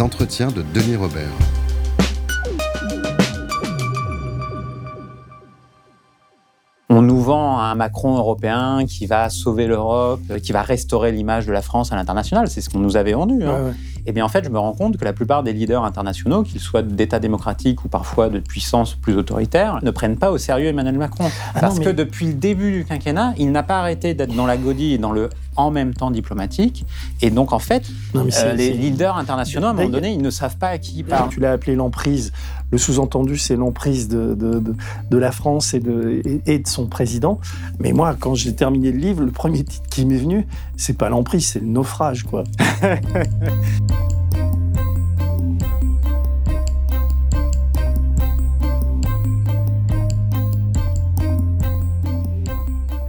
Entretiens de Denis Robert. Vend un Macron européen qui va sauver l'Europe, qui va restaurer l'image de la France à l'international. C'est ce qu'on nous avait vendu. Hein. Ouais, ouais. Et bien en fait, je me rends compte que la plupart des leaders internationaux, qu'ils soient d'États démocratiques ou parfois de puissances plus autoritaires, ne prennent pas au sérieux Emmanuel Macron. Ah Parce non, mais... que depuis le début du quinquennat, il n'a pas arrêté d'être dans la godille et dans le en même temps diplomatique. Et donc, en fait, non, euh, les leaders internationaux, à un moment donné, ils ne savent pas à qui ils parlent. Tu l'as appelé l'emprise. Le sous-entendu, c'est l'emprise de, de, de, de, la France et de, et de son président. Mais moi, quand j'ai terminé le livre, le premier titre qui m'est venu, c'est pas l'emprise, c'est le naufrage, quoi.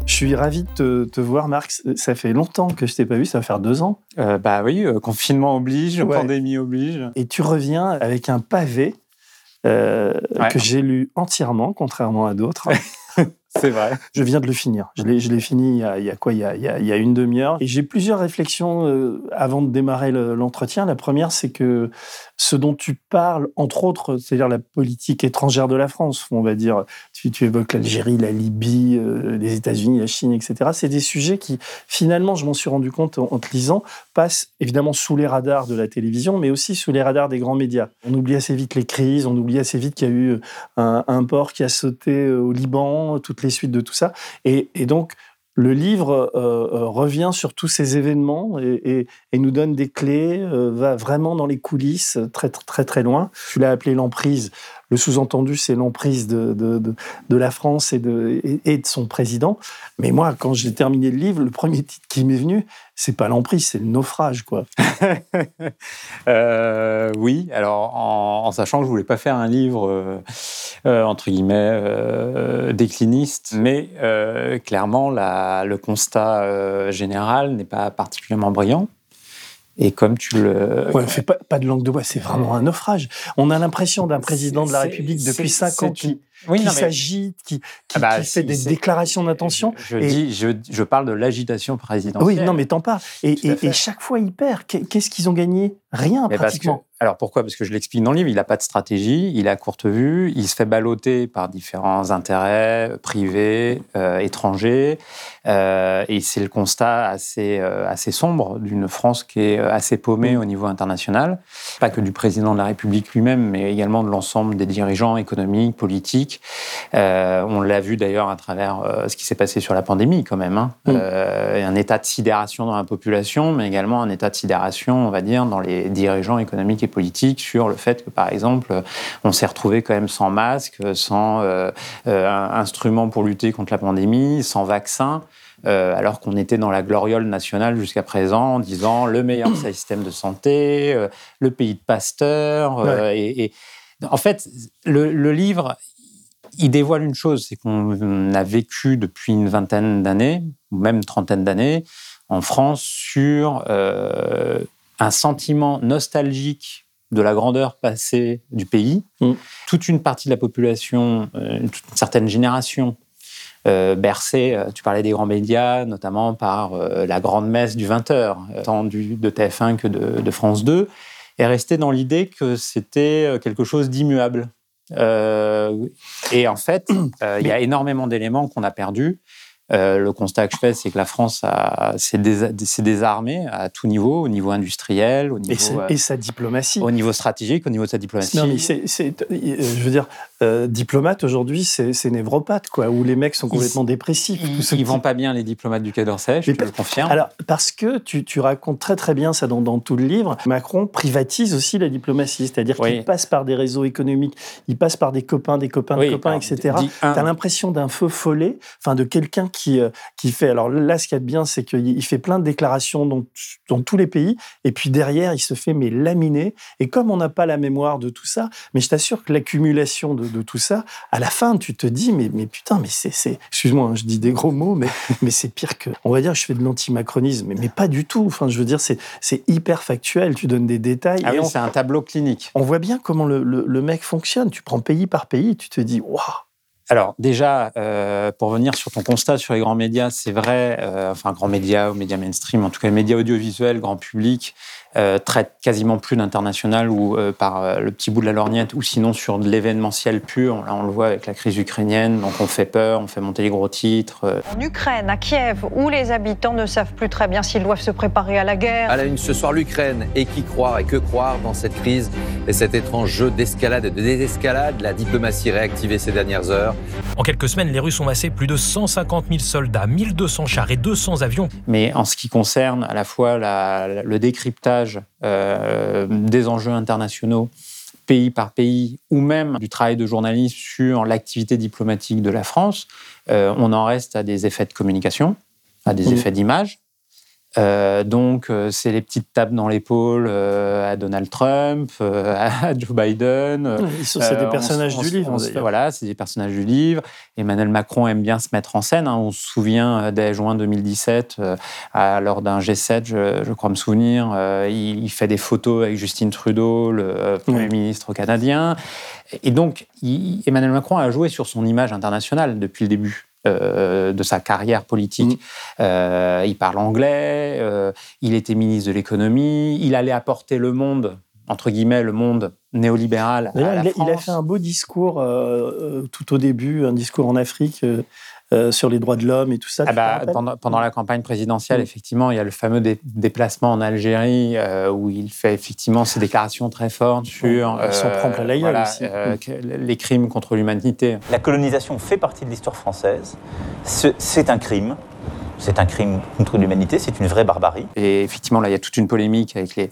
Je suis ravi de te, te, voir, Marc. Ça fait longtemps que je t'ai pas vu, ça va faire deux ans. Euh, bah oui, euh, confinement oblige, ouais. pandémie oblige. Et tu reviens avec un pavé euh, ouais. que j'ai lu entièrement, contrairement à d'autres. C'est vrai. Je viens de le finir. Je l'ai, fini il y, a, il y a quoi? Il y a, il y a, une demi-heure. Et j'ai plusieurs réflexions euh, avant de démarrer le, l'entretien. La première, c'est que ce dont tu parles, entre autres, c'est-à-dire la politique étrangère de la France, on va dire, tu, tu évoques l'Algérie, la Libye, euh, les États-Unis, la Chine, etc. C'est des sujets qui, finalement, je m'en suis rendu compte en, te lisant, passent évidemment sous les radars de la télévision, mais aussi sous les radars des grands médias. On oublie assez vite les crises, on oublie assez vite qu'il y a eu un, port qui a sauté au Liban, toutes les suites de tout ça. Et donc, le livre euh, revient sur tous ces événements et nous donne des clés, euh, va vraiment dans les coulisses, très très très loin. Tu l'as appelé l'emprise. Le sous-entendu, c'est l'emprise de, la France et de, son président. Mais moi, quand j'ai terminé le livre, le premier titre qui m'est venu, c'est pas l'emprise, c'est le naufrage, quoi. euh, oui, alors en, sachant que je voulais pas faire un livre euh, euh, entre guillemets décliniste, mais clairement la, le constat général n'est pas particulièrement brillant. Et comme tu le. Ouais, fait pas, pas de langue de bois, c'est vraiment un naufrage. On a l'impression d'un président de la République depuis cinq ans qui, oui, qui s'agite, qui, qui, ah bah, qui fait des déclarations d'intention. Je, et... dis, je, je, parle de l'agitation présidentielle. Oui, non, mais t'en parles. Et, et, et, chaque fois, il perd. Qu'est-ce qu'ils ont gagné? Rien, mais pratiquement. Alors pourquoi? Parce que je l'explique dans le livre, il n'a pas de stratégie, il a courte vue, il se fait balloter par différents intérêts privés, euh, étrangers, euh, et c'est le constat assez, euh, assez sombre d'une France qui est assez paumée au niveau international, pas que du président de la République lui-même, mais également de l'ensemble des dirigeants économiques, politiques. On l'a vu d'ailleurs à travers ce qui s'est passé sur la pandémie quand même, hein. mmh. un état de sidération dans la population, mais également un état de sidération, on va dire, dans les dirigeants économiques et politique sur le fait que, par exemple, on s'est retrouvé quand même sans masque, sans euh, euh, instruments pour lutter contre la pandémie, sans vaccin. Euh, alors qu'on était dans la gloriole nationale jusqu'à présent, en disant le meilleur système de santé, le pays de Pasteur. Ouais. Et, et, en fait, le, le, livre, il dévoile une chose, c'est qu'on a vécu depuis une vingtaine d'années, ou même trentaine d'années, en France, sur euh, un sentiment nostalgique de la grandeur passée du pays. Mm. Toute une partie de la population, euh, une, certaine génération, euh, bercée, euh, tu parlais des grands médias, notamment par euh, la grande messe du 20h, tant du, de TF1 que de, de, France 2, est restée dans l'idée que c'était quelque chose d'immuable. Et en fait, il y a énormément d'éléments qu'on a perdus. Euh, le constat que je fais, c'est que la France s'est dés, désarmée à tout niveau, au niveau industriel, au niveau et, et, sa diplomatie, au niveau stratégique, au niveau de sa diplomatie. Non, mais c'est, je veux dire, euh, diplomate aujourd'hui, c'est névropathe, quoi, où les mecs sont complètement ils, dépressifs. Ils, ils vont pas bien les diplomates du Quai d'Orsay, je te le confirme. Alors parce que tu, tu, racontes très très bien ça dans, dans, tout le livre. Macron privatise aussi la diplomatie, c'est-à-dire oui. qu'il passe par des réseaux économiques, il passe par des copains, des copains, oui, des copains, etc. Tu as l'impression d'un feu follet, enfin de quelqu'un qui qui, euh, qui fait. Alors là, ce qu'il y a de bien, c'est qu'il fait plein de déclarations dans, dans, tous les pays. Et puis derrière, il se fait mais laminer. Et comme on n'a pas la mémoire de tout ça, mais je t'assure que l'accumulation de, de, tout ça, à la fin, tu te dis mais, mais putain, mais c'est. Excuse-moi, hein, je dis des gros mots, mais, mais c'est pire que. On va dire, je fais de l'antimacronisme, mais, mais pas du tout. Enfin, je veux dire, c'est hyper factuel. Tu donnes des détails. Ah oui, c'est un tableau clinique. On voit bien comment le, le, le mec fonctionne. Tu prends pays par pays, tu te dis waouh alors déjà, euh, pour venir sur ton constat sur les grands médias, c'est vrai, euh, enfin grands médias ou médias mainstream, en tout cas les médias audiovisuels, grand public, traite quasiment plus d'international ou euh, par euh, le petit bout de la lorgnette ou sinon sur de l'événementiel pur. Là, on le voit avec la crise ukrainienne, donc on fait peur, on fait monter les gros titres. En Ukraine, à Kiev, où les habitants ne savent plus très bien s'ils doivent se préparer à la guerre. À la une ce soir, l'Ukraine. Et qui croire et que croire dans cette crise et cet étrange jeu d'escalade et de désescalade La diplomatie réactivée ces dernières heures. En quelques semaines, les Russes ont massé plus de 150 000 soldats, 1200 chars et 200 avions. Mais en ce qui concerne à la fois la, le décryptage euh, des enjeux internationaux pays par pays, ou même du travail de journaliste sur l'activité diplomatique de la France, euh, on en reste à des effets de communication, à des mmh. effets d'image, euh, donc, euh, c'est les petites tapes dans l'épaule euh, à Donald Trump, à Joe Biden. c'est des personnages du livre. voilà, c'est des personnages du livre. Emmanuel Macron aime bien se mettre en scène. Hein. On se souvient dès juin 2017, à, lors d'un G7, je, crois me souvenir, il, fait des photos avec Justine Trudeau, le Premier ministre canadien. Et donc, Emmanuel Macron a joué sur son image internationale depuis le début. Euh, de sa carrière politique. Mm. Euh, il parle anglais, euh, il était ministre de l'économie, il allait apporter le monde, entre guillemets, le monde néolibéral. À la il, France. il, a fait un beau discours tout au début, un discours en Afrique euh, sur les droits de l'homme et tout ça. Ah bah, pendant, pendant, la campagne présidentielle, effectivement, il y a le fameux déplacement en Algérie euh, où il fait effectivement ses déclarations très fortes sur euh, son propre la voilà, aussi. Euh, les crimes contre l'humanité. La colonisation fait partie de l'histoire française. C'est un crime. C'est un crime contre l'humanité, c'est une vraie barbarie. Et effectivement, là, il y a toute une polémique avec les,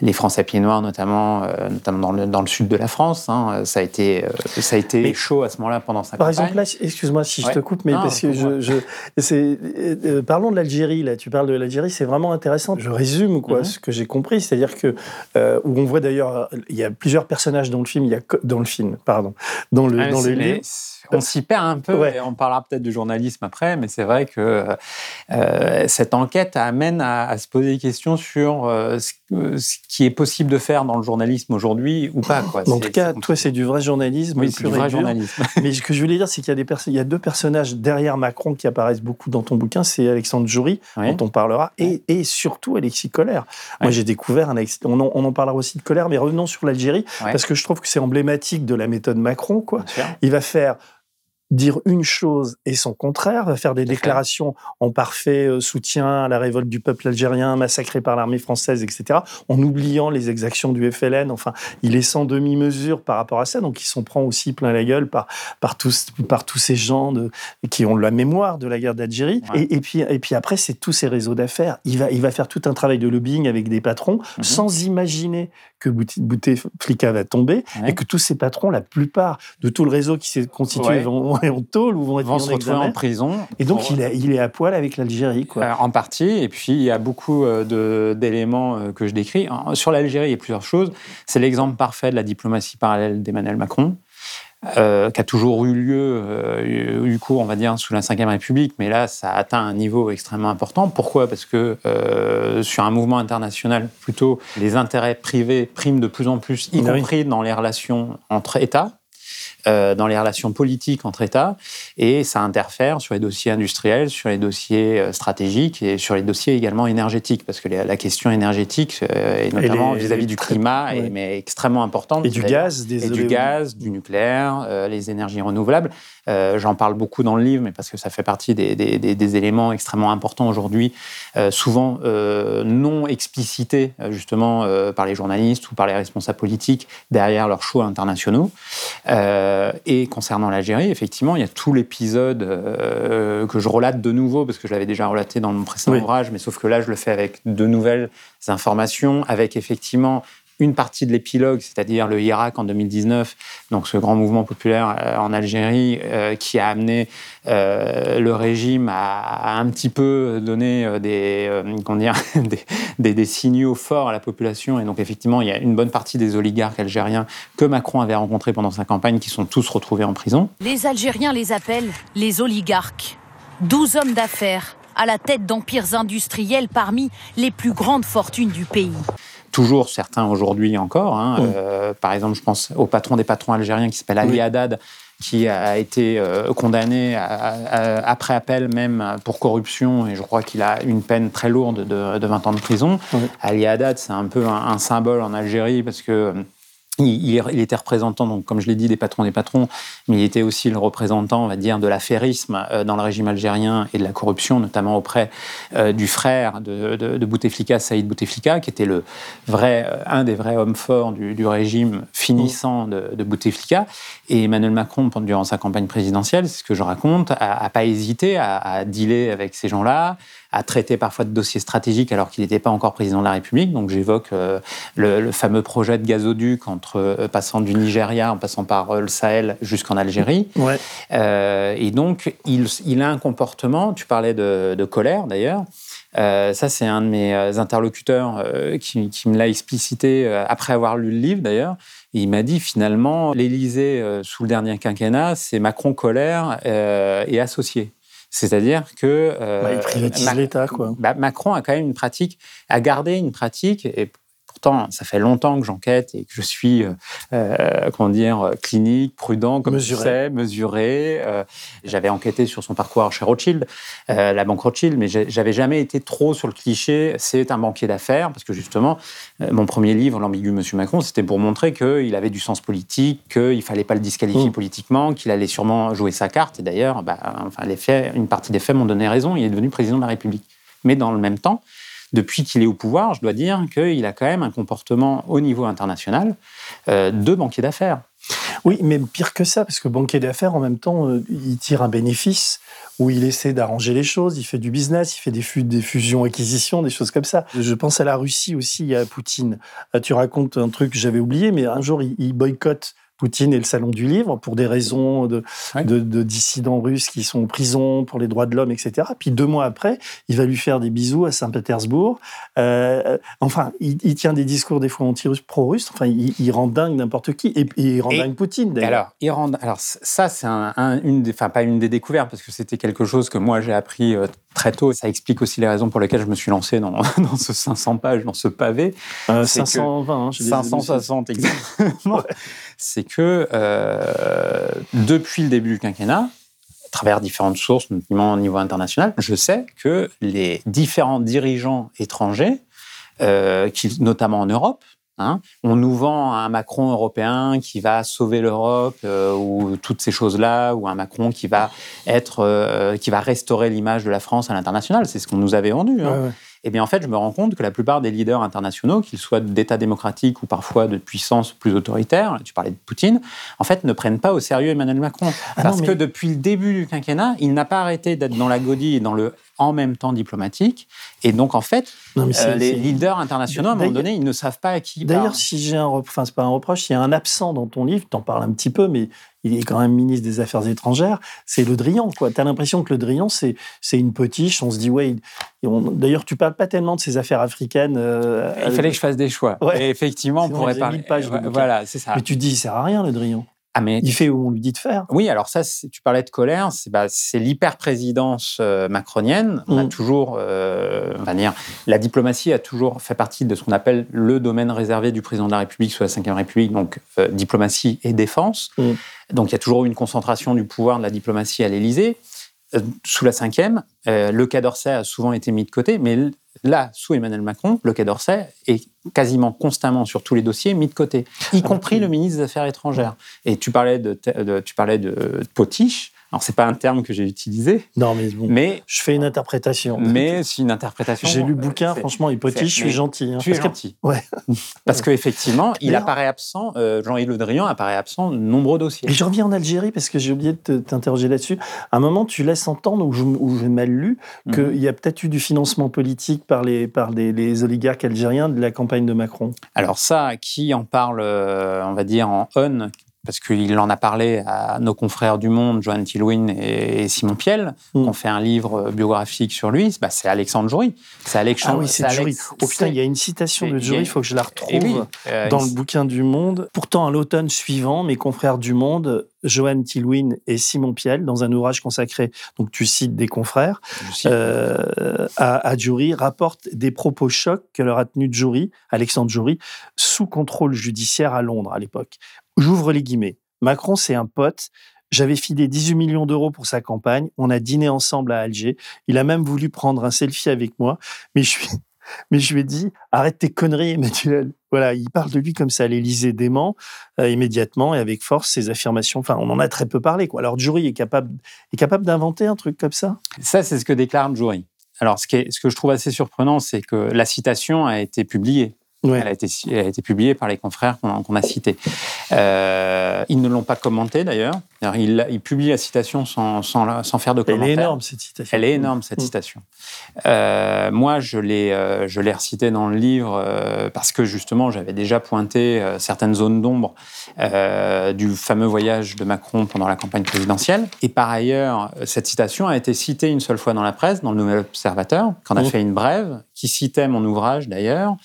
les Français pieds noirs, notamment, euh, notamment dans, le, dans, le, sud de la France. Hein. Ça a été, euh, ça a été chaud à ce moment-là pendant sa Par campagne. exemple, là, excuse-moi si je te coupe, mais non, parce que je, je c'est, euh, parlons de l'Algérie. Là, tu parles de l'Algérie, c'est vraiment intéressant. Je résume quoi, mm -hmm. ce que j'ai compris, c'est-à-dire que euh, où on voit d'ailleurs, il y a plusieurs personnages dans le film. Il y a dans le film, pardon, dans le ah, dans le livre. On s'y perd un peu, ouais. et on parlera peut-être du journalisme après, mais c'est vrai que euh, cette enquête amène à, à, se poser des questions sur euh, ce, ce, qui est possible de faire dans le journalisme aujourd'hui ou pas. Quoi. En tout cas, toi, c'est du vrai journalisme. Oui, c'est du vrai journalisme. mais ce que je voulais dire, c'est qu'il y a, des il y a deux personnages derrière Macron qui apparaissent beaucoup dans ton bouquin. C'est Alexandre Jury, oui. dont on parlera, et, et surtout Alexis Colère. Oui. Moi, j'ai découvert un... On en, on en, parlera aussi de Colère, mais revenons sur l'Algérie, parce que je trouve que c'est emblématique de la méthode Macron. Quoi. Il va faire dire une chose et son contraire, va faire des déclarations en parfait euh, soutien à la révolte du peuple algérien massacré par l'armée française, etc., en oubliant les exactions du FLN. Enfin, il est sans demi-mesure par rapport à ça, donc il s'en prend aussi plein la gueule par, par, tous, par tous ces gens de, qui ont la mémoire de la guerre d'Algérie. Ouais. Et, et, puis, et puis après, c'est tous ces réseaux d'affaires. Il va, il va faire tout un travail de lobbying avec des patrons mm -hmm. sans imaginer que Bouteflika va tomber ouais. et que tous ces patrons, la plupart de tout le réseau qui s'est constitué ouais. vont en tôle ou vont être vont se retrouver en prison. Et donc, pour... il, est, il, est à poil avec l'Algérie. Quoi. Euh, en partie. Et puis, il y a beaucoup euh, d'éléments euh, que je décris. Sur l'Algérie, il y a plusieurs choses. C'est l'exemple parfait de la diplomatie parallèle d'Emmanuel Macron. Euh, qui a toujours eu lieu, euh, eu cours, on va dire, sous la Ve République, mais là, ça a atteint un niveau extrêmement important. Pourquoi? Parce que euh, sur un mouvement international, plutôt, les intérêts privés priment de plus en plus, y oui. compris dans les relations entre États. Euh, dans les relations politiques entre États et ça interfère sur les dossiers industriels, sur les dossiers euh, stratégiques et sur les dossiers également énergétiques parce que la question énergétique euh, et notamment vis-à-vis -vis du climat ouais. est mais extrêmement importante et du gaz, et du gaz, du nucléaire, euh, les énergies renouvelables. Euh, J'en parle beaucoup dans le livre, mais parce que ça fait partie des, des, des, des éléments extrêmement importants aujourd'hui, souvent non explicités justement par les journalistes ou par les responsables politiques derrière leurs choix internationaux. Euh, et concernant l'Algérie, effectivement, il y a tout l'épisode euh, que je relate de nouveau, parce que je l'avais déjà relaté dans mon précédent oui. ouvrage, mais sauf que là, je le fais avec de nouvelles informations, avec effectivement une partie de l'épilogue, c'est-à-dire le Irak en 2019, donc ce grand mouvement populaire euh, en Algérie euh, qui a amené euh, le régime à, un petit peu donner des- des signaux forts à la population. Et donc, effectivement, il y a une bonne partie des oligarques algériens que Macron avait rencontrés pendant sa campagne qui sont tous retrouvés en prison. Les Algériens les appellent les oligarques. 12 hommes d'affaires à la tête d'empires industriels parmi les plus grandes fortunes du pays. Toujours certains aujourd'hui encore. hein. Oui. Euh, par exemple, je pense au patron des patrons algériens qui s'appelle Ali Oui. Haddad, qui a été euh, condamné à- à- après appel même pour corruption, et je crois qu'il a une peine très lourde de, de 20 ans de prison. Oui. Ali Haddad, c'est un peu un, un symbole en Algérie parce que il, était représentant, donc, comme je l'ai dit, des patrons des patrons, mais il était aussi le représentant, on va dire, de l'affairisme euh, dans le régime algérien et de la corruption, notamment auprès euh, du frère de, Bouteflika, Saïd Bouteflika, qui était le vrai, euh, un des vrais hommes forts du, régime finissant de, Bouteflika. Et Emmanuel Macron, durant sa campagne présidentielle, c'est ce que je raconte, a, a pas hésité à, à dealer avec ces gens-là, à traiter parfois de dossiers stratégiques alors qu'il n'était pas encore président de la République. Donc j'évoque euh, le, le fameux projet de gazoduc entre euh, passant du Nigeria en passant par euh, le Sahel jusqu'en Algérie. Ouais. Et donc, il, il a un comportement, tu parlais de, de colère d'ailleurs, ça c'est un de mes interlocuteurs qui, qui me l'a explicité après avoir lu le livre d'ailleurs. Et il m'a dit finalement, l'Élysée sous le dernier quinquennat, c'est Macron colère et associé. C'est-à-dire que... euh, Bah, il privatise l'État, quoi. bah, Macron a quand même une pratique, a gardé une pratique, et pourtant, ça fait longtemps que j'enquête et que je suis, euh, euh, comment dire, clinique, prudent, comme Mesuré. tu sais, mesuré. Euh, J'avais enquêté sur son parcours chez Rothschild, euh, la banque Rothschild, mais j'avais jamais été trop sur le cliché, c'est un banquier d'affaires, parce que justement, mon premier livre, L'ambigu Monsieur Macron, c'était pour montrer qu'il avait du sens politique, qu'il fallait pas le disqualifier Mm. politiquement, qu'il allait sûrement jouer sa carte. Et d'ailleurs, bah, enfin, les faits, une partie des faits m'ont donné raison, il est devenu président de la République. Mais dans le même temps, depuis qu'il est au pouvoir, je dois dire qu'il a quand même un comportement au niveau international euh, de banquier d'affaires. Oui, mais pire que ça, parce que banquier d'affaires, en même temps, euh, il tire un bénéfice où il essaie d'arranger les choses, il fait du business, il fait des, fu- des fusions-acquisitions, des choses comme ça. Je pense à la Russie aussi, à Poutine. Euh, Tu racontes un truc que j'avais oublié, mais un jour, il boycotte Poutine et le Salon du Livre pour des raisons de, Ouais. de, de dissidents russes qui sont en prison pour les droits de l'homme, etc. Puis deux mois après, il va lui faire des bisous à Saint-Pétersbourg. Euh, enfin, il, il tient des discours des fois anti-russes, pro-russes. Enfin, il, il rend dingue n'importe qui. Et, et il rend Et- dingue Poutine, d'ailleurs. alors, Iran, alors c- ça, c'est un, un- une des, enfin pas une des découvertes parce que c'était quelque chose que moi j'ai appris euh, très tôt. Ça explique aussi les raisons pour lesquelles je me suis lancé dans, dans ce 500 pages, dans ce pavé. Euh, c'est que- 520, hein, j'ai des- 560 exactement. C'est que euh, depuis le début du quinquennat, à travers différentes sources, notamment au niveau international, je sais que les différents dirigeants étrangers, euh, notamment en Europe, hein, on nous vend un Macron européen qui va sauver l'Europe euh, ou toutes ces choses-là, ou un Macron qui va être, qui va restaurer l'image de la France à l'international. C'est ce qu'on nous avait vendu. hein. Eh bien, en fait, je me rends compte que la plupart des leaders internationaux, qu'ils soient d'États démocratiques ou parfois de puissances plus autoritaires, tu parlais de Poutine, en fait, ne prennent pas au sérieux Emmanuel Macron. Ah parce non, que depuis le début du quinquennat, il n'a pas arrêté d'être dans la godille et dans le en même temps diplomatique. Et donc, en fait, Non, euh, les leaders internationaux, à un moment donné, ils ne savent pas à qui D'ailleurs, si j'ai un, rep- enfin c'est pas un reproche, s'il y a un absent dans ton livre, t'en parles un petit peu, mais il est quand même ministre des Affaires étrangères, c'est Le Drian, quoi. T'as l'impression que Le Drian, c'est c'est une potiche. On se dit ouais. D'ailleurs, tu parles pas tellement de ses affaires africaines. euh, Il fallait que je fasse des choix. Ouais. Et effectivement, on pourrait parler. 1000 pages de bouquin. Voilà, c'est ça. Mais tu dis, il sert à rien, Le Drian. Ah, mais Il fait où on lui dit de faire? Oui, alors ça, tu parlais de colère, c'est bah, l'hyper-présidence euh, macronienne. On a Mm. toujours, euh, on va dire, la diplomatie a toujours fait partie de ce qu'on appelle le domaine réservé du président de la République sous la Ve République, donc euh, diplomatie et défense. Mm. Donc il y a toujours eu une concentration du pouvoir de la diplomatie à l'Élysée. Euh, sous la Ve, le Quai d'Orsay a souvent été mis de côté, mais là, sous Emmanuel Macron, le Quai d'Orsay est quasiment constamment sur tous les dossiers mis de côté, y Ah, compris oui. le ministre des Affaires étrangères. Et tu parlais de, de- tu parlais de Potiche. Alors, c'est pas un terme que j'ai utilisé. Non, mais bon. Mais je fais une interprétation. Mais c'est une interprétation. J'ai lu le bouquin, franchement, hypothèse, je suis gentil. Hein. Tu es gentil. Ouais. Parce qu'effectivement, il apparaît absent, euh, Jean-Yves Le Drian apparaît absent de nombreux dossiers. Et je reviens en Algérie parce que j'ai oublié de t'interroger là-dessus. À un moment, tu laisses entendre, ou j'ai mal lu, mhm. qu'il y a peut-être eu du financement politique par les, par les, oligarques algériens de la campagne de Macron. Alors ça, qui en parle, euh, on va dire, en on, parce qu'il en a parlé à nos confrères du Monde, Johan Tilwin et Simon Piel, mm. qui ont fait un livre biographique sur lui, bah, c'est Alexandre Jory. C'est Alexandre. Ah oui, c'est Jory. Oh putain, il y a une citation de Jory, il faut que je la retrouve euh, dans le bouquin du Monde. Pourtant, à l'automne suivant, mes confrères du Monde, Johan Tilwin et Simon Piel, dans un ouvrage consacré, donc tu cites des confrères, euh, à, à Jory, rapportent des propos chocs que leur a tenu Jory, Alexandre Jory, sous contrôle judiciaire à Londres à l'époque. J'ouvre les guillemets. Macron, c'est un pote. J'avais filé 18 millions d'euros pour sa campagne. On a dîné ensemble à Alger. Il a même voulu prendre un selfie avec moi. Mais je, lui ai dit, arrête tes conneries, Emmanuel. Voilà, il parle de lui comme ça à l'Élysée dément, euh, immédiatement et avec force ses affirmations. Enfin, on en a très peu parlé. Quoi. Alors, Jury est capable, d'inventer un truc comme ça? Ça, c'est ce que déclare Jury. Alors, ce que je trouve assez surprenant, c'est que la citation a été publiée. Elle, a été, elle, a été, publiée par les confrères qu'on a cités. Euh, ils ne l'ont pas commenté d'ailleurs. Il, il, publie la citation sans, sans, sans faire de commentaire. Elle est énorme cette citation. Elle est énorme cette mm. citation. Euh, moi, je l'ai, euh, je l'ai recité dans le livre parce que justement, j'avais déjà pointé certaines zones d'ombre du fameux voyage de Macron pendant la campagne présidentielle. Et par ailleurs, cette citation a été citée une seule fois dans la presse, dans le Nouvel Observateur, quand on a mm. fait une brève qui citait mon ouvrage d'ailleurs,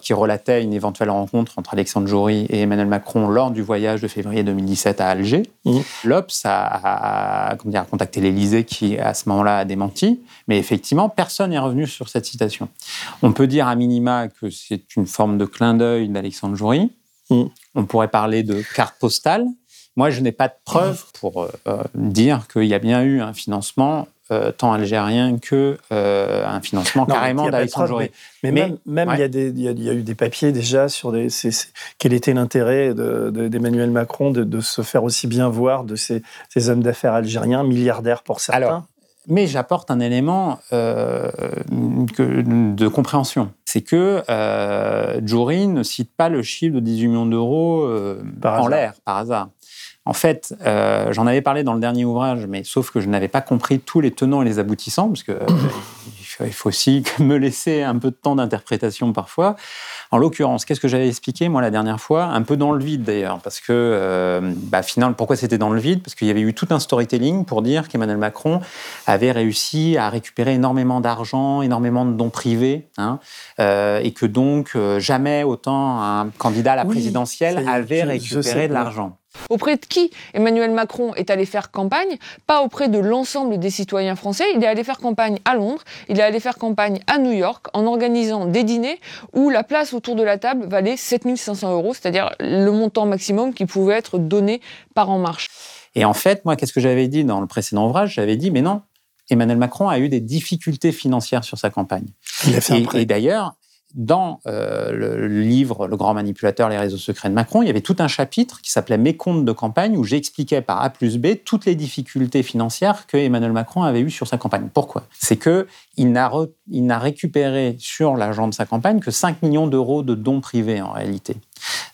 qui relatait une éventuelle rencontre entre Alexandre Jory et Emmanuel Macron lors du voyage de février 2017 à Alger. Mmh. L'Obs a, contacté l'Élysée qui, à ce moment-là, a démenti. Mais effectivement, personne n'est revenu sur cette citation. On peut dire à minima que c'est une forme de clin d'œil d'Alexandre Jory. Mmh. On pourrait parler de carte postale. Moi, je n'ai pas de preuves pour euh, euh, dire qu'il y a bien eu un financement euh, tant algérien que euh, un financement carrément d'Alexandre Jory. Mais, même, même il, y a eu des papiers déjà sur des, quel était l'intérêt d'Emmanuel Macron de, se faire aussi bien voir de ces, hommes d'affaires algériens, milliardaires pour certains? Alors, mais j'apporte un élément euh, de compréhension. C'est que euh, Jory ne cite pas le chiffre de 18 millions d'euros en l'air, par hasard. En fait, euh, j'en avais parlé dans le dernier ouvrage, mais sauf que je n'avais pas compris tous les tenants et les aboutissants, parce que euh, il faut aussi me laisser un peu de temps d'interprétation parfois. En l'occurrence, qu'est-ce que j'avais expliqué moi la dernière fois? Un peu dans le vide d'ailleurs, parce que euh, bah, finalement, pourquoi c'était dans le vide? Parce qu'il y avait eu tout un storytelling pour dire qu'Emmanuel Macron avait réussi à récupérer énormément d'argent, énormément de dons privés, hein, et que donc jamais autant un candidat à la présidentielle avait récupéré de l'argent. Auprès de qui Emmanuel Macron est allé faire campagne Pas auprès de l'ensemble des citoyens français. Il est allé faire campagne à Londres, il est allé faire campagne à New York en organisant des dîners où la place autour de la table valait 7500 euros, c'est-à-dire le montant maximum qui pouvait être donné par En Marche. Et en fait, moi, qu'est-ce que j'avais dit dans le précédent ouvrage? J'avais dit, mais non, Emmanuel Macron a eu des difficultés financières sur sa campagne. Il a fait et d'ailleurs, dans euh, le livre Le grand manipulateur, les réseaux secrets de Macron, il y avait tout un chapitre qui s'appelait Mes comptes de campagne où j'expliquais par A plus B toutes les difficultés financières que Emmanuel Macron avait eues sur sa campagne. Pourquoi? C'est que il n'a récupéré sur l'argent de sa campagne que 5 millions d'euros de dons privés en réalité.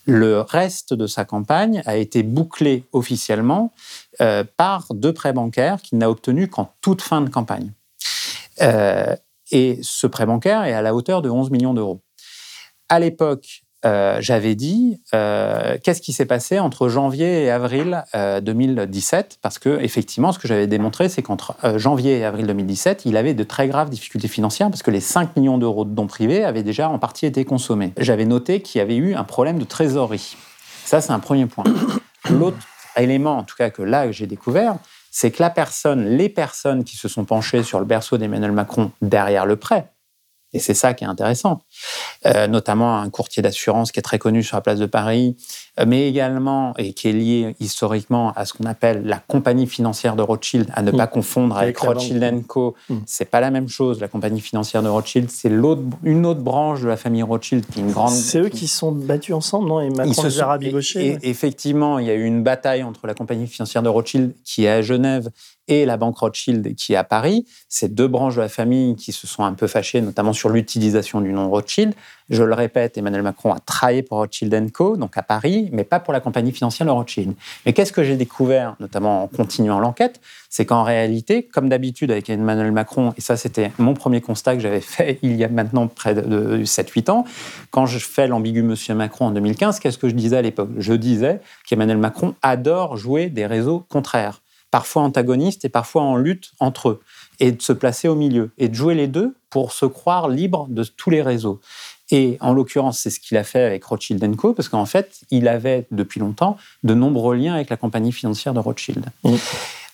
Le reste de sa campagne a été bouclé officiellement euh, par deux prêts bancaires qu'il n'a obtenus qu'en toute fin de campagne. Euh, et ce prêt bancaire est à la hauteur de 11 millions d'euros. À l'époque, euh, j'avais dit euh, qu'est-ce qui s'est passé entre janvier et avril 2017 euh, parce que effectivement ce que j'avais démontré c'est qu'entre janvier et avril 2017 il avait de très graves difficultés financières parce que les 5 millions d'euros de dons privés avaient déjà en partie été consommés. J'avais noté qu'il y avait eu un problème de trésorerie. Ça c'est un premier point. L'autre élément en tout cas que là j'ai découvert c'est que la personne, les personnes qui se sont penchées sur le berceau d'Emmanuel Macron derrière le prêt, et c'est ça qui est intéressant, euh, notamment un courtier d'assurance qui est très connu sur la place de Paris, euh, mais également, et qui est lié historiquement à ce qu'on appelle la compagnie financière de Rothschild, à ne Mm. pas confondre avec, Rothschild. Co. Mm. C'est pas la même chose. La compagnie financière de Rothschild, c'est l'autre, une autre branche de la famille Rothschild qui est une grande. C'est eux qui se sont battus ensemble, non? Et Ils Macron se sont- et- ouais. et- Effectivement, il y a eu une bataille entre la compagnie financière de Rothschild qui est à Genève et la banque Rothschild qui est à Paris. C'est deux branches de la famille qui se sont un peu fâchées, notamment sur l'utilisation du nom Rothschild. Je le répète, Emmanuel Macron a travaillé pour Rothschild Co, donc à Paris, mais pas pour la compagnie financière de Rothschild. Mais qu'est-ce que j'ai découvert, notamment en continuant l'enquête C'est qu'en réalité, comme d'habitude avec Emmanuel Macron, et ça c'était mon premier constat que j'avais fait il y a maintenant près de, de 7-8 ans, quand je fais l'ambigu Monsieur Macron en 2015, qu'est-ce que je disais à l'époque? Je disais qu'Emmanuel Macron adore jouer des réseaux contraires, parfois antagonistes et parfois en lutte entre eux, et de se placer au milieu, et de jouer les deux pour se croire libre de tous les réseaux. Et en l'occurrence, c'est ce qu'il a fait avec Rothschild Co, parce qu'en fait, il avait depuis longtemps de nombreux liens avec la compagnie financière de Rothschild. Mmh.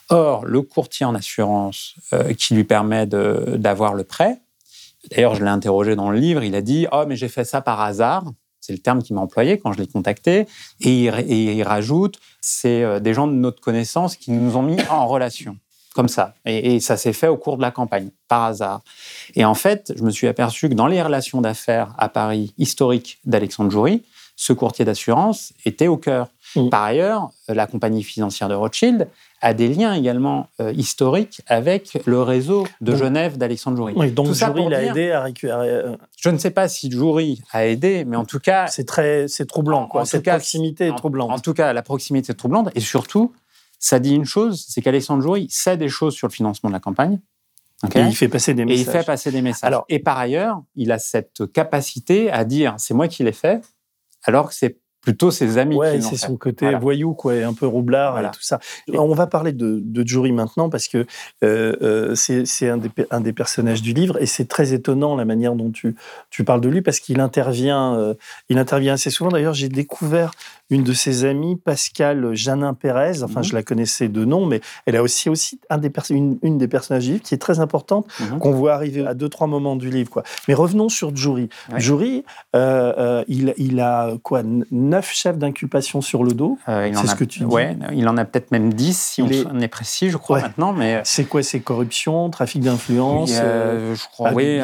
Or, le courtier en assurance euh, qui lui permet d'avoir le prêt, d'ailleurs, je l'ai interrogé dans le livre, il a dit Oh, mais j'ai fait ça par hasard. C'est le terme qu'il m'a employé quand je l'ai contacté. Et il, rajoute C'est euh, des gens de notre connaissance qui nous ont mis en relation. Comme ça. Et, et ça s'est fait au cours de la campagne, par hasard. Et en fait, je me suis aperçu que dans les relations d'affaires à Paris historiques d'Alexandre Joury, ce courtier d'assurance était au cœur. Mm. Par ailleurs, euh, la compagnie financière de Rothschild a des liens également euh, historiques avec le réseau de Genève d'Alexandre Joury. Oui, donc Tout ça l'a aidé à récupérer. euh, Je ne sais pas si Joury a aidé, mais en tout cas, C'est très, c'est troublant, En- quoi. en Cette tout cas, proximité est troublante. En tout cas, la proximité est troublante. Et surtout, ça dit une chose, c'est qu'Alexandre Joury sait des choses sur le financement de la campagne. Et il fait passer des Et messages. il fait passer des messages. Alors- et par ailleurs, il a cette capacité à dire c'est moi qui l'ai fait, alors que c'est plutôt ses amis Ouais, c'est son côté Voilà. voyou, quoi, et un peu roublard Voilà. et tout ça. On va parler de, de Jury maintenant parce que euh, euh, c'est un, des pe- un des personnages du livre et c'est très étonnant la manière dont tu, tu parles de lui parce qu'il intervient, euh, il intervient assez souvent. D'ailleurs, j'ai découvert une de ses amies, Pascal Janin Pérez. Enfin, Mhm. je la connaissais de nom, mais elle a aussi, aussi un des perso- une, une des personnages du livre qui est très importante Mhm. qu'on voit arriver à deux, trois moments du livre. Quoi. Mais revenons sur Jury. Ouais. Jury, il, il a quoi, neuf chefs d'inculpation sur le dos. Euh, C'est a- ce que tu dis. Ouais, il en a peut-être même 10 si on est- précis, je crois, Ouais. maintenant. Mais C'est quoi C'est corruption, trafic d'influence Oui, euh, je crois, oui. de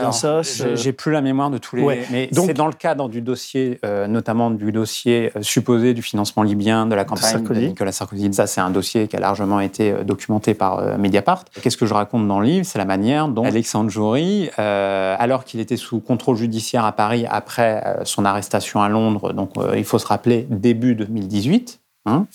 j'ai- euh, plus la mémoire de tous les. Ouais. Mais c'est dans le cadre du dossier, euh, notamment du dossier euh, supposé du financement libyen de la campagne de, Sarkozy. Nicolas Sarkozy. Ça, c'est un dossier qui a largement été euh, documenté par euh, Mediapart. Qu'est-ce que je raconte dans le livre? C'est la manière dont Alexandre Jory, euh, alors qu'il était sous contrôle judiciaire à Paris après euh, son arrestation à Londres, donc euh, il faut se rappeler début 2018. hein,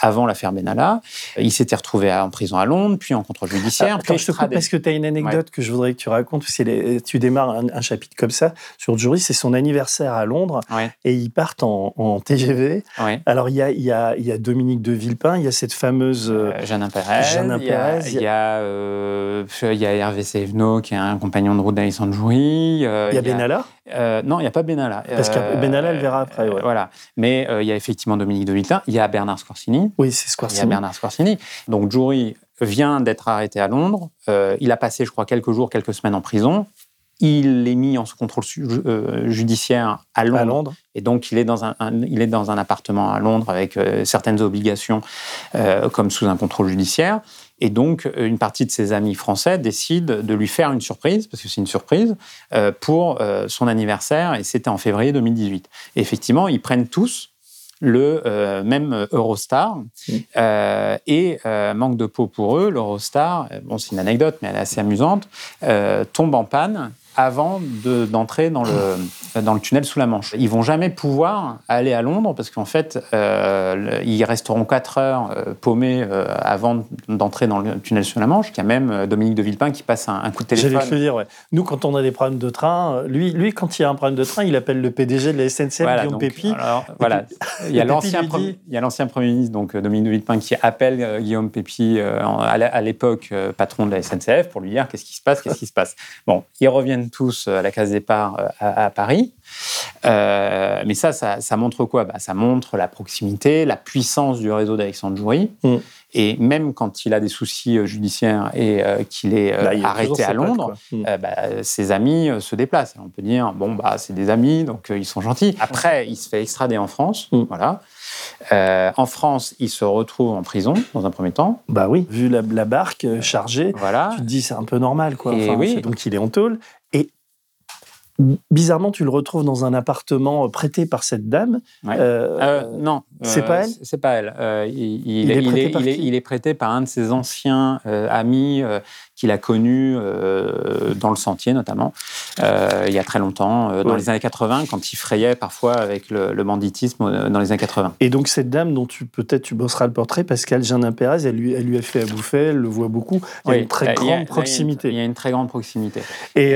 avant l'affaire Benalla, il s'était retrouvé à- en prison à Londres, puis en contrôle judiciaire. Attends, puis je te coupe parce que tu as une anecdote que je voudrais que tu racontes. Parce que tu démarres un, un chapitre comme ça sur Jury, c'est son anniversaire à Londres Ouais, et ils partent en, en TGV. ouais. Alors il y a, il y, a, il y a Dominique de Villepin, il y a cette fameuse. euh, Euh, Jeannin Pérez, Jeannin il y a, y euh, il y a Hervé Sévenot qui est un compagnon de route d'Alexandre Jouy. euh, il y a Benalla. Euh, non, il n'y a pas Benalla. Parce que Benalla, elle verra après, ouais. Voilà. Mais euh, il y a effectivement Dominique de Villepin, il y a Bernard Scorsini. Oui, c'est Il y a Scorsini. Bernard Scorsini. Donc Joury vient d'être arrêté à Londres. Euh, il a passé, je crois, quelques jours, quelques semaines en prison. Il est mis en sous contrôle euh, judiciaire à Londres. À Londres. Et donc, il est dans un, un- il est dans un appartement à Londres avec euh, certaines obligations, euh, comme sous un contrôle judiciaire. Et donc, une partie de ses amis français décide de lui faire une surprise, parce que c'est une surprise, euh, pour euh, son anniversaire, et c'était en février 2018. Et effectivement, ils prennent tous le euh, même Eurostar. Euh, et euh, manque de peau pour eux, l'Eurostar, bon, c'est une anecdote, mais elle est assez amusante, tombe en panne avant de- d'entrer dans, le, dans le tunnel sous la Manche. Ils vont jamais pouvoir aller à Londres parce qu'en fait, euh, ils resteront 4 heures euh, paumés euh, avant d'entrer dans le tunnel sous la Manche. Il y a même euh, Dominique de Villepin qui passe un, un coup de J'allais téléphone. te le dire, ouais. Nous, quand on a des problèmes de train, lui, lui, quand il y a un problème de train, il appelle le PDG de la SNCF, Voilà, Guillaume donc, Pépi. alors, voilà. Il y a l'ancien premier, ministre, donc Dominique de Villepin, qui appelle Guillaume Pépi, à l'époque patron de la SNCF, pour lui dire qu'est-ce qui se passe, qu'est-ce qui se passe. Bon, ils reviennent tous euh, à la case départ euh, à, à Paris. Euh, mais ça, ça, ça montre quoi? Bah, Ça montre la proximité, la puissance du réseau d'Alexandre Joury. Mm. Et même quand il a des soucis judiciaires et euh, qu'il est euh, Là, arrêté à Londres. Mm. bah, ses amis se déplacent. On peut dire, bon, bah, c'est des amis, donc ils sont gentils. Après, il se fait extrader en France. Mm. Voilà. Euh, en France, il se retrouve en prison, dans un premier temps. Bah oui, vu la, la barque euh, chargée, Voilà. tu te dis c'est un peu normal quoi. Et Enfin, oui. Donc il est en tôle et bizarrement tu le retrouves dans un appartement euh, prêté par cette dame. Ouais. Euh, Euh, non. c'est euh, pas elle c'est- pas elle. Euh, il, Il est prêté par il est- il est prêté par un de ses anciens euh, amis euh, qu'il a connus euh, dans le sentier, notamment, euh, il y a très longtemps, euh, dans Ouais. les années 80, quand il frayait parfois avec le, le banditisme dans les années 80. Et donc cette dame dont tu peut-être tu bosseras le portrait, Pascal Jeannin Pérez, elle lui, elle lui a fait à bouffer, elle le voit beaucoup. Il y a une très grande a proximité. Il y a une très grande proximité. Et,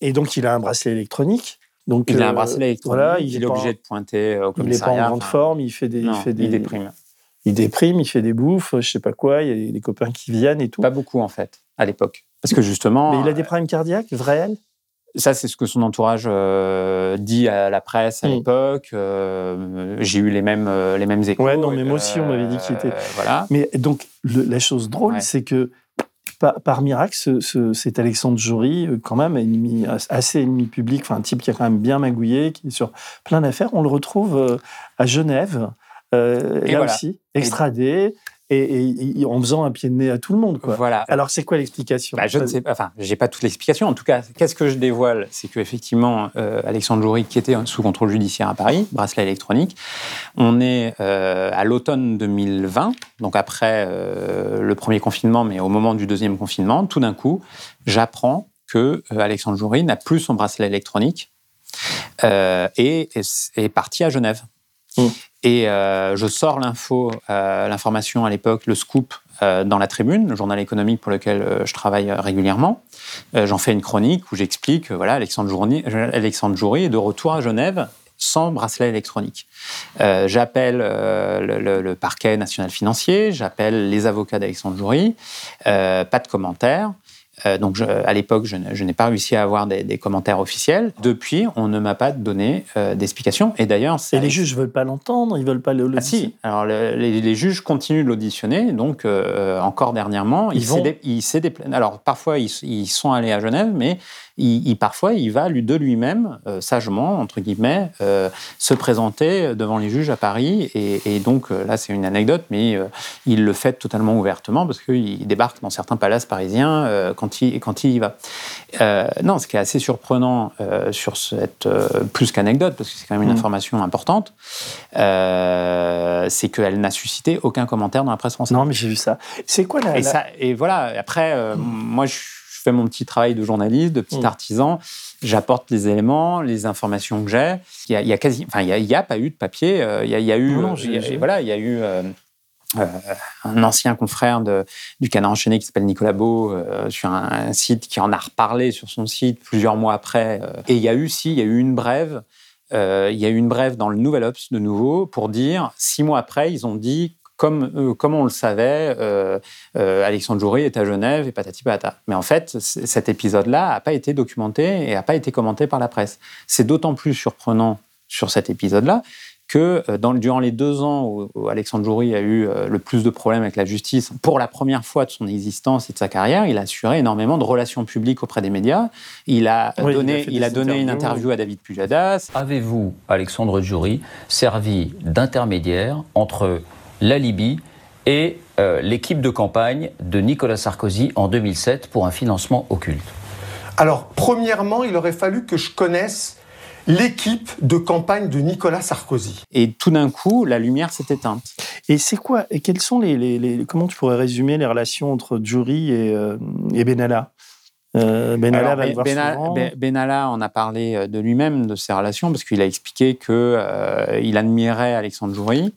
et donc il a un bracelet électronique. Donc Il a un bracelet électronique, Voilà, il, il est obligé de pointer au Il n'est pas en commissariat. grande enfin, forme, il fait des, non, il fait des, il déprime. Il déprime, il fait des bouffes, je sais pas quoi. Il y a des copains qui viennent et tout. Pas beaucoup, en fait, à l'époque. Parce que justement. Mais il a des problèmes cardiaques, réels. Ça, c'est ce que son entourage euh, dit à la presse à Mm. l'époque. Euh, J'ai eu les mêmes, euh, les mêmes échos. Ouais, non, mais moi aussi, on m'avait dit qu'il était- Euh, Voilà. Mais donc, le- la chose drôle, Ouais. c'est que par, par miracle, ce, ce- cet Alexandre Jory, euh, quand même, ennemi, assez ennemi public, enfin un type qui a quand même bien magouillé, qui est sur plein d'affaires, on le retrouve euh, à Genève, euh, Et là voilà. aussi, extradé, et, et- et en faisant un pied de nez à tout le monde. Quoi. Voilà. Alors, c'est quoi l'explication Bah, je ne sais pas, enfin, j'ai pas toute l'explication. En tout cas, qu'est-ce que je dévoile C'est qu'effectivement, euh, Alexandre Joury, qui était sous contrôle judiciaire à Paris, bracelet électronique, on est euh, à l'automne 2020, donc après euh, le premier confinement, mais au moment du deuxième confinement, tout d'un coup, j'apprends que Alexandre Joury n'a plus son bracelet électronique et est, est parti à Genève. Mm. Et euh, je sors l'info, euh, l'information à l'époque, le scoop, euh, dans la Tribune, le journal économique pour lequel euh, je travaille euh, régulièrement. Euh, J'en fais une chronique où j'explique que voilà, Alexandre, Journy- Alexandre Joury est de retour à Genève sans bracelet électronique. J'appelle le, le- le parquet national financier, j'appelle les avocats d'Alexandre Joury, pas de commentaires. Euh, donc, je- à l'époque, je, n'ai- pas réussi à avoir des, des commentaires officiels. Depuis, on ne m'a pas donné euh, d'explications. Et d'ailleurs, c'est Et les juges veulent pas l'entendre, ils veulent pas le. le ah si, alors le- les, les juges continuent de l'auditionner, donc euh, encore dernièrement, Ils il vont- s'est dé- Alors parfois ils, ils sont allés à Genève, mais il, il- parfois il va lui, de lui-même, euh, sagement, entre guillemets, euh, se présenter devant les juges à Paris. Et, et donc euh, là c'est une anecdote, mais euh, il le fait totalement ouvertement parce qu'il débarque dans certains palaces parisiens quand, il, quand il y va. Non, ce qui est assez surprenant sur cette, plus qu'anecdote, parce que c'est quand même une Mhm. information importante, c'est qu'elle n'a suscité aucun commentaire dans la presse française. Non, mais j'ai vu ça. C'est quoi la. Et, la- ça, et voilà, après, moi, je fais mon petit travail de journaliste, de petit Mm. artisan. J'apporte les éléments, les informations que j'ai. Il y a, il y a quasi, enfin, il y a, il y a pas eu de papier. euh, Il y a, il y a eu, Non, euh, voilà, il y a eu euh, un ancien confrère de, du Canard enchaîné qui s'appelle Nicolas Beau euh, sur un, un site qui en a reparlé sur son site plusieurs mois après. euh. et il y a eu, si, il y a eu une brève. il y a eu une brève dans le Nouvel Obs de nouveau pour dire six mois après, ils ont dit comme, euh, comme on le savait, euh, euh, Alexandre Joury est à Genève et patati patata. Mais en fait, cet épisode-là n'a pas été documenté et n'a pas été commenté par la presse. C'est d'autant plus surprenant sur cet épisode-là que dans, durant les deux ans où, où Alexandre Joury a eu euh, le plus de problèmes avec la justice, pour la première fois de son existence et de sa carrière, il a assuré énormément de relations publiques auprès des médias. Il a Oui, il a donné, il a donné une interview à David Pujadas. Avez-vous, Alexandre Djouri, servi d'intermédiaire entre la Libye et euh, l'équipe de campagne de Nicolas Sarkozy en 2007 pour un financement occulte Alors, premièrement, il aurait fallu que je connaisse l'équipe de campagne de Nicolas Sarkozy. Et tout d'un coup, la lumière s'est éteinte. Et c'est quoi Et quelles sont les, les- les- Comment tu pourrais résumer les relations entre Jury et, euh, et Benalla? Euh, Benalla Alors, va le Ben-. Ben- Benalla en a parlé euh, de lui-même, de ses relations, parce qu'il a expliqué qu'il admirait Alexandre Joury,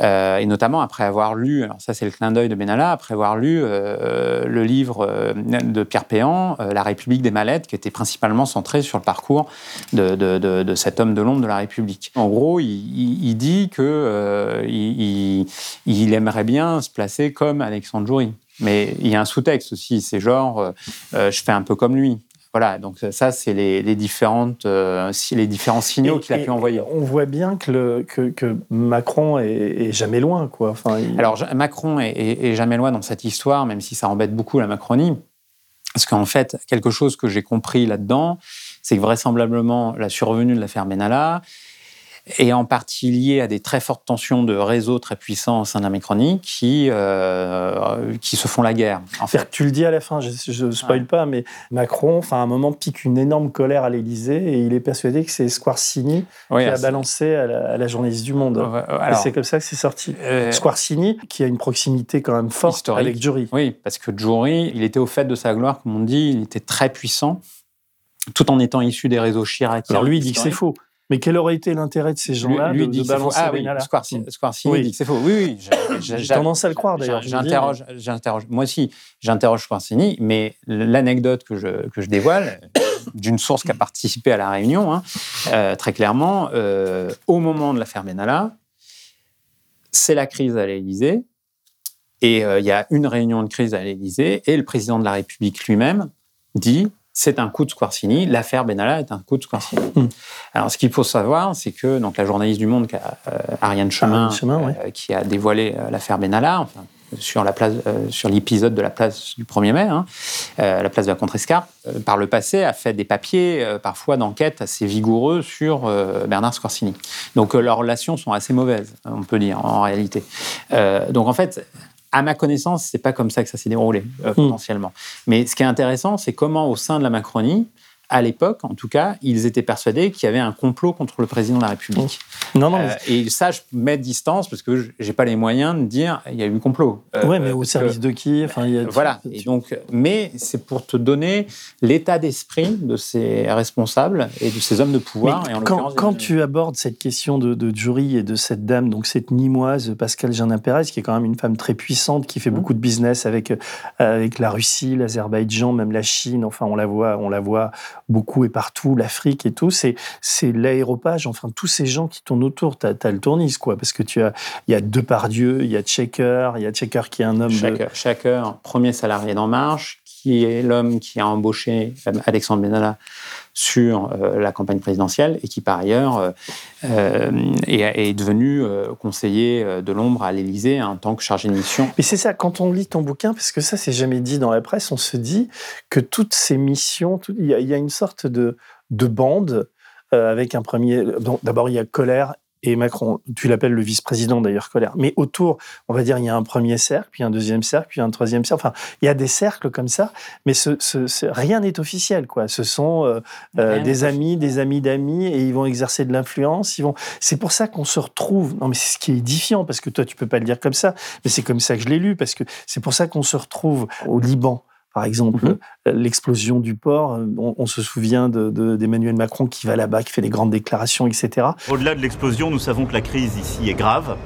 euh, et notamment après avoir lu, alors ça c'est le clin d'œil de Benalla, après avoir lu euh, le livre euh, de Pierre Péan, La République des Mallettes, qui était principalement centré sur le parcours de, cet homme de l'ombre de la République. En gros, il, dit que il, aimerait bien se placer comme Alexandre Joury. Mais il y a un sous-texte aussi, c'est genre, je fais un peu comme lui. Voilà, donc ça, c'est les, les, différentes, euh, les différents signaux qu'il a pu envoyer. On voit bien que, le, que, que Macron est, est, jamais loin. Quoi. Enfin, il... Alors, Macron est, est, jamais loin dans cette histoire, même si ça embête beaucoup la Macronie. Parce qu'en fait, quelque chose que j'ai compris là-dedans, c'est que vraisemblablement, la survenue de l'affaire Benalla et en partie lié à des très fortes tensions de réseaux très puissants au sein de la Macronie qui, euh, qui se font la guerre. En fait. Tu le dis à la fin, je ne spoil ouais. pas, mais Macron, enfin, à un moment, pique une énorme colère à l'Élysée et il est persuadé que c'est Squarcini oui, qui a balancé à la, à la, journaliste du Monde. Euh, c'est comme ça que c'est sorti. Euh, Squarcini, qui a une proximité quand même forte historique. avec Jury. Oui, parce que Jury, il était au fait de sa gloire, comme on dit, il était très puissant, tout en étant issu des réseaux Chirac. Alors lui, il dit que c'est faux. Mais quel aurait été l'intérêt de ces gens-là de, dit de balancer ah, oui, Squarcini, oui. dit que c'est faux. Oui, oui. J'ai tendance à le croire d'ailleurs. J'interroge, j'interroge. Moi aussi, j'interroge Squarcini, mais l'anecdote que je, que je dévoile, d'une source qui a participé à la réunion, hein, euh, très clairement, euh, au moment de l'affaire Benalla, c'est la crise à l'Élysée, et euh, il y a une réunion de crise à l'Élysée, et le président de la République lui-même dit c'est un coup de Squarcini. L'affaire Benalla est un coup de Squarcini. Mm. Alors, ce qu'il faut savoir, c'est que donc la journaliste du Monde, euh, Ariane Chemin, euh, qui a dévoilé euh, l'affaire Benalla, enfin, sur la place, euh, sur l'épisode de la place du 1er mai, hein, euh, la place de la Contrescarpe, par le passé a fait des papiers parfois d'enquête assez vigoureux sur Bernard Squarcini. Donc leurs relations sont assez mauvaises, on peut dire en réalité. donc en fait, à ma connaissance, c'est pas comme ça que ça s'est déroulé euh, mmh. potentiellement. Mais ce qui est intéressant, c'est comment au sein de la Macronie, à l'époque, en tout cas, ils étaient persuadés qu'il y avait un complot contre le président de la République. Non, non. Euh, et ça, je mets distance parce que j'ai pas les moyens de dire il y a eu complot. Euh, ouais, mais au service que, de qui enfin, il y a... Voilà. Et donc, mais c'est pour te donner l'état d'esprit de ces responsables et de ces hommes de pouvoir. Mais et en quand, quand tu abordes cette question de, de, jury et de cette dame, donc cette Nîmoise Pascal Jeannin Pérez, qui est quand même une femme très puissante, qui fait mmh. beaucoup de business avec avec la Russie, l'Azerbaïdjan, même la Chine. Enfin, on la voit, on la voit beaucoup et partout, l'Afrique et tout, c'est l'aéropage, enfin tous ces gens qui tournent autour, tu as, le tournis quoi, parce que tu as il y a Depardieu, il y a Checker, il y a Checker qui est un homme Checker. Checker premier salarié d'En Marche, qui est l'homme qui a embauché Alexandre Benalla sur euh, la campagne présidentielle et qui par ailleurs euh, euh, est, devenu conseiller de l'ombre à l'Élysée en tant que chargé de mission. Mais c'est ça, quand on lit ton bouquin, parce que ça c'est jamais dit dans la presse, on se dit que toutes ces missions, il, y y a une sorte de, de bande avec un premier. D'abord, il y a colère et Macron, tu l'appelles le vice-président d'ailleurs, colère. Mais autour, on va dire, il y a un premier cercle, puis un deuxième cercle, puis un troisième cercle. Enfin, il y a des cercles comme ça, mais ce, ce, ce, rien n'est officiel, quoi. Ce sont euh, euh, des amis, des amis d'amis, et ils vont exercer de l'influence. Ils vont. C'est pour ça qu'on se retrouve. Non, mais c'est ce qui est édifiant, parce que toi, tu peux pas le dire comme ça, mais c'est comme ça que je l'ai lu, parce que c'est pour ça qu'on se retrouve au Liban par exemple, mmh. l'explosion du port. On, on se souvient d'Emmanuel de, de, Macron qui va là-bas, qui fait des grandes déclarations, etc. Au-delà de l'explosion, nous savons que la crise ici est grave.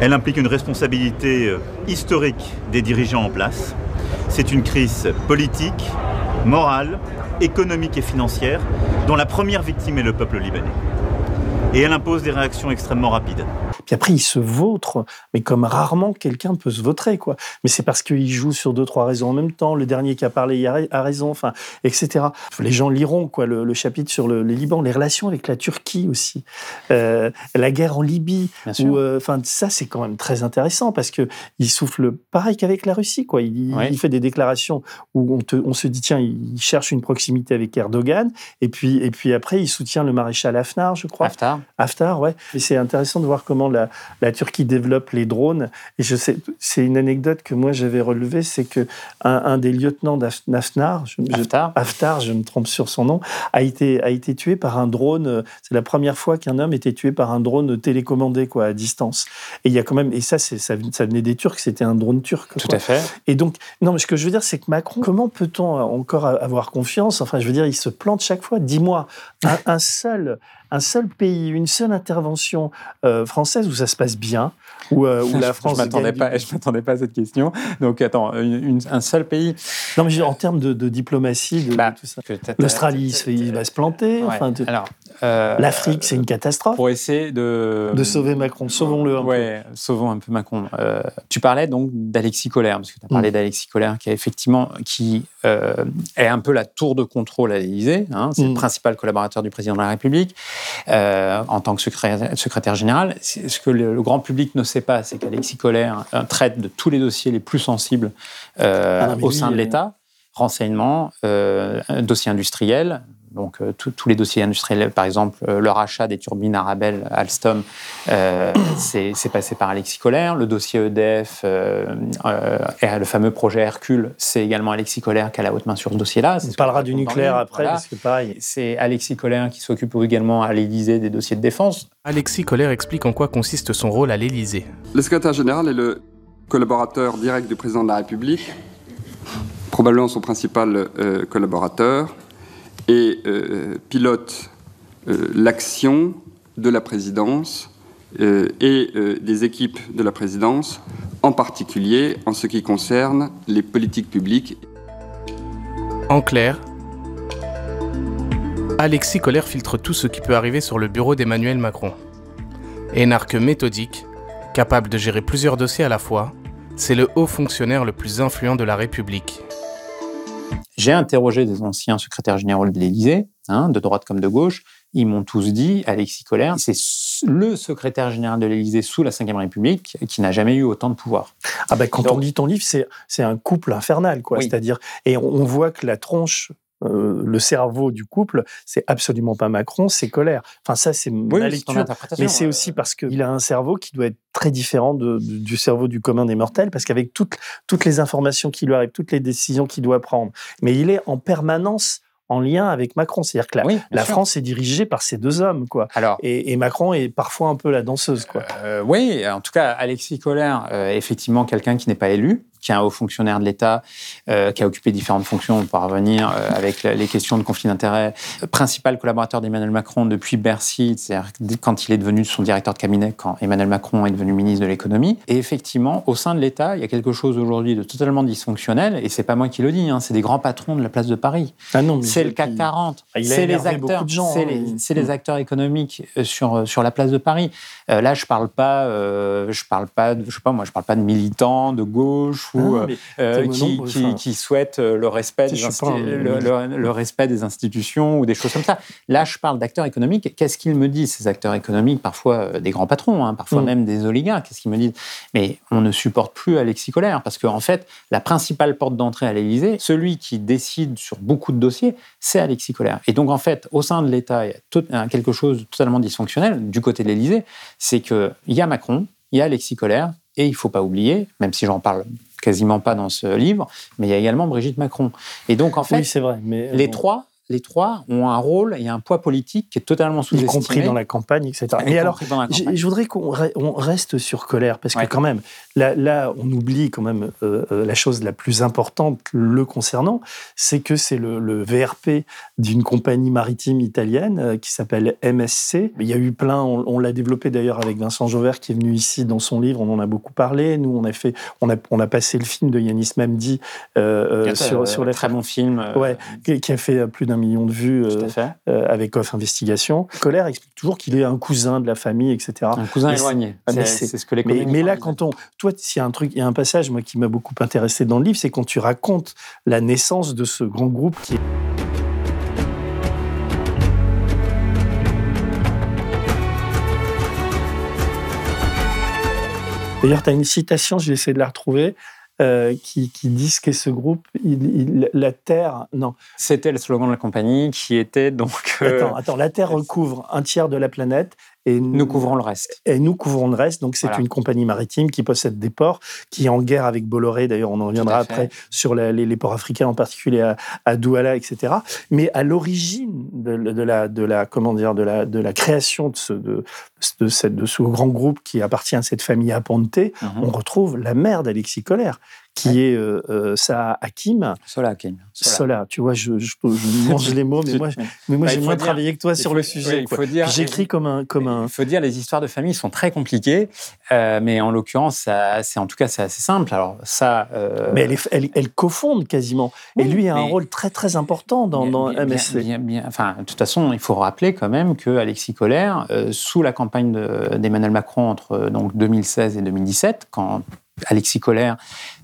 Elle implique une responsabilité historique des dirigeants en place. C'est une crise politique, morale, économique et financière, dont la première victime est le peuple libanais. Et elle impose des réactions extrêmement rapides. Puis après, il se vautre, mais comme rarement quelqu'un peut se vautrer, quoi. Mais c'est parce qu'il joue sur deux, trois raisons en même temps. Le dernier qui a parlé a raison, enfin, etc. Les gens liront, quoi, le, le chapitre sur le, les Liban, les relations avec la Turquie aussi, euh, la guerre en Libye. Euh, enfin, ça, c'est quand même très intéressant parce que il souffle pareil qu'avec la Russie, quoi. Il, fait des déclarations où on, te, on se dit, tiens, il cherche une proximité avec Erdogan, et puis, et puis après, il soutient le maréchal Haftar, je crois. Haftar. Haftar, ouais. Et c'est intéressant de voir comment la, la, Turquie développe les drones. Et je sais, c'est une anecdote que moi j'avais relevée, c'est que un, un, des lieutenants d'Haftar, je, je me trompe sur son nom, a été, a été tué par un drone. C'est la première fois qu'un homme était tué par un drone télécommandé, quoi, à distance. Et il y a quand même, et ça, ça, ça venait des Turcs, c'était un drone turc. Tout à fait. Et donc, non, mais ce que je veux dire, c'est que Macron, comment peut-on encore avoir confiance? Enfin, je veux dire, il se plante chaque fois. Dis-moi, un, un seul un seul pays, une seule intervention euh, française où ça se passe bien, où, euh, où la France. je m'attendais pas, je m'attendais pas à cette question. Donc attends, une, une, un seul pays. Non, mais en termes de, de diplomatie, de, bah, tout ça. L'Australie, il, il, va se planter. Ouais. Enfin, Alors, Euh, L'Afrique, c'est une catastrophe. Pour essayer de... De sauver Macron. Sauvons-le un ouais, sauvons un peu Macron. Euh, tu parlais donc d'Alexis Colère, parce que tu as parlé Mm. d'Alexis Colère, qui est effectivement qui euh, est un peu la tour de contrôle à l'Élysée. Hein, c'est le Mm. principal collaborateur du président de la République euh, en tant que secrétaire, secrétaire général. Ce que le, le grand public ne sait pas, c'est qu'Alexis Colère euh, traite de tous les dossiers les plus sensibles euh, Ah non, au lui, sein de l'État renseignements, euh, dossiers industriels, donc euh, tous- les dossiers industriels, par exemple euh, le rachat des turbines Arabelle Alstom, euh, c'est passé par Alexis Colère. Le dossier EDF, euh, euh, et le fameux projet Hercule, c'est également Alexis Colère qui a la haute main sur ce dossier-là. On parlera du nucléaire après, voilà. parce que pareil. C'est Alexis Colère qui s'occupe également à l'Élysée des dossiers de défense. Alexis Colère explique en quoi consiste son rôle à l'Élysée. Le secrétaire général est le collaborateur direct du président de la République, probablement son principal euh, collaborateur, et euh, pilote euh, l'action de la présidence euh, et des équipes de la présidence, en particulier en ce qui concerne les politiques publiques. En clair, Alexis Colère filtre tout ce qui peut arriver sur le bureau d'Emmanuel Macron. Énarque méthodique, capable de gérer plusieurs dossiers à la fois, c'est le haut fonctionnaire le plus influent de la République. J'ai interrogé des anciens secrétaires généraux de l'Élysée, hein, de droite comme de gauche. Ils m'ont tous dit, Alexis Colère, c'est le secrétaire général de l'Élysée sous la Ve République qui n'a jamais eu autant de pouvoir. Ah bah, quand on lit ton livre, c'est c'est un couple infernal, quoi. Oui. C'est-à-dire, et on, on voit que la tronche, euh, le cerveau du couple, c'est absolument pas Macron, c'est colère. Enfin, ça, c'est ma c'est ton lecture. Mais c'est ouais. aussi parce qu'il a un cerveau qui doit être très différent de- de- du cerveau du commun des mortels, parce qu'avec toutes, toutes les informations qui lui arrivent, toutes les décisions qu'il doit prendre, mais il est en permanence en lien avec Macron. C'est-à-dire que la. France est dirigée par ces deux hommes, quoi. Alors, et, et Macron est parfois un peu la danseuse, quoi. Euh, oui, en tout cas, Alexis Colère, euh, effectivement, quelqu'un qui n'est pas élu, qui est un haut fonctionnaire de l'État, euh, qui a occupé différentes fonctions, on pourra revenir euh, avec les questions de conflit d'intérêts. Principal collaborateur d'Emmanuel Macron depuis Bercy, c'est-à-dire quand il est devenu son directeur de cabinet, quand Emmanuel Macron est devenu ministre de l'économie. Et effectivement, au sein de l'État, il y a quelque chose aujourd'hui de totalement dysfonctionnel, et c'est pas moi qui le dis, hein, c'est des grands patrons de la place de Paris. Ah c'est le CAC 40, Ah, il c'est les acteurs, c'est hein, les, c'est les acteurs économiques euh, sur sur la place de Paris. Euh, là, je parle pas, je parle pas, de, je sais pas moi, je parle pas de militants de gauche ou Ah, euh, euh, qui, souhaitent euh, le respect, des un le, le- le respect des institutions ou des choses comme ça. Là, je parle d'acteurs économiques. Qu'est-ce qu'ils me disent ces acteurs économiques? Parfois des grands patrons, hein, parfois Mm. même des oligarques. Qu'est-ce qu'ils me disent? Mais on ne supporte plus Alexis Colère parce qu'en fait, la principale porte d'entrée à l'Élysée, celui qui décide sur beaucoup de dossiers, c'est Alexis Colère. Et donc en fait, au sein de l'État, il y a tout- quelque chose de totalement dysfonctionnel du côté de l'Élysée, c'est que il y a Macron, il y a Alexis Colère, et il faut pas oublier, même si j'en parle quasiment pas dans ce livre, mais il y a également Brigitte Macron. Et donc en fait, oui, vrai. Mais les euh, trois, les trois ont un rôle et un poids politique qui est totalement y sous-estimé. compris dans la campagne, etc. Y Mais alors, je voudrais qu'on re- on reste sur colère, parce Ouais. que quand même, là, là, on oublie quand même euh, euh, la chose la plus importante le concernant, c'est que c'est le, le VRP d'une compagnie maritime italienne euh, qui s'appelle MSC. Il y a eu plein, on, on l'a développé d'ailleurs avec Vincent Jauvert qui est venu ici dans son livre, on en a beaucoup parlé. Nous, on a fait, on a, on a passé le film de Yanis Mamdi euh, sur, sur la très bon film. Ouais, qui a fait plus d'un million de vues euh, euh, avec Off Investigation. Colère explique toujours qu'il est un cousin de la famille, etc. Un cousin Mais éloigné. C'est- ce que les mais, mais là, quand on, toi, s'il y a un truc, il y a un passage moi qui m'a beaucoup intéressé dans le livre, c'est quand tu racontes la naissance de ce grand groupe qui est D'ailleurs, tu as une citation, je vais essayer de la retrouver, euh, qui, qui ce qu'est ce groupe. Il- il- la Terre, non. C'était le slogan de la compagnie qui était donc. euh, Attends, attends, la Terre recouvre un tiers de la planète et Nous couvrons le reste. Et nous couvrons le reste. Donc, c'est Voilà. une compagnie maritime qui possède des ports, qui est en guerre avec Bolloré. D'ailleurs, on en reviendra après sur la- les, les ports africains, en particulier à, à Douala, etc. Mais à l'origine de, de la, de la, comment dire, de la, de la création de ce, de, de, cette- de ce grand groupe qui appartient à cette famille Aponte, Mhm. on retrouve la mère d'Alexis Colère, qui est euh, euh, Saha Hakim. Sola Hakim. Sola. tu vois, je, je, je mange les mots, mais moi, mais moi Bah, j'ai moins dire- travaillé que toi sur faut- le sujet. oui, il quoi. faut dire- J'écris comme un, comme un. Il faut dire, les histoires de famille sont très compliquées, euh, mais en l'occurrence, ça- c'est en tout cas c'est assez simple. Alors ça, euh, Mais elle, est- elle, elle cofonde quasiment. Et lui a un rôle très très important dans, dans Bien- MSC. bien- enfin, de toute façon, il faut rappeler quand même que Alexis Collère, euh, sous la campagne de- d'Emmanuel Macron entre euh, donc 2016 et 2017, quand Alexis Collère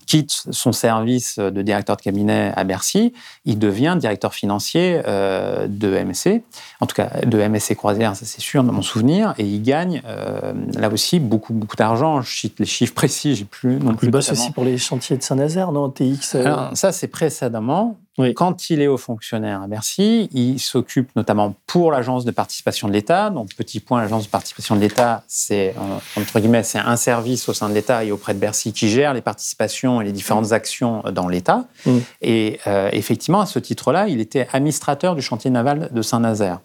quitte son service de directeur de cabinet à Bercy, il devient directeur financier euh, de MSC, en tout cas de MSC Croisière, ça c'est sûr, dans mon souvenir, et il gagne euh, là aussi beaucoup, beaucoup d'argent. Je cite les chiffres précis, j'ai plus non plus. Il bosse aussi pour les chantiers de Saint-Nazaire, non TX euh, Alors, ça, c'est précédemment. Quand il est haut fonctionnaire à Bercy, il s'occupe notamment pour l'agence de participation de l'État. Donc, petit point, l'agence de participation de l'État, c'est, euh, entre guillemets, c'est un service au sein de l'État et auprès de Bercy qui gère les participations et les différentes actions dans l'État. Mm. Et euh, effectivement, à ce titre-là, il était administrateur du chantier naval de Saint-Nazaire,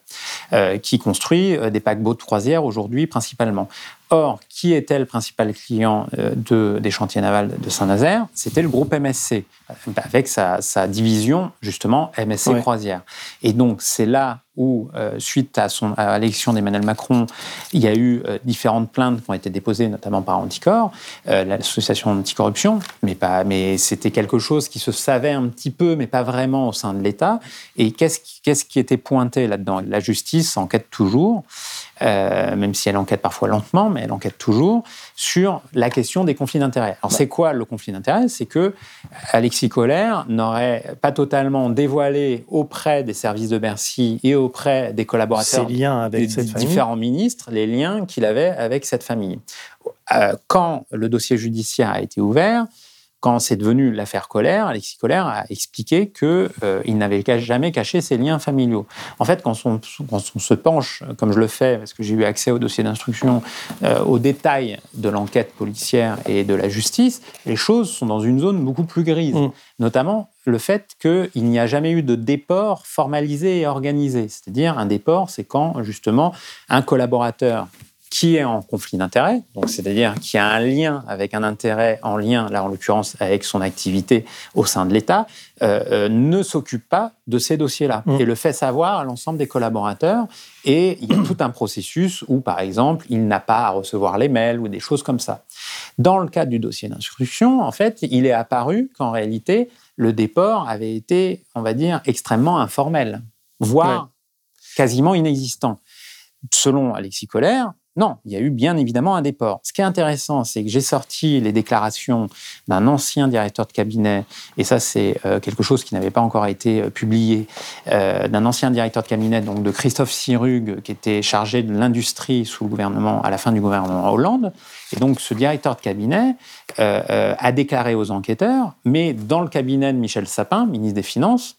euh, qui construit euh, des paquebots de croisière aujourd'hui principalement. Or, qui était le principal client euh, de, des chantiers navals de Saint-Nazaire? C'était le groupe MSC, avec sa, sa division justement MSC. Croisière. Et donc, c'est là où, euh, suite à, son, à l'élection d'Emmanuel Macron, il y a eu euh, différentes plaintes qui ont été déposées, notamment par Anticor, euh, l'association anticorruption, mais, pas, mais c'était quelque chose qui se savait un petit peu, mais pas vraiment au sein de l'État. Et qu'est-ce qui, qu'est-ce qui était pointé là-dedans? La justice enquête toujours, euh, même si elle enquête parfois lentement, mais elle enquête toujours sur la question des conflits d'intérêts. Alors, c'est quoi le conflit d'intérêts? C'est que Alexis Collère n'aurait pas totalement dévoilé auprès des services de Bercy et auprès des collaborateurs liens avec des cette famille. différents ministres les liens qu'il avait avec cette famille. Euh, quand le dossier judiciaire a été ouvert, quand c'est devenu l'affaire Colère, Alexis Colère a expliqué qu'il il n'avait jamais caché ses liens familiaux. En fait, quand on, quand on se penche, comme je le fais, parce que j'ai eu accès au dossier d'instruction, euh, aux détails de l'enquête policière et de la justice, les choses sont dans une zone beaucoup plus grise. Notamment le fait qu'il n'y a jamais eu de déport formalisé et organisé. C'est-à-dire, un déport, c'est quand, justement, un collaborateur qui est en conflit d'intérêts, donc c'est-à-dire qui a un lien avec un intérêt en lien, là en l'occurrence avec son activité au sein de l'État, euh, euh, ne s'occupe pas de ces dossiers-là et le fait savoir à l'ensemble des collaborateurs. Et il y a tout un processus où, par exemple, il n'a pas à recevoir les mails ou des choses comme ça. Dans le cadre du dossier d'instruction, en fait, il est apparu qu'en réalité, le déport avait été, on va dire, extrêmement informel, voire quasiment inexistant. Selon Alexis Collère, non, il y a eu bien évidemment un déport. Ce qui est intéressant, c'est que j'ai sorti les déclarations d'un ancien directeur de cabinet, et ça c'est euh, quelque chose qui n'avait pas encore été euh, publié, euh, d'un ancien directeur de cabinet, donc de Christophe Sirugue, qui était chargé de l'industrie sous le gouvernement, à la fin du gouvernement Hollande. Et donc ce directeur de cabinet a déclaré aux enquêteurs, mais dans le cabinet de Michel Sapin, ministre des Finances,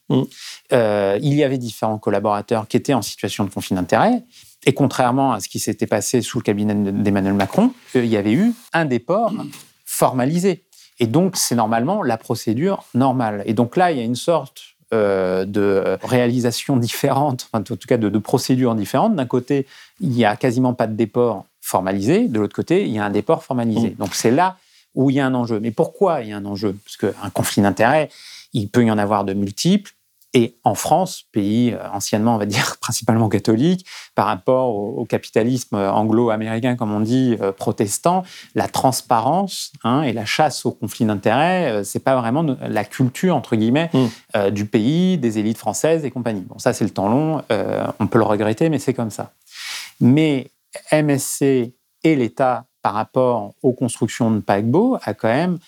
euh, il y avait différents collaborateurs qui étaient en situation de conflit d'intérêts. Et contrairement à ce qui s'était passé sous le cabinet d'Emmanuel Macron, il y avait eu un déport formalisé. Et donc, c'est normalement la procédure normale. Et donc là, il y a une sorte euh, de réalisation différente, enfin, en tout cas de, de procédures différentes. D'un côté, il n'y a quasiment pas de déport formalisé. De l'autre côté, il y a un déport formalisé. Donc c'est là où il y a un enjeu. Mais pourquoi il y a un enjeu? Parce qu'un conflit d'intérêts, il peut y en avoir de multiples. Et en France, pays euh, anciennement, on va dire, principalement catholique, par rapport au, au capitalisme anglo-américain, comme on dit, euh, protestant, la transparence hein, et la chasse au conflit d'intérêts, euh, c'est pas vraiment la culture, entre guillemets, euh, du pays, des élites françaises et compagnie. Bon, ça, c'est le temps long, on peut le regretter, mais c'est comme ça. Mais MSC et l'État, par rapport aux constructions de paquebots, a quand même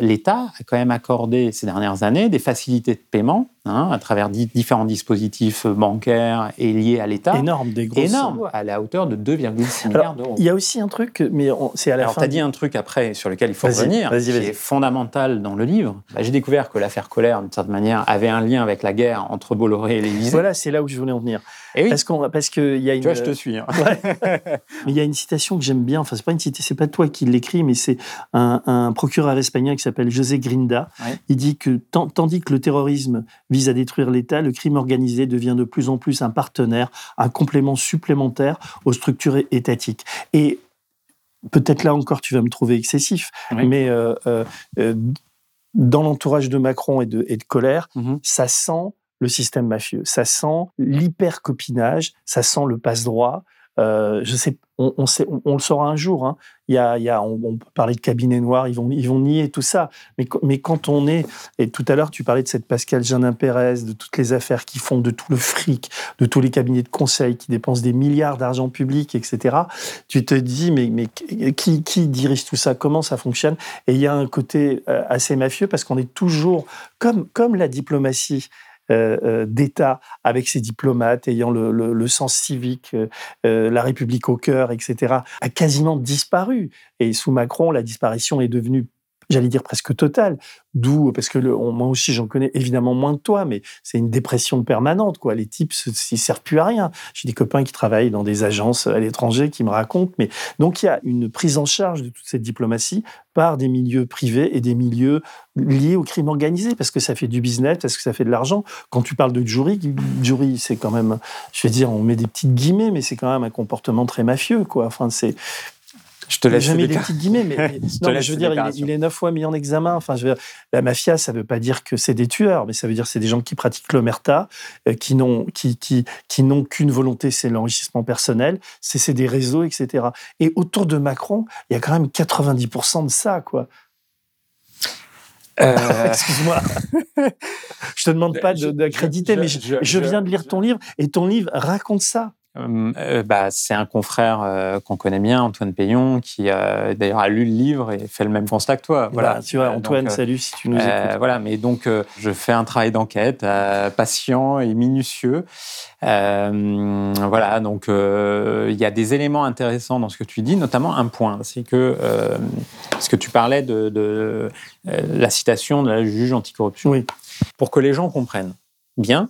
l'État a quand même accordé ces dernières années des facilités de paiement hein, à travers di- différents dispositifs bancaires et liés à l'État. Énorme, des grosses Énorme, à la hauteur de 2,6 milliards Alors, d'euros. il y a aussi un truc, mais c'est à la Alors, fin. tu as dit un truc après sur lequel il faut revenir, qui est fondamental dans le livre. Bah, J'ai découvert que l'affaire Colère, d'une certaine manière, avait un lien avec la guerre entre Bolloré et l'Élysée. Voilà, c'est là où je voulais en venir. Eh oui. Parce qu'on, parce que il y a une. Tu vois, je te suis. hein. Ouais. il y a une citation que j'aime bien. Enfin, c'est pas une citation, c'est pas toi qui l'écris, mais c'est un, un procureur espagnol qui s'appelle José Grinda. Ouais. Il dit que tandis que le terrorisme vise à détruire l'État, le crime organisé devient de plus en plus un partenaire, un complément supplémentaire aux structures étatiques. Et peut-être là encore, tu vas me trouver excessif, Oui. mais euh, euh, euh, dans l'entourage de Macron et de, et de Colère, ça sent le système mafieux, ça sent l'hyper-copinage, ça sent le passe-droit. Euh, je sais, on, sait, on, le saura un jour. Hein. Il y a, on, peut parler de cabinet noir, ils vont, ils vont nier tout ça. Mais, quand on est, et tout à l'heure tu parlais de cette Pascal Janin Pérez, de toutes les affaires qui font, de tout le fric, de tous les cabinets de conseil qui dépensent des milliards d'argent public, etc. Tu te dis, mais, qui, qui dirige tout ça? Comment ça fonctionne? Et il y a un côté euh, assez mafieux parce qu'on est toujours, comme, comme la diplomatie, d'État avec ses diplomates ayant le, sens civique, euh, la République au cœur, etc., a quasiment disparu. Et sous Macron, la disparition est devenue j'allais dire presque totale. D'où, parce que moi aussi, j'en connais évidemment moins que toi, mais c'est une dépression permanente, quoi. Les types, ils servent plus à rien. J'ai des copains qui travaillent dans des agences à l'étranger qui me racontent, mais donc il y a une prise en charge de toute cette diplomatie par des milieux privés et des milieux liés au crime organisé, parce que ça fait du business, parce que ça fait de l'argent. Quand tu parles de jury, jury, c'est quand même, je vais dire, on met des petites guillemets, mais c'est quand même un comportement très mafieux, quoi. Enfin, c'est, je te laisse jamais des petites guillemets, mais, non, mais je veux dire, il, est neuf fois mis en examen. Enfin, je veux dire, la mafia, ça ne veut pas dire que c'est des tueurs, mais ça veut dire que c'est des gens qui pratiquent l'omerta, euh, qui n'ont qui, qui, qui n'ont qu'une volonté, c'est l'enrichissement personnel, c'est des réseaux, etc. Et autour de Macron, il y a quand même 90% de ça, quoi. Euh... Excuse-moi. je te demande pas d'accréditer, mais je, je, viens de lire ton livre et ton livre raconte ça. Euh, euh, bah, c'est un confrère euh, qu'on connaît bien, Antoine Payon, qui d'ailleurs a lu le livre et fait le même constat que toi. Voilà. Bah, tu vois, Antoine, salut si tu nous écoutes. Voilà, mais donc je fais un travail d'enquête patient et minutieux. voilà, donc il y a des éléments intéressants dans ce que tu dis, notamment un point, c'est que ce que tu parlais de, de la citation de la juge anticorruption. Oui. Pour que les gens comprennent bien,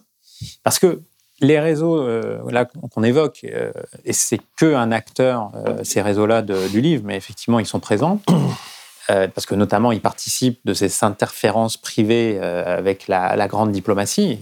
parce que les réseaux euh, là qu'on évoque, euh, et c'est que un acteur, euh, ces réseaux-là du livre, mais effectivement ils sont présents. parce que notamment ils participent de ces interférences privées avec la, grande diplomatie.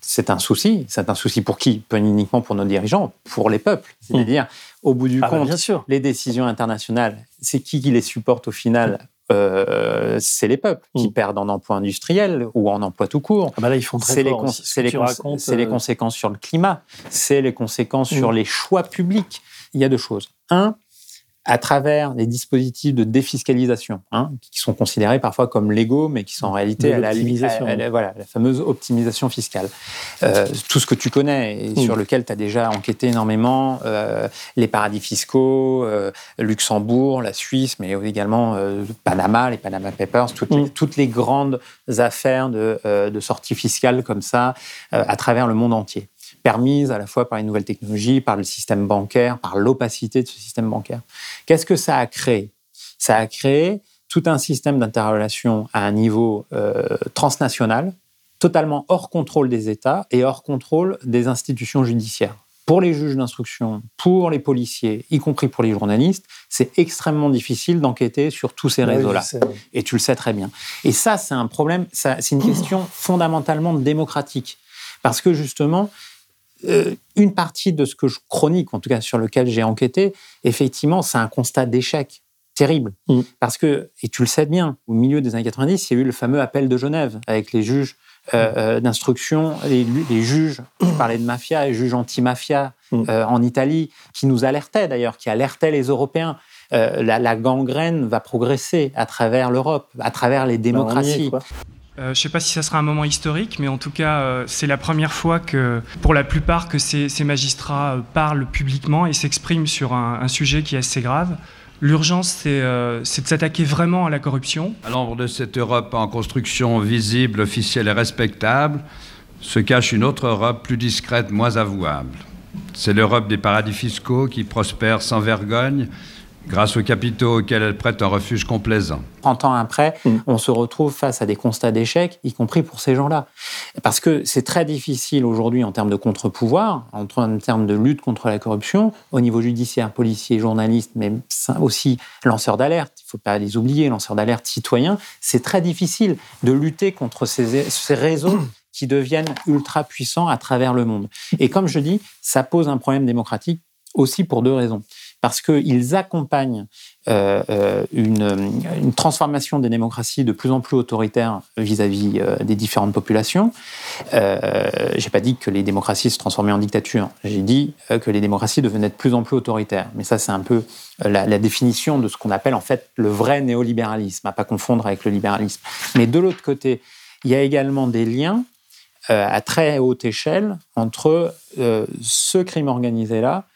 C'est un souci. C'est un souci pour qui? Pas uniquement pour nos dirigeants, pour les peuples. C'est-à-dire, au bout du ah, bah, compte, les décisions internationales, c'est qui qui les supporte au final? Euh, c'est les peuples qui mm. perdent en emploi industriel ou en emploi tout court. Ah bah là, ils font c'est les, les, les, euh, conséquences sur le climat, c'est les conséquences sur mm. les choix publics. Il y a deux choses. Un, à travers les dispositifs de défiscalisation, hein, qui sont considérés parfois comme légaux, mais qui sont en réalité à la, à, voilà, la fameuse optimisation fiscale. Euh, tout ce que tu connais et sur lequel tu as déjà enquêté énormément, euh, les paradis fiscaux, euh, Luxembourg, la Suisse, mais également Panama, les Panama Papers, toutes, les, toutes les grandes affaires de, de sortie fiscale comme ça à travers le monde entier permise à la fois par les nouvelles technologies, par le système bancaire, par l'opacité de ce système bancaire. Qu'est-ce que ça a créé? Ça a créé tout un système d'interrelation à un niveau euh, transnational, totalement hors contrôle des États et hors contrôle des institutions judiciaires. Pour les juges d'instruction, pour les policiers, y compris pour les journalistes, c'est extrêmement difficile d'enquêter sur tous ces réseaux-là. et tu le sais très bien. Et ça, c'est un problème, c'est une question fondamentalement démocratique. Parce que justement, une partie de ce que je chronique, en tout cas sur lequel j'ai enquêté, effectivement, c'est un constat d'échec terrible. Mm. Parce que, et tu le sais bien, au milieu des années 90, il y a eu le fameux appel de Genève avec les juges euh, mm. euh, d'instruction, les, juges, je parlais de mafia, les juges anti-mafia mm. en Italie, qui nous alertaient d'ailleurs, qui alertaient les Européens. La, la, gangrène va progresser à travers l'Europe, à travers les bah, démocraties. Euh, je ne sais pas si ça sera un moment historique, mais en tout cas, euh, c'est la première fois que, pour la plupart, que ces, magistrats euh, parlent publiquement et s'expriment sur un, sujet qui est assez grave. L'urgence, c'est de s'attaquer vraiment à la corruption. À l'ombre de cette Europe en construction visible, officielle et respectable, se cache une autre Europe plus discrète, moins avouable. C'est l'Europe des paradis fiscaux qui prospère sans vergogne grâce aux capitaux auxquels elle prête un refuge complaisant. 30 ans après, mm. on se retrouve face à des constats d'échec, y compris pour ces gens-là. Parce que c'est très difficile aujourd'hui en termes de contre-pouvoir, en termes de lutte contre la corruption, au niveau judiciaire, policier, journaliste, mais aussi lanceurs d'alerte, il ne faut pas les oublier, lanceurs d'alerte citoyens, c'est très difficile de lutter contre ces, ces réseaux qui deviennent ultra puissants à travers le monde. Et comme je dis, ça pose un problème démocratique aussi pour deux raisons. Parce qu'ils accompagnent euh, euh, une, transformation des démocraties de plus en plus autoritaires vis-à-vis euh, des différentes populations. Euh, j'ai pas dit que les démocraties se transformaient en dictature. J'ai dit que les démocraties devenaient de plus en plus autoritaires. Mais ça, c'est un peu la, définition de ce qu'on appelle en fait le vrai néolibéralisme, à pas confondre avec le libéralisme. Mais de l'autre côté, il y a également des liens à très haute échelle entre ce crime organisé-là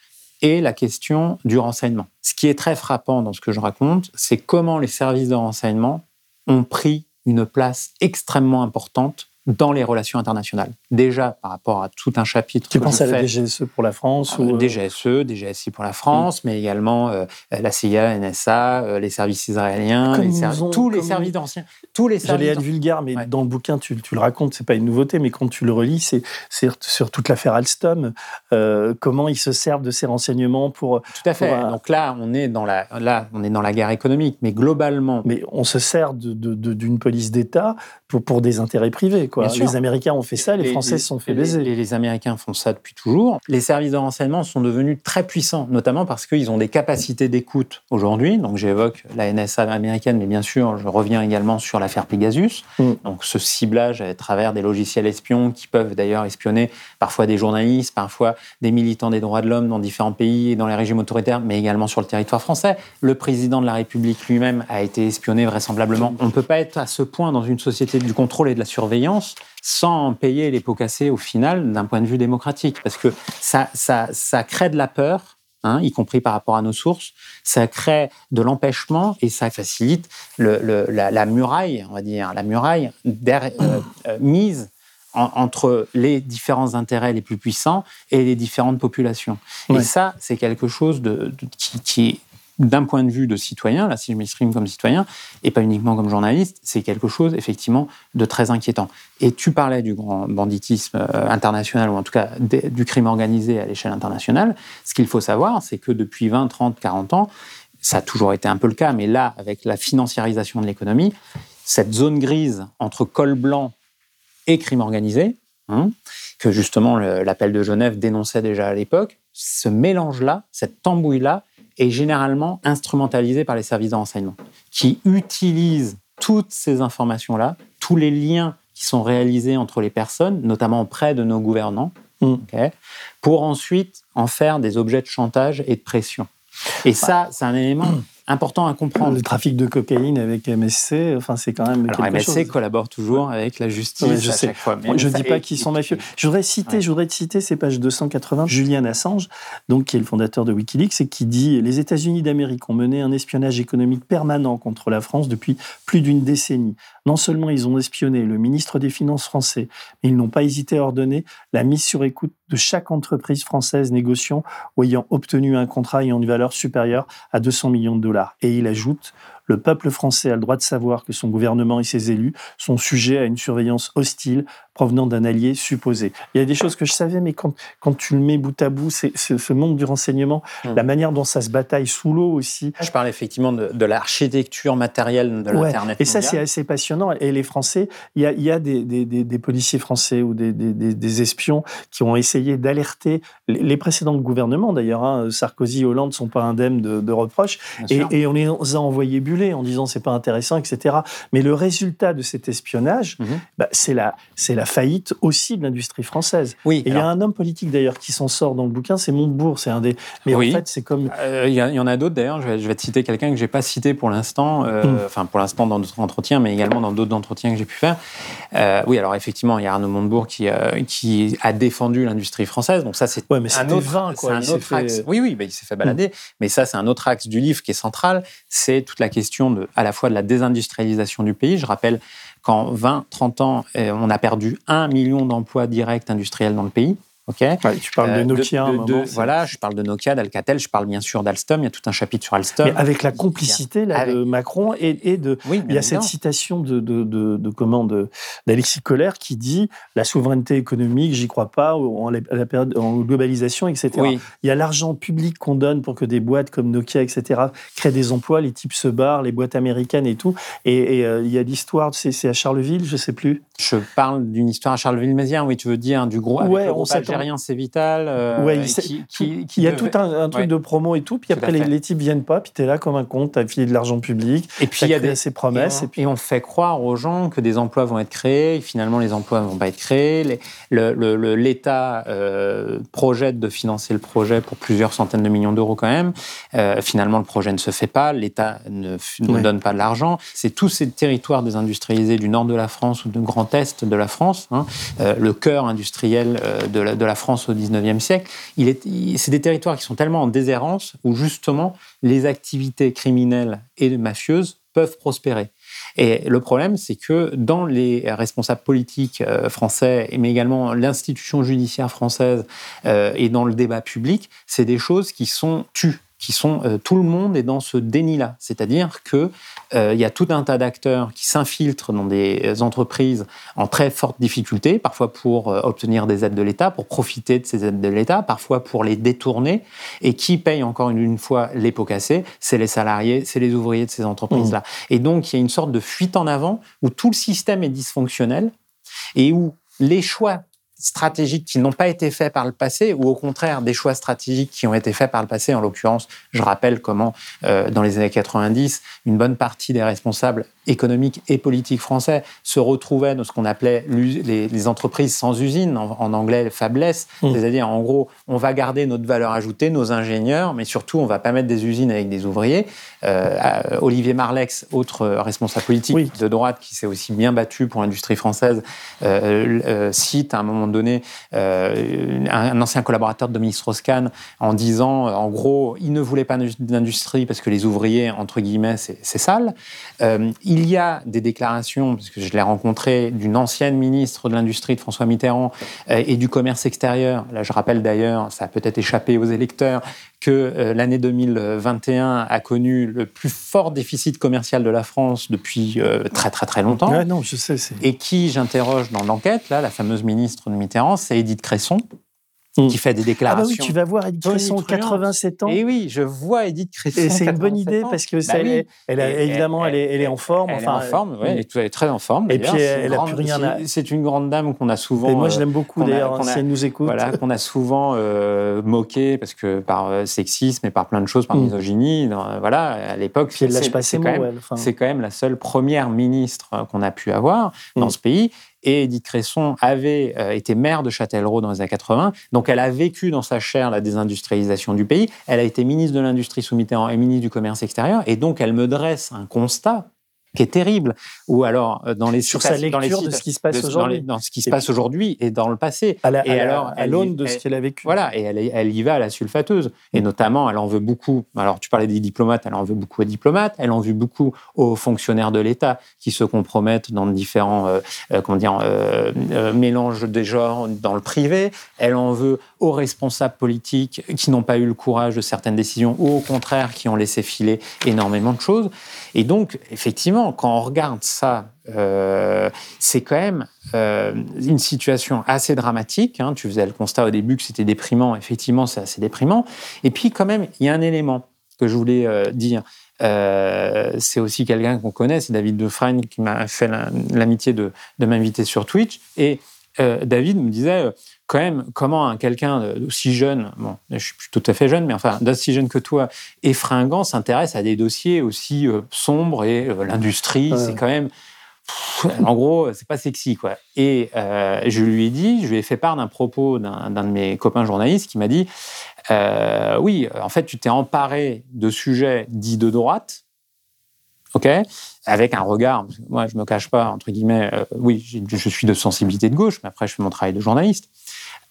et la question du renseignement. Ce qui est très frappant dans ce que je raconte, c'est comment les services de renseignement ont pris une place extrêmement importante dans les relations internationales. Déjà par rapport à tout un chapitre. Tu penses à la DGSE pour la France ou... DGSE, DGSI pour la France, mmh. mais également euh, la CIA, NSA, euh, les services israéliens, les servi ont, tous les services d'anciens. Tous les J'allais être vulgaire, mais ouais. dans le bouquin, tu, tu le racontes, c'est pas une nouveauté, mais quand tu le relis, c'est sur toute l'affaire Alstom, euh, comment ils se servent de ces renseignements pour. Tout à fait. Pour, Donc là, on est dans la, là, on est dans la guerre économique, mais globalement. Mais on se sert d'une de, police d'État pour, pour des intérêts privés. Quoi. Les Américains ont fait ça, les, les Français se sont fait baiser. Les, les, Américains font ça depuis toujours. Les services de renseignement sont devenus très puissants, notamment parce qu'ils ont des capacités d'écoute aujourd'hui. Donc j'évoque la NSA américaine, mais bien sûr, je reviens également sur l'affaire Pegasus. Mm. Donc ce ciblage à travers des logiciels espions qui peuvent d'ailleurs espionner parfois des journalistes, parfois des militants des droits de l'homme dans différents pays et dans les régimes autoritaires, mais également sur le territoire français. Le président de la République lui-même a été espionné vraisemblablement. On ne peut pas être à ce point dans une société du contrôle et de la surveillance sans payer les pots cassés au final d'un point de vue démocratique, parce que ça, ça, ça crée de la peur, hein, y compris par rapport à nos sources, ça crée de l'empêchement et ça facilite le, le, la, la, muraille, on va dire, la muraille euh, euh, mise en, entre les différents intérêts les plus puissants et les différentes populations. Ouais. Et ça, c'est quelque chose de, de qui, qui est d'un point de vue de citoyen, là si je m'exprime comme citoyen, et pas uniquement comme journaliste, c'est quelque chose effectivement de très inquiétant. Et tu parlais du grand banditisme euh, international, ou en tout cas du crime organisé à l'échelle internationale. Ce qu'il faut savoir, c'est que depuis 20, 30, 40 ans, ça a toujours été un peu le cas, mais là, avec la financiarisation de l'économie, cette zone grise entre col blanc et crime organisé, hein, que justement l'appel de Genève dénonçait déjà à l'époque, ce mélange-là, cette tambouille-là, est généralement instrumentalisé par les services de renseignement, qui utilisent toutes ces informations-là, tous les liens qui sont réalisés entre les personnes, notamment auprès de nos gouvernants, mmh. okay, pour ensuite en faire des objets de chantage et de pression. Et ça, c'est un élément important à comprendre. Le trafic de cocaïne avec MSC, enfin, c'est quand même. Alors, MSC chose. collabore toujours ouais. avec la justice ouais, je à sais. chaque fois. Moi, je ne dis pas qu'ils sont mafieux. Je voudrais citer, je voudrais te citer ces pages 280, Julian Assange, donc, qui est le fondateur de Wikileaks, et qui dit Les États-Unis d'Amérique ont mené un espionnage économique permanent contre la France depuis plus d'une décennie. Non seulement ils ont espionné le ministre des Finances français, mais ils n'ont pas hésité à ordonner la mise sur écoute de chaque entreprise française négociant ou ayant obtenu un contrat ayant une valeur supérieure à 200 millions de dollars. Et il ajoute le peuple français a le droit de savoir que son gouvernement et ses élus sont sujets à une surveillance hostile provenant d'un allié supposé. Il y a des choses que je savais, mais quand, quand tu le mets bout à bout, c'est ce monde du renseignement, mmh. la manière dont ça se bataille sous l'eau aussi. Je parle effectivement de, de l'architecture matérielle de ouais. l'Internet. Et ça, c'est assez passionnant. Et les Français, il y a, y a des, des, des, des, policiers français ou des, des espions qui ont essayé d'alerter les précédents gouvernements, d'ailleurs. Hein, Sarkozy et Hollande ne sont pas indemnes de, de reproches. Et, et, on les a envoyés buller en disant c'est pas intéressant, etc. Mais le résultat de cet espionnage, mmh. bah, c'est la, c'est la faillite aussi de l'industrie française. Oui. Et il y a un homme politique d'ailleurs qui s'en sort dans le bouquin, c'est Montebourg, c'est un des. Mais oui. en fait, c'est comme. Il euh, y, y, en a d'autres d'ailleurs. Je vais, je vais, te citer quelqu'un que j'ai pas cité pour l'instant, euh, mmh. enfin pour l'instant dans notre entretien, mais également dans d'autres entretiens que j'ai pu faire. Euh, oui, alors effectivement, il y a Arnaud Montebourg qui, qui a défendu l'industrie française. Donc ça, c'est ouais, un autre, 20, quoi. Un autre axe. Oui, oui, bah, il s'est fait balader. Mmh. Mais ça, c'est un autre axe du livre qui est central. C'est toute la question de, à la fois de la désindustrialisation du pays. Je rappelle qu'en 20, 30 ans, euh, on a perdu un million d'emplois directs industriels dans le pays. Okay ouais, tu parles de Nokia. Euh, de, de, voilà, je parle de Nokia, d'Alcatel, je parle bien sûr d'Alstom. Il y a tout un chapitre sur Alstom. Mais avec la complicité là, avec... de Macron et, et de. Oui, il y a cette citation de, de, d'Alexis Collère qui dit la souveraineté économique, j'y crois pas, en, la, globalisation, etc. Oui. Il y a l'argent public qu'on donne pour que des boîtes comme Nokia, etc. créent des emplois. Les types se barrent, les boîtes américaines et tout. Et, et euh, il y a l'histoire, c'est à Charleville, je sais plus. Je parle d'une histoire à Charleville-Mézières, oui, tu veux dire du gros. Ouais, on s'attend l'Algérien, c'est vital. euh, Ouais, il, sait- qui- qui- qui il y a devait- tout un, un truc Ouais. de promo et tout, puis Tout après les, les types viennent pas, puis tu es là comme un compte, tu as filé de l'argent public, Et puis il y a des ses promesses. Et on, et on fait croire aux gens que des emplois vont être créés. Et finalement, les emplois ne vont pas être créés. Les- le- le- le- L'État euh, projette de financer le projet pour plusieurs centaines de millions d'euros quand même. Euh, finalement, le projet ne se fait pas. L'État ne, f- ne Ouais. donne pas de l'argent. C'est tous ces territoires désindustrialisés du nord de la France ou du grand est de la France, hein, euh, le cœur industriel de, la, de la France au 19e siècle. C'est des territoires qui sont tellement en déshérence où justement les activités criminelles et mafieuses peuvent prospérer. Et le problème, c'est que dans les responsables politiques euh, français, mais également l'institution judiciaire française euh, et dans le débat public, c'est des choses qui sont tues qui sont euh, tout le monde est dans ce déni-là, c'est-à-dire que euh, il y a tout un tas d'acteurs qui s'infiltrent dans des entreprises en très forte difficulté, parfois pour euh, obtenir des aides de l'État, pour profiter de ces aides de l'État, parfois pour les détourner, et qui paye encore une, une fois les pots cassés, c'est les salariés, c'est les ouvriers de ces entreprises-là. Et donc il y a une sorte de fuite en avant où tout le système est dysfonctionnel et où les choix stratégiques qui n'ont pas été faits par le passé, ou au contraire des choix stratégiques qui ont été faits par le passé. En l'occurrence, je rappelle comment, euh, dans les années 90, une bonne partie des responsables économiques et politiques français se retrouvaient dans ce qu'on appelait les, les entreprises sans usine, en, en anglais fabless, Mmh. c'est-à-dire en gros, on va garder notre valeur ajoutée, nos ingénieurs, mais surtout on va pas mettre des usines avec des ouvriers. Euh, Olivier Marlex, autre euh, responsable politique de droite qui s'est aussi bien battu pour l'industrie française, euh, euh, cite à un moment donné un, un ancien collaborateur de Dominique Strauss-Kahn en disant, en gros, il ne voulait pas d'industrie parce que les ouvriers, entre guillemets, c'est sale. Il y a des déclarations, parce que je l'ai rencontré, d'une ancienne ministre de l'Industrie de François Mitterrand euh, et du commerce extérieur. Là, je rappelle d'ailleurs, ça a peut-être échappé aux électeurs, que euh, l'année 2021 a connu le plus fort déficit commercial de la France depuis euh, très très très longtemps. Ouais, non, je sais. Et qui, j'interroge dans l'enquête, là, la fameuse ministre de Mitterrand, c'est Edith Cresson, qui fait des Ah bah déclarations. oui, tu vas voir Edith Cresson, tonitruantes. 87 ans. Et oui, je vois Edith Cresson. Et c'est une bonne 87 idée ans. parce que Bah ça, elle, oui. elle a- évidemment, elle, est, elle est en forme. Elle enfin, est en forme, oui, euh, elle est- très en forme. Et puis, elle a grande- plus rien à- c'est- une grande dame qu'on a souvent. Et moi, je euh, l'aime beaucoup, a- d'ailleurs, a- si elle nous écoute. Voilà, qu'on a souvent euh, moqué parce que par euh, sexisme et par plein de choses, par Mm. misogynie. voilà, à l'époque, Puis elle lâche c'est- pas c'est ses quand mots, même- elle, enfin. C'est quand même la seule première ministre euh, qu'on a pu avoir dans Mm. ce pays. Et Edith Cresson avait euh, été maire de Châtellerault dans les années 80, donc elle a vécu dans sa chair la désindustrialisation du pays. Elle a été ministre de l'Industrie sous Mitterrand et ministre du Commerce extérieur, et donc elle me dresse un constat qui est terrible. Ou alors euh, dans les Sur sa citations- dans les lecture de ce qui se passe dans aujourd'hui. dans ce qui se passe aujourd'hui et dans le passé. À la- et à alors, à l'aune de ce elle- qu'elle a vécu. Voilà, et elle, elle y va à la sulfateuse. Et notamment, elle en veut beaucoup. Alors, tu parlais des diplomates, elle en veut beaucoup aux diplomates, elle en veut beaucoup aux fonctionnaires de l'État qui se compromettent dans différents euh, euh, comment dire, euh, mélanges des genres dans le privé. Elle en veut aux responsables politiques qui n'ont pas eu le courage de certaines décisions ou au contraire qui ont laissé filer énormément de choses. Et donc, effectivement, quand on regarde ça, euh, c'est quand même euh, une situation assez dramatique. hein. Tu faisais le constat au début que c'était déprimant. Effectivement, c'est assez déprimant. Et puis, quand même, il y a un élément que je voulais euh, dire. C'est aussi quelqu'un qu'on connaît, c'est David Dufresne qui m'a fait la- l'amitié de, m'inviter sur Twitch. Et David me disait quand même comment un quelqu'un d'aussi jeune, bon, je suis tout à fait jeune, mais enfin d'aussi jeune que toi, et fringant, s'intéresse à des dossiers aussi euh, sombres et euh, l'industrie, Ouais. c'est quand même pff, en gros, c'est pas sexy, quoi. Et euh, je lui ai dit, je lui ai fait part d'un propos d'un de mes copains journalistes qui m'a dit Oui, en fait, tu t'es emparé de sujets dits de droite, OK Avec un regard, moi, je me cache pas, entre guillemets, euh, oui, je suis de sensibilité de gauche, mais après, je fais mon travail de journaliste.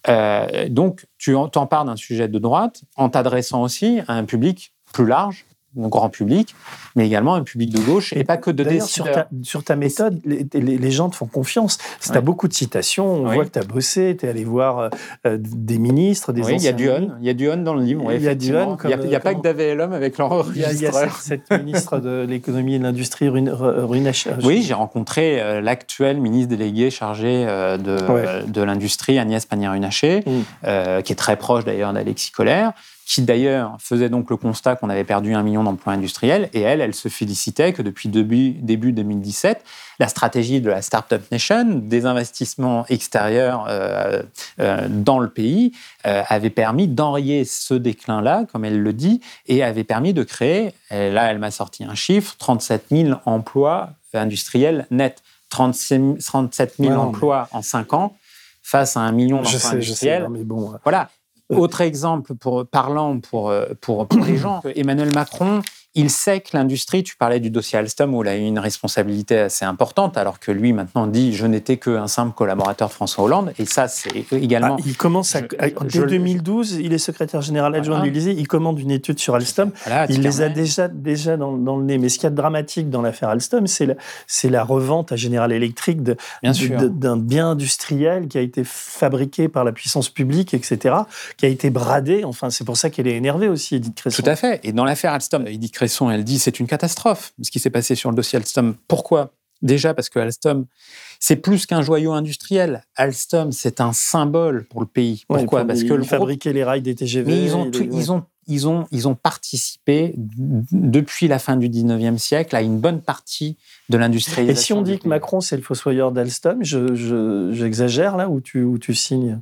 Euh, donc, tu t'empares d'un sujet de droite en t'adressant aussi à un public plus large, grand public, mais également un public de gauche et pas que de sur ta, sur ta méthode, les, les- les gens te font confiance. Tu as beaucoup de citations, on voit que tu as bossé, tu es allé voir euh, euh, des ministres, des Oui, il y a du on, il y a du on dans le livre. Il y a du effectivement. on Il n'y a, pas que David l'homme avec leur Il y a, cette, cette ministre de l'économie et de l'industrie, Rune, Rune Oui, j'ai rencontré euh, l'actuel ministre délégué chargé euh, de, Ouais. euh, de l'industrie, Agnès Pannier-Runacher, Mm. euh, qui est très proche d'ailleurs d'Alexis Collère. Qui d'ailleurs faisait donc le constat qu'on avait perdu un million d'emplois industriels. Et elle, elle se félicitait que depuis début, début 2017, la stratégie de la Startup Nation, des investissements extérieurs euh, euh, dans le pays, euh, avait permis d'enrayer ce déclin-là, comme elle le dit, et avait permis de créer, et là elle m'a sorti un chiffre, 37 000 emplois industriels nets. 37 000 emplois en 5 ans face à un million d'emplois industriels. mais bon, voilà. Autre exemple pour, parlant pour, pour, pour les gens, Emmanuel Macron il sait que l'industrie, tu parlais du dossier Alstom où il a eu une responsabilité assez importante, alors que lui maintenant dit je n'étais qu'un simple collaborateur de François Hollande. Et ça, c'est également. Ah, il commence à, dès 2012, il est secrétaire général adjoint de l'Élysée, il commande une étude sur Alstom. il les a déjà, déjà dans, le nez. Mais ce qui est dramatique dans l'affaire Alstom, c'est la, la revente à General Electric d'un bien industriel qui a été fabriqué par la puissance publique, etc., qui a été bradé. Enfin, c'est pour ça qu'elle est énervée aussi, Edith Cresson. Tout à fait. Et dans l'affaire Alstom, Edith Cresson, elle dit c'est une catastrophe ce qui s'est passé sur le dossier Alstom. Pourquoi? Déjà parce que Alstom, c'est plus qu'un joyau industriel. Alstom, c'est un symbole pour le pays. Pourquoi? Parce que le fabriquer les rails des TGV. Mais ils ont, ils ont, ils ont, ils ont participé depuis la fin du 19e siècle à une bonne partie de l'industrialisation. Et si on dit que Macron, c'est le fossoyeur d'Alstom, j'exagère là ou tu, où tu signes?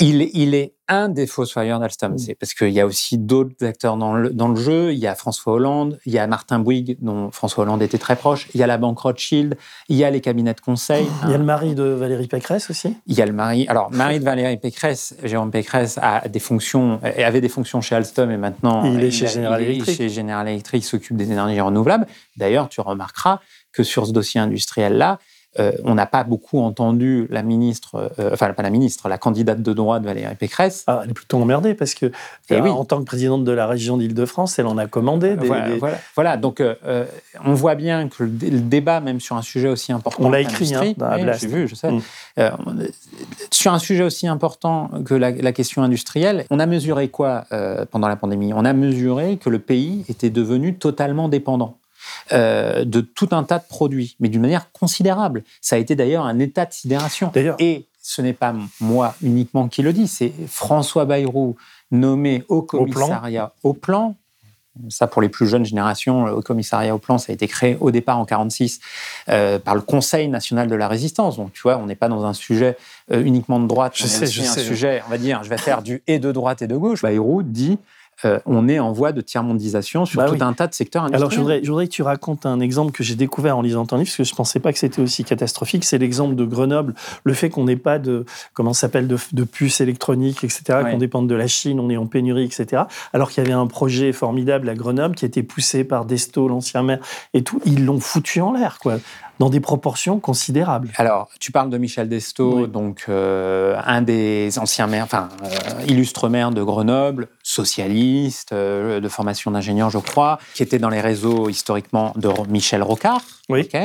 Il, il, est un des fossoyeurs d'Alstom. C'est parce qu'il y a aussi d'autres acteurs dans le, dans le, jeu. Il y a François Hollande, il y a Martin Bouygues, dont François Hollande était très proche. Il y a la banque Rothschild, il y a les cabinets de conseil. Il y a le mari de Valérie Pécresse aussi. Il y a le mari. Alors, mari de Valérie Pécresse, Jérôme Pécresse, a des fonctions, avait des fonctions chez Alstom et maintenant il est chez General Electric. Chez General Electric, s'occupe des énergies renouvelables. D'ailleurs, tu remarqueras que sur ce dossier industriel-là, euh, on n'a pas beaucoup entendu la ministre, euh, enfin pas la ministre, la candidate de droite Valérie Pécresse. Ah, elle est plutôt emmerdée parce que Et euh, oui. en tant que présidente de la région d'Île-de-France, elle en a commandé. Des, voilà, des... Voilà, voilà, donc on voit bien que le, le, débat, même sur un sujet aussi important, on l'a écrit hein, dans oui, J'ai vu, je sais. Mm. sur un sujet aussi important que la, la, question industrielle, on a mesuré quoi pendant la pandémie? On a mesuré que le pays était devenu totalement dépendant. Euh, de tout un tas de produits, mais d'une manière considérable. Ça a été d'ailleurs un état de sidération. Et ce n'est pas moi uniquement qui le dit, c'est François Bayrou, nommé au commissariat au plan. Ça, pour les plus jeunes générations, au commissariat au plan, ça a été créé au départ en 46 euh, par le Conseil national de la résistance. Donc, tu vois, on n'est pas dans un sujet euh, uniquement de droite. Je on sais, est je un sais. sujet, on va dire, je vais faire du et de droite et de gauche. Bayrou dit euh, on est en voie de tiers-mondisation sur bah tout oui. un tas de secteurs industriels. Alors, je voudrais, je voudrais, que tu racontes un exemple que j'ai découvert en lisant ton livre, parce que je ne pensais pas que c'était aussi catastrophique. C'est l'exemple de Grenoble, le fait qu'on n'ait pas de, comment s'appelle, de, de, puces électroniques, etc., Ouais. qu'on dépende de la Chine, on est en pénurie, etc. Alors qu'il y avait un projet formidable à Grenoble qui a été poussé par Desto, l'ancien maire, et tout. Ils l'ont foutu en l'air, quoi, dans des proportions considérables. Alors, tu parles de Michel Desto, donc euh, un des anciens maires, enfin, euh, illustre maire de Grenoble, socialiste, euh, de formation d'ingénieur, je crois, qui était dans les réseaux historiquement de Michel Rocard, ok,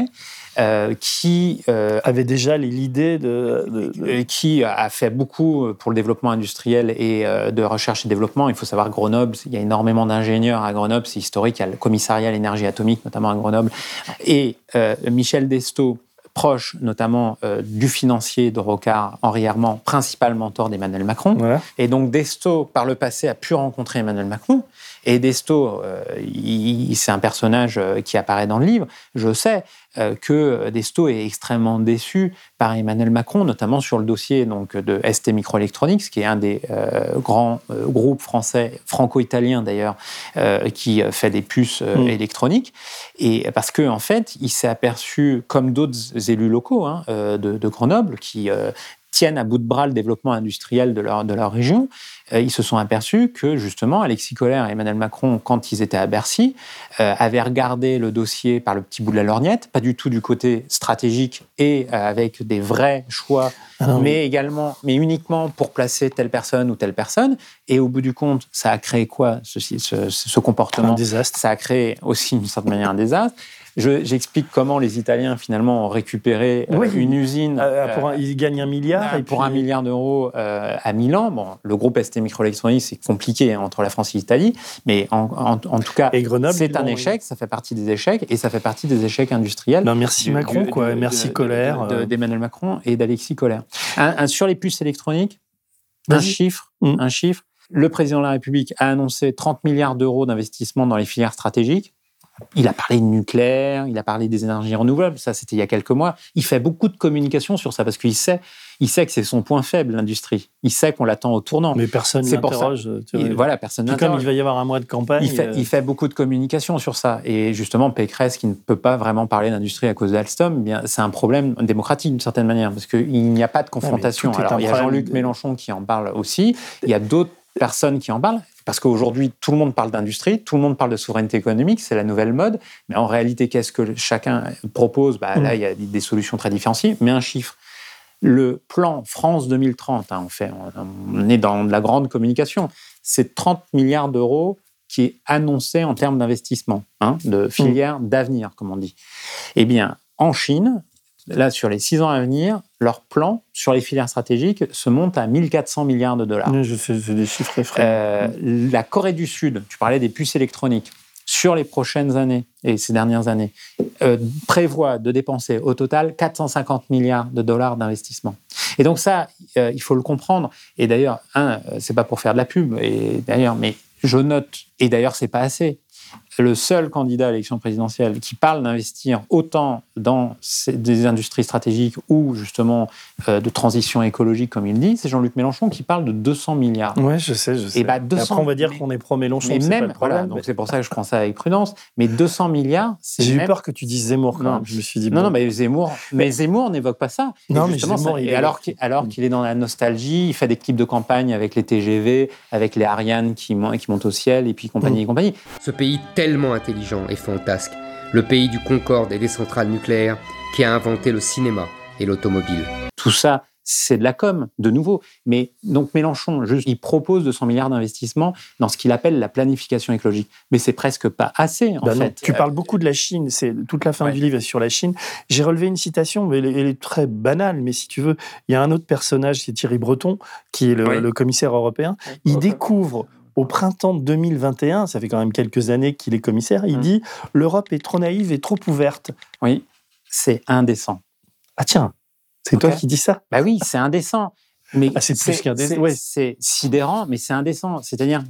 euh, qui euh, avait déjà l'idée de, de- de- qui a fait beaucoup pour le développement industriel et euh, de recherche et développement. Il faut savoir Grenoble, il y a énormément d'ingénieurs à Grenoble, c'est historique. Il y a le commissariat à l'énergie atomique, notamment à Grenoble. Et Michel Desto, proche notamment euh, du financier de Rocard, Henri Herman, principal mentor d'Emmanuel Macron. Et donc Desto, par le passé, a pu rencontrer Emmanuel Macron. Et Desto, euh, c'est un personnage qui apparaît dans le livre. Je sais que Desto est extrêmement déçu par Emmanuel Macron, notamment sur le dossier donc, de ST Microelectronics, qui est un des euh, grands euh, groupes français, franco-italiens d'ailleurs, euh, qui euh, fait des puces euh, Mm. électroniques. Et parce qu'en en fait, il s'est aperçu, comme d'autres élus locaux hein, euh, de, de Grenoble, qui euh, tiennent à bout de bras le développement industriel de leur, de leur région, euh, ils se sont aperçus que justement Alexis Collère et Emmanuel Macron, quand ils étaient à Bercy, euh, avaient regardé le dossier par le petit bout de la lorgnette, pas du tout du côté stratégique et euh, avec des vrais choix, Ah mais également, mais uniquement pour placer telle personne ou telle personne. Et au bout du compte, ça a créé quoi ce, ce, ce comportement? Un désastre. Ça a créé aussi d'une certaine manière un désastre. Je- J'explique comment les Italiens finalement ont récupéré euh, Oui. une usine. Euh, pour un- ils gagnent un milliard. Euh, et pour puis- un milliard d'euros euh, à Milan. Bon, le groupe ST Microelectronics, c'est compliqué hein, entre la France et l'Italie, mais en, en- en tout cas, c'est un échec, ça fait partie des échecs, et ça fait partie des échecs industriels. Merci Macron, quoi, merci Colère, de- de- euh. D'Emmanuel Macron et d'Alexis Colère. Un- un- sur les puces électroniques, un chiffre, Mm. un chiffre. Le président de la République a annoncé 30 milliards d'euros d'investissement dans les filières stratégiques. Il a parlé de nucléaire, il a parlé des énergies renouvelables, ça c'était il y a quelques mois. Il fait beaucoup de communication sur ça parce qu'il sait, il sait que c'est son point faible, l'industrie. Il sait qu'on l'attend au tournant. Mais personne n'interroge. voilà, personne Puis comme n'interroge. il va y avoir un mois de campagne. Il fait, euh, il fait beaucoup de communication sur ça. Et justement, Pécresse, qui ne peut pas vraiment parler d'industrie à cause d'Alstom, eh bien, c'est un problème démocratique d'une certaine manière, parce qu'il n'y a pas de confrontation. Alors, il y a Jean-Luc de- Mélenchon qui en parle aussi. Il y a d'autres personnes qui en parlent. Parce qu'aujourd'hui, tout le monde parle d'industrie, tout le monde parle de souveraineté économique, c'est la nouvelle mode. Mais en réalité, qu'est-ce que chacun propose? Bah, Là, il y a des solutions très différenciées. Mais un chiffre. Le plan France 2030, hein, on, fait, on est dans de la grande communication, c'est 30 milliards d'euros qui est annoncé en termes d'investissement, hein, de filières d'avenir, comme on dit. Eh bien, en Chine, là, sur les six ans à venir, leur plan sur les filières stratégiques se monte à 1400 milliards de dollars. Je sais, c'est des chiffres effrayants. Euh, la Corée du Sud, tu parlais des puces électroniques, sur les prochaines années et ces dernières années, euh, prévoit de dépenser au total 450 milliards de dollars d'investissement. Et donc ça, euh, il faut le comprendre. Et d'ailleurs, un, euh, c'est pas pour faire de la pub, et d'ailleurs, mais je note, et d'ailleurs, c'est pas assez. Le seul candidat à l'élection présidentielle qui parle d'investir autant dans des industries stratégiques ou justement de transition écologique, comme il dit, c'est Jean-Luc Mélenchon qui parle de 200 milliards. Ouais, je sais, je sais. Et bah, Et 200 Après, on va dire qu'on est pro-Mélenchon. mais pas même, le problème, voilà, donc mais- c'est pour ça que je prends ça avec prudence. Mais 200 milliards, c'est. J'ai eu peur que tu dises Zemmour quand Non. même. Je me suis dit. Non, bon. non, mais Zemmour, mais Zemmour n'évoque pas ça. Non, mais justement, Zemmour, ça- il et est- alors qu'il alors qu'il est dans la nostalgie, il fait des clips de campagne avec les TGV, avec les Ariane qui, mon- qui montent au ciel, et puis compagnie et compagnie. Ce pays tellement intelligent et fantasque, le pays du Concorde et des centrales nucléaires, qui a inventé le cinéma et l'automobile. Tout ça, c'est de la com, de nouveau. Mais donc Mélenchon, juste, il propose 200 milliards d'investissements dans ce qu'il appelle la planification écologique. Mais c'est presque pas assez, en Bah non, fait. tu parles beaucoup de la Chine, c'est toute la fin du livre est sur la Chine. J'ai relevé une citation, mais elle, est- elle est très banale, mais si tu veux, il y a un autre personnage, c'est Thierry Breton, qui est le, Oui. le commissaire européen. Il découvre au printemps 2021, ça fait quand même quelques années qu'il est commissaire, Mmh. il dit l'Europe est trop naïve et trop ouverte. Oui, c'est indécent. Ah tiens, c'est toi qui dis ça Bah oui, c'est indécent. Mais Ah, c'est plus qu'indécent, c'est- ouais. Sidérant, mais c'est indécent. C'est-à-dire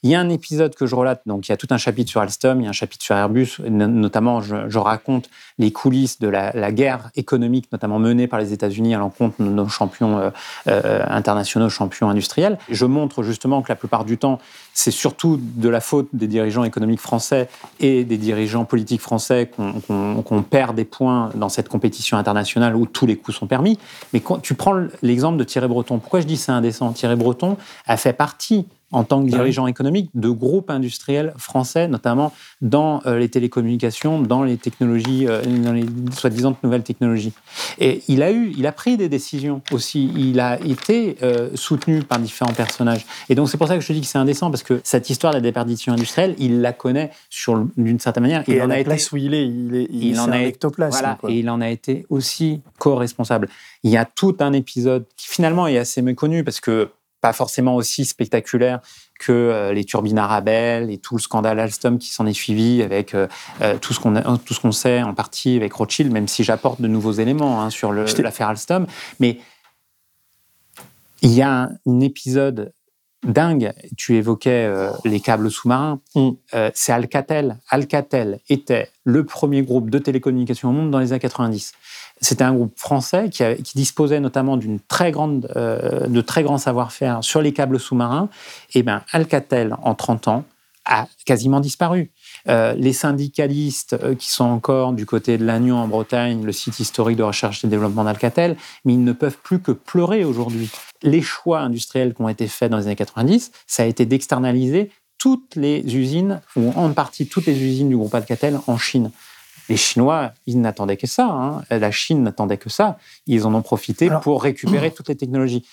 qu'il y a un épisode que je relate, donc il y a tout un chapitre sur Alstom, il y a un chapitre sur Airbus, no- notamment je, raconte les coulisses de la, guerre économique, notamment menée par les États-Unis à l'encontre de nos champions euh, euh, internationaux, champions industriels. Je montre justement que la plupart du temps, c'est surtout de la faute des dirigeants économiques français et des dirigeants politiques français qu'on perd des points dans cette compétition internationale où tous les coups sont permis. Mais tu prends l'exemple de Thierry Breton, pourquoi je dis c'est indécent? Thierry Breton a fait partie en tant que dirigeant économique de groupes industriels français, notamment dans euh, les télécommunications, dans les technologies, euh, dans les soi-disant nouvelles technologies. Et il a eu, il a pris des décisions aussi. Il a été euh, soutenu par différents personnages. Et donc c'est pour ça que je te dis que c'est indécent parce que cette histoire de la déperdition industrielle, il la connaît sur d'une certaine manière. Et Il à en la a été place où il est, il est, il, en a ectoplasme. voilà, quoi. et il en a été aussi co-responsable. Il y a tout un épisode qui finalement est assez méconnu parce que pas forcément aussi spectaculaire que euh, les turbines Arabelle et tout le scandale Alstom qui s'en est suivi avec euh, euh, tout ce qu'on tout ce qu'on sait en partie avec Rothschild, même si j'apporte de nouveaux éléments hein, sur l'affaire Alstom. Mais il y a un, un épisode dingue. Tu évoquais euh, les câbles sous-marins. Euh, c'est Alcatel. Alcatel était le premier groupe de télécommunications au monde dans les années 90. C'était un groupe français qui, disposait notamment d'une très grande, euh, de très grands savoir-faire sur les câbles sous-marins. Et ben Alcatel, en 30 ans, a quasiment disparu. Euh, les syndicalistes euh, qui sont encore du côté de Lannion en Bretagne, le site historique de recherche et développement d'Alcatel, mais ils ne peuvent plus que pleurer aujourd'hui. Les choix industriels qui ont été faits dans les années 90, ça a été d'externaliser toutes les usines, ou en partie toutes les usines du groupe Alcatel en Chine. Les Chinois, ils n'attendaient que ça. hein. La Chine n'attendait que ça. Ils en ont profité pour récupérer toutes les technologies.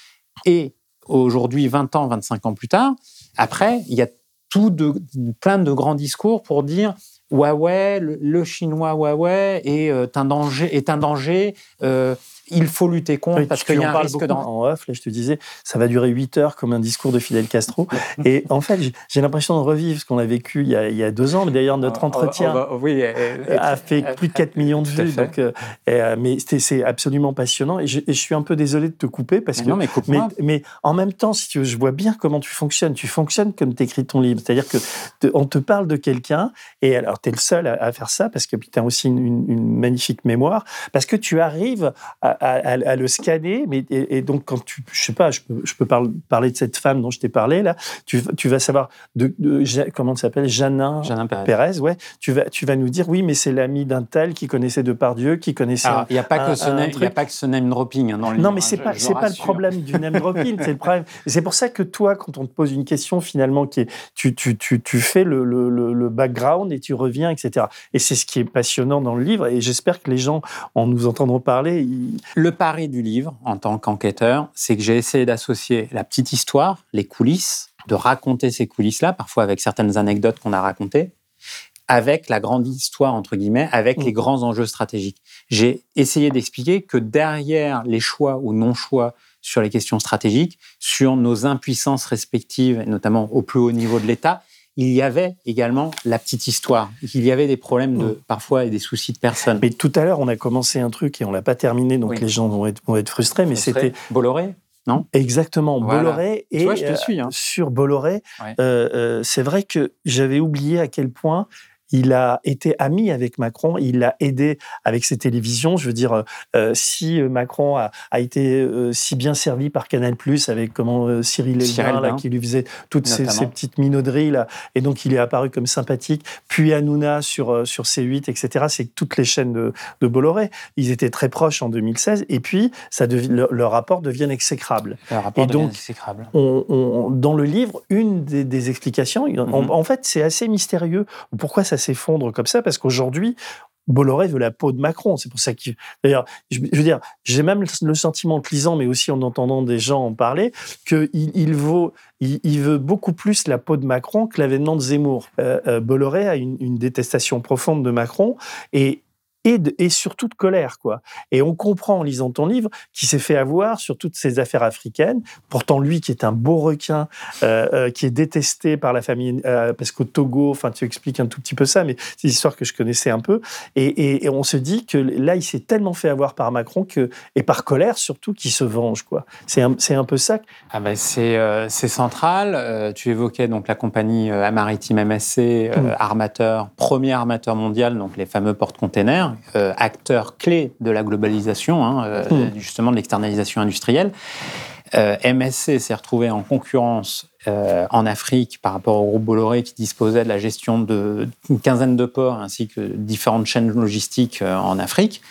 Et aujourd'hui, 20 ans, 25 ans plus tard, après, il y a tout de, plein de grands discours pour dire Huawei, le, le chinois Huawei est euh, un danger, est un danger euh, il faut lutter contre Oui, parce qu'il y en a un risque d'en... en off. Là, je te disais, ça va durer 8 heures comme un discours de Fidel Castro. Et en fait, j'ai- l'impression de revivre ce qu'on a vécu il y a, il y a deux ans. Mais D'ailleurs, notre entretien On va- oui, euh, a fait plus de 4 millions de vues. fait. Donc, euh, euh, mais c'est absolument passionnant. Et je, et je suis un peu désolé de te couper parce Mais que. non, mais coupe-moi. mais en même temps, si tu veux, je vois bien comment tu fonctionnes. Tu fonctionnes comme tu écris ton livre. C'est-à-dire que te- on te parle de quelqu'un et alors tu es le seul à, à faire ça parce que tu as aussi une, une- une magnifique mémoire. Parce que tu arrives à, à- à le scanner. Mais, et, et donc, quand tu. Je sais pas, je peux, je peux parler, de cette femme dont je t'ai parlé là. Tu, tu vas savoir de, de- Ja- comment elle s'appelle? Janin, Janin Pérez. Pérez, ouais. Tu vas, tu vas nous dire, oui, mais c'est l'ami d'un tel qui connaissait Depardieu, qui connaissait. Il n'y a, pas un- que ce un name- il y a pas que ce name dropping hein, dans le Non, livre, mais hein, c'est je- pas, c'est pas le problème du name dropping, c'est le problème. C'est pour ça que toi, quand on te pose une question, finalement, qui est, tu, tu, tu, tu fais le, le, le, le background et tu reviens, etc. Et c'est ce qui est passionnant dans le livre. Et j'espère que les gens, en nous entendant parler, ils- Le pari du livre, en tant qu'enquêteur, c'est que j'ai essayé d'associer la petite histoire, les coulisses, de raconter ces coulisses-là, parfois avec certaines anecdotes qu'on a racontées, avec la grande histoire, entre guillemets, avec Mm. les grands enjeux stratégiques. J'ai essayé d'expliquer que derrière les choix ou non-choix sur les questions stratégiques, sur nos impuissances respectives, notamment au plus haut niveau de l'État, il y avait également la petite histoire. Il y avait des problèmes de, parfois et des soucis de personnes. Mais tout à l'heure, on a commencé un truc et on l'a pas terminé, donc Oui. les gens vont être, vont être frustrés. Mais c'était Bolloré, non? Exactement, Voilà. Bolloré. Et vois, je te euh, suis, hein. sur Bolloré, Ouais. euh, euh, c'est vrai que j'avais oublié à quel point il a été ami avec Macron, il l'a aidé avec ses télévisions. Je veux dire, euh, euh, si euh, Macron a, a été si bien servi par Canal+, avec comment Cyril Elvin, là, qui lui faisait toutes ces, petites minauderies, là, et donc il est apparu comme sympathique, puis Hanouna sur, sur C8, etc. C'est toutes les chaînes de, de Bolloré. Ils étaient très proches en 2016, et puis ça le, leur rapport devient exécrable. Le rapport et donc, exécrable. on- on- dans le livre, une des, des explications, Mhm. en, en fait, c'est assez mystérieux. Pourquoi ça s'effondre comme ça Parce qu'aujourd'hui, Bolloré veut la peau de Macron. C'est pour ça qu'il. D'ailleurs, je, veux dire, j'ai même le sentiment, en te lisant, mais aussi en entendant des gens en parler, qu'il il vaut, il, il veut beaucoup plus la peau de Macron que l'avènement de Zemmour. Euh, euh, Bolloré a une, une détestation profonde de Macron et et, de- et surtout de colère, quoi. Et on comprend en lisant ton livre qu'il s'est fait avoir sur toutes ces affaires africaines. Pourtant, lui, qui est un beau requin, euh, euh, qui est détesté par la famille, euh, parce qu'au Togo, enfin, tu expliques un tout petit peu ça, mais c'est une histoire que je connaissais un peu. Et, et- et on se dit que là, il s'est tellement fait avoir par Macron que, et par colère surtout, qu'il se venge, quoi. C'est un, un peu ça. Ah ben c'est central. Tu évoquais donc la compagnie maritime MSC, euh, Mm. armateur, premier armateur mondial, donc les fameux porte-containers, euh, acteur clé de la globalisation, hein, euh, Mm. justement de l'externalisation industrielle. Euh, MSC s'est retrouvé en concurrence euh, en Afrique par rapport au groupe Bolloré qui disposait de la gestion d'une quinzaine de ports ainsi que différentes chaînes logistiques euh, en Afrique.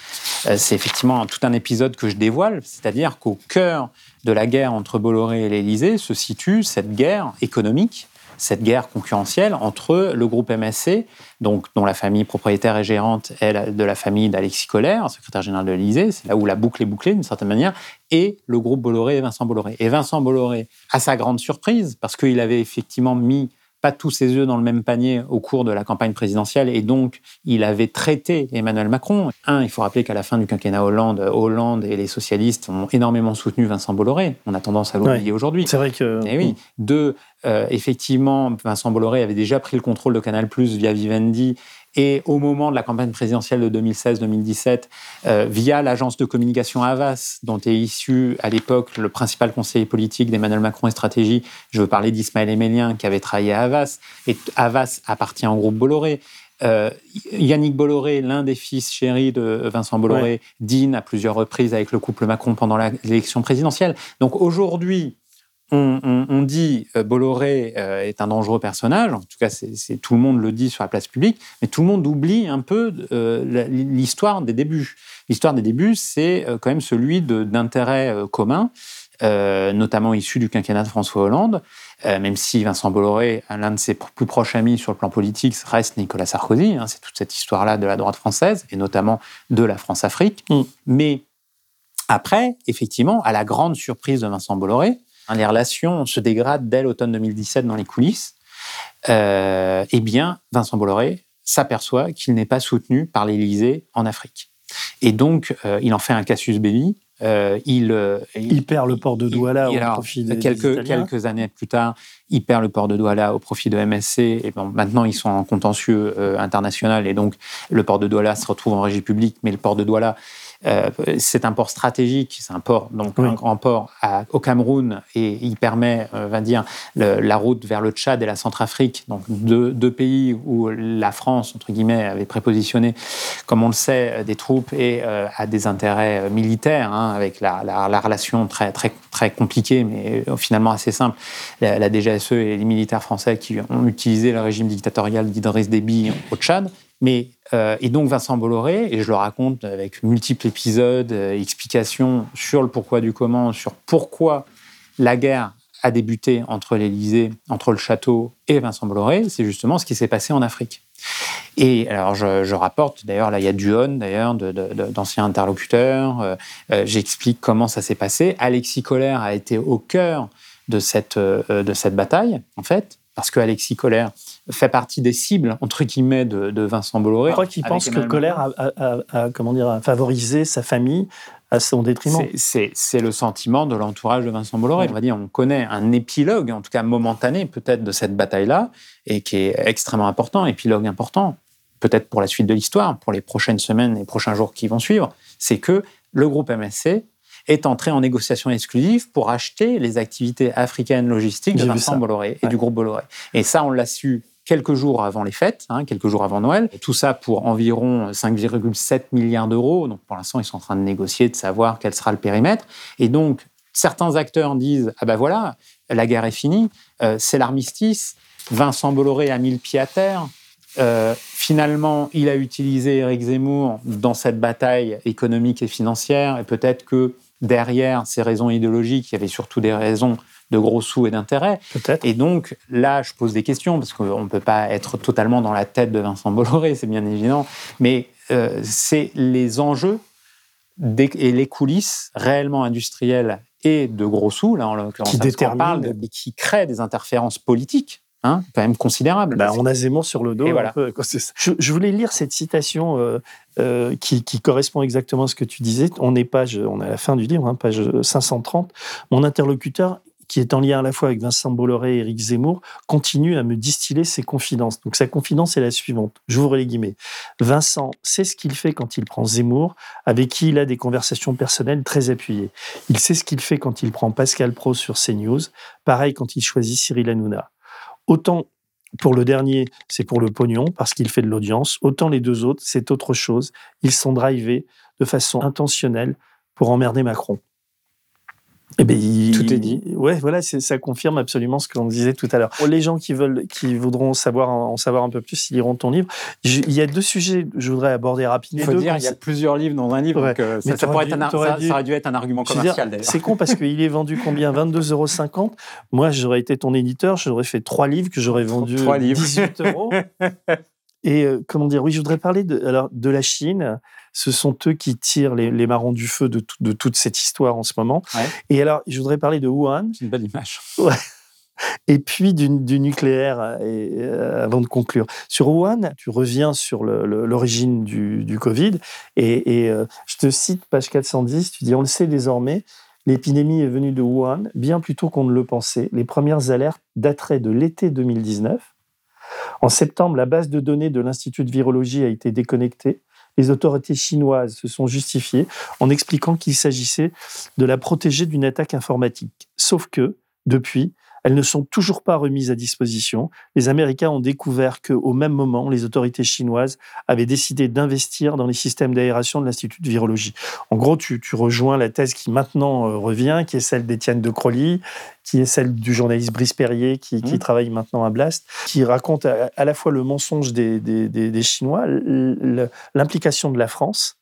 Euh, c'est effectivement tout un épisode que je dévoile, c'est-à-dire qu'au cœur de la guerre entre Bolloré et l'Élysée se situe cette guerre économique, cette guerre concurrentielle entre le groupe MSC, donc, dont la famille propriétaire et gérante est de la famille d'Alexis Collère, secrétaire général de l'Élysée, c'est là où la boucle est bouclée d'une certaine manière, et le groupe Bolloré et Vincent Bolloré. Et Vincent Bolloré, à sa grande surprise, parce qu'il avait effectivement mis pas tous ses œufs dans le même panier au cours de la campagne présidentielle et donc il avait traité Emmanuel Macron. Un, il faut rappeler qu'à la fin du quinquennat Hollande, Hollande et les socialistes ont énormément soutenu Vincent Bolloré. On a tendance à l'oublier Ouais. aujourd'hui. C'est vrai que. Eh oui. Deux, euh, effectivement, Vincent Bolloré avait déjà pris le contrôle de Canal+ via Vivendi. Et au moment de la campagne présidentielle de 2016-2017, euh, via l'agence de communication Havas, dont est issu à l'époque le principal conseiller politique d'Emmanuel Macron et stratégie, je veux parler d'Ismaël Emélien, qui avait travaillé à Havas. Et Havas appartient au groupe Bolloré. Euh, Yannick Bolloré, l'un des fils chéris de Vincent Bolloré, dîne à plusieurs reprises avec le couple Macron pendant l'élection présidentielle. Donc aujourd'hui, on, on- on dit euh, Bolloré euh, est un dangereux personnage, en tout cas c'est tout le monde le dit sur la place publique, mais tout le monde oublie un peu euh, l'histoire des débuts. L'histoire des débuts, c'est quand même celui d'intérêts communs, euh, notamment issus du quinquennat de François Hollande, euh, même si Vincent Bolloré, l'un de ses plus proches amis sur le plan politique, reste Nicolas Sarkozy, hein, c'est toute cette histoire-là de la droite française, et notamment de la France-Afrique. Mais après, effectivement, à la grande surprise de Vincent Bolloré, les relations se dégradent dès l'automne 2017 dans les coulisses. Euh, eh bien, Vincent Bolloré s'aperçoit qu'il n'est pas soutenu par l'Élysée en Afrique. Et donc, euh, il en fait un casus belli euh, il, il, perd le port de Douala il, au alors, profit des, quelques, des quelques années plus tard, il perd le port de Douala au profit de MSC. Et bon, maintenant, ils sont en contentieux international et donc le port de Douala se retrouve en régie publique, mais le port de Douala euh, c'est un port stratégique, c'est un port, donc oui. un grand port à, au Cameroun, et il permet, euh, va dire, le, la route vers le Tchad et la Centrafrique, donc deux, deux, pays où la France, entre guillemets, avait prépositionné, comme on le sait, des troupes et euh, a des intérêts militaires, hein, avec la, la, la, relation très, très, très compliquée, mais finalement assez simple. La, la DGSE et les militaires français qui ont utilisé le régime dictatorial d'Idriss Déby au Tchad. Mais, euh, et donc Vincent Bolloré, et je le raconte avec multiples épisodes, euh, explications sur le pourquoi du comment, sur pourquoi la guerre a débuté entre l'Élysée, entre le château et Vincent Bolloré, c'est justement ce qui s'est passé en Afrique. Et alors, je, rapporte, d'ailleurs, là, il y a Duon, d'ailleurs, d'anciens interlocuteurs. Euh, J'explique comment ça s'est passé. Alexis Collère a été au cœur de cette, de cette bataille, en fait, parce que Alexis Collère fait partie des cibles, entre guillemets, de, de Vincent Bolloré. Je crois qu'il pense que Colère a, a, a, comment dire, a favorisé sa famille à son détriment. C'est le sentiment de l'entourage de Vincent Bolloré. On va dire, on connaît un épilogue, en tout cas momentané, peut-être, de cette bataille-là, et qui est extrêmement important, épilogue important, peut-être pour la suite de l'histoire, pour les prochaines semaines et prochains jours qui vont suivre, c'est que le groupe MSC est entré en négociation exclusive pour acheter les activités africaines logistiques de Vincent Bolloré et ouais. du groupe Bolloré. Et ça, on l'a su quelques jours avant les fêtes, hein, quelques jours avant Noël. Tout ça pour environ 5,7 milliards d'euros. Donc pour l'instant, ils sont en train de négocier, de savoir quel sera le périmètre. Et donc, certains acteurs disent Ah ben voilà, la guerre est finie, euh, c'est l'armistice. Vincent Bolloré a mis le pied à terre. Euh, finalement, il a utilisé Éric Zemmour dans cette bataille économique et financière. Et peut-être que derrière ces raisons idéologiques, il y avait surtout des raisons de gros sous et d'intérêts. Et donc, là, je pose des questions, parce qu'on ne peut pas être totalement dans la tête de Vincent Bolloré, c'est bien évident, mais euh, c'est les enjeux et les coulisses réellement industrielles et de gros sous, là, en l'occurrence, qui, parle, et qui créent des interférences politiques Hein, quand même considérable. Bah, on a Zemmour sur le dos. Et voilà. peu, je, je, voulais lire cette citation euh, euh, qui, qui, correspond exactement à ce que tu disais. On est page, on est à la fin du livre, hein, page 530. Mon interlocuteur qui est en lien à la fois avec Vincent Bolloré et Éric Zemmour, continue à me distiller ses confidences. Donc sa confidence est la suivante. J'ouvre les guillemets. Vincent sait ce qu'il fait quand il prend Zemmour, avec qui il a des conversations personnelles très appuyées. Il sait ce qu'il fait quand il prend Pascal Pro sur CNews. Pareil quand il choisit Cyril Hanouna. Autant pour le dernier, c'est pour le pognon, parce qu'il fait de l'audience. Autant les deux autres, c'est autre chose. Ils sont drivés de façon intentionnelle pour emmerder Macron. Eh ben, il, tout est dit. Ouais, voilà, ça confirme absolument ce qu'on disait tout à l'heure. Pour les gens qui veulent, qui voudront savoir en savoir un peu plus, ils liront ton livre. Je, il y a deux sujets que je voudrais aborder rapidement. Il faut dire, il y a plusieurs livres dans un livre, ouais. donc euh, ça, ça, pourrait dû, être un, ça, dû... ça, aurait dû être un argument commercial d'ailleurs. C'est con parce qu'il est vendu combien? 22,50 euros. Moi, j'aurais été ton éditeur, j'aurais fait trois livres que j'aurais vendus 18 euros. Et euh, comment dire? Oui, je voudrais parler de, alors, de la Chine. Ce sont eux qui tirent les, les marrons du feu de, tout, de, toute cette histoire en ce moment. Ouais. Et alors, je voudrais parler de Wuhan. C'est une belle image. Ouais. Et puis du, du nucléaire, et, euh, avant de conclure. Sur Wuhan, tu reviens sur l'origine du, du, Covid. Et, et euh, je te cite page 410, tu dis, on le sait désormais, l'épidémie est venue de Wuhan bien plus tôt qu'on ne le pensait. Les premières alertes dateraient de l'été 2019. En septembre, la base de données de l'Institut de virologie a été déconnectée. Les autorités chinoises se sont justifiées en expliquant qu'il s'agissait de la protéger d'une attaque informatique. Sauf que, depuis, elles ne sont toujours pas remises à disposition. Les Américains ont découvert qu'au même moment, les autorités chinoises avaient décidé d'investir dans les systèmes d'aération de l'Institut de virologie. En gros, tu, tu, rejoins la thèse qui maintenant euh, revient, qui est celle d'Étienne de Crolly, qui est celle du journaliste Brice Perrier, qui, mmh. qui travaille maintenant à Blast, qui raconte à, à la fois le mensonge des, des, des, des Chinois, l'implication de la France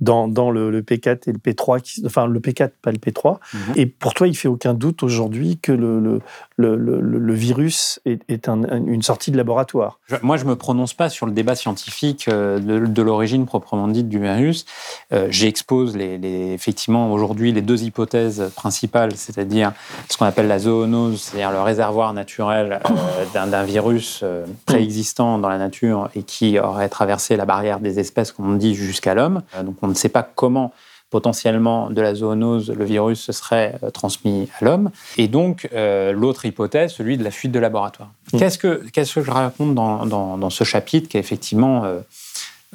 dans, dans le, le, P4 et le P3, qui, enfin le P4, pas le P3. Mmh. Et pour toi, il fait aucun doute aujourd'hui que le, le, le, le, virus est, est un, une sortie de laboratoire. Je, moi, je me prononce pas sur le débat scientifique euh, de, de l'origine proprement dite du virus. Euh, J'expose les, les, effectivement aujourd'hui les deux hypothèses principales, c'est-à-dire ce qu'on appelle la zoonose, c'est-à-dire le réservoir naturel euh, d'un virus euh, préexistant dans la nature et qui aurait traversé la barrière des espèces, comme on dit, jusqu'à l'homme. Donc on ne sait pas comment potentiellement de la zoonose, le virus se serait euh, transmis à l'homme. Et donc, euh, l'autre hypothèse, celui de la fuite de laboratoire. Mm. Qu'est-ce que, qu'est-ce que je raconte dans, dans- dans ce chapitre qui est effectivement euh,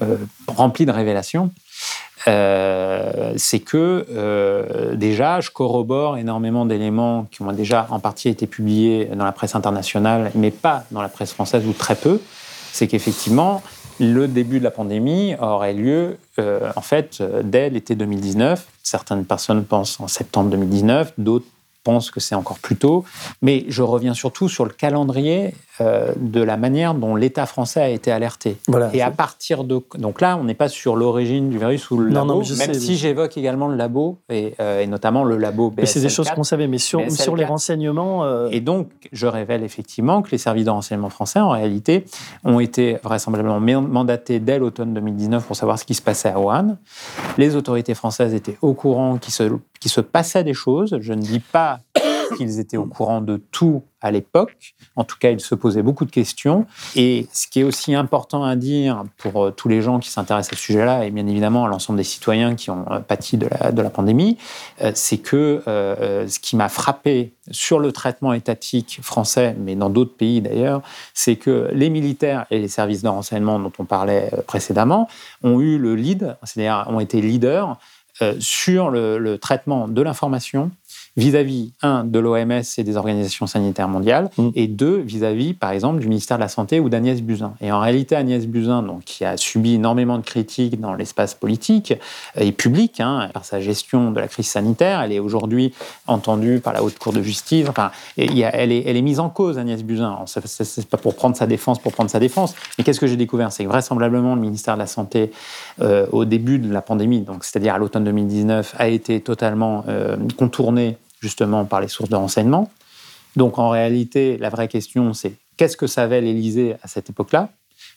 euh, rempli de révélations? C'est que déjà, je corrobore énormément d'éléments qui ont déjà en partie été publiés dans la presse internationale, mais pas dans la presse française ou très peu. C'est qu'effectivement, le début de la pandémie aurait lieu euh, en fait euh, dès l'été 2019. Certaines personnes pensent en septembre 2019, d'autres pensent que c'est encore plus tôt. Mais je reviens surtout sur le calendrier euh, de la manière dont l'État français a été alerté. Voilà, Et à partir de donc là, on n'est pas sur l'origine du virus ou le Non, labo, non, je même sais, si mais- j'évoque également le labo et, euh, et notamment le labo BSL. Mais c'est des choses qu'on savait, mais sur, sur les 4. renseignements. euh, Et donc, je révèle effectivement que les services de renseignement français, en réalité, ont été vraisemblablement man- mandatés dès l'automne 2019 pour savoir ce qui se passait à Wuhan. Les autorités françaises étaient au courant qu'il se, qu'il se passait des choses. Je ne dis pas qu'ils étaient au courant de tout à l'époque. En tout cas, ils se posaient beaucoup de questions. Et ce qui est aussi important à dire pour euh, tous les gens qui s'intéressent à ce sujet-là, et bien évidemment à l'ensemble des citoyens qui ont euh, pâti de la, pandémie, euh, c'est que ce qui m'a frappé sur le traitement étatique français, mais dans d'autres pays d'ailleurs, c'est que les militaires et les services de renseignement dont on parlait précédemment ont eu le lead, c'est-à-dire ont été leaders sur le traitement de l'information vis-à-vis, un, de l'OMS et des organisations sanitaires mondiales, et deux, vis-à-vis, par exemple, du ministère de la Santé ou d'Agnès Buzyn. Et en réalité, Agnès Buzyn, donc, qui a subi énormément de critiques dans l'espace politique et public, hein, par sa gestion de la crise sanitaire, elle est aujourd'hui entendue par la Haute Cour de justice, enfin, et a- elle, est, elle est mise en cause, Agnès Buzyn. C'est pas pour prendre sa défense, pour prendre sa défense, mais qu'est-ce que j'ai découvert? C'est que vraisemblablement, le ministère de la Santé, euh, au début de la pandémie, donc c'est-à-dire à l'automne 2019, a été totalement euh, contourné justement par les sources de renseignement. Donc en réalité, la vraie question, c'est qu'est-ce que savait l'Élysée à cette époque-là?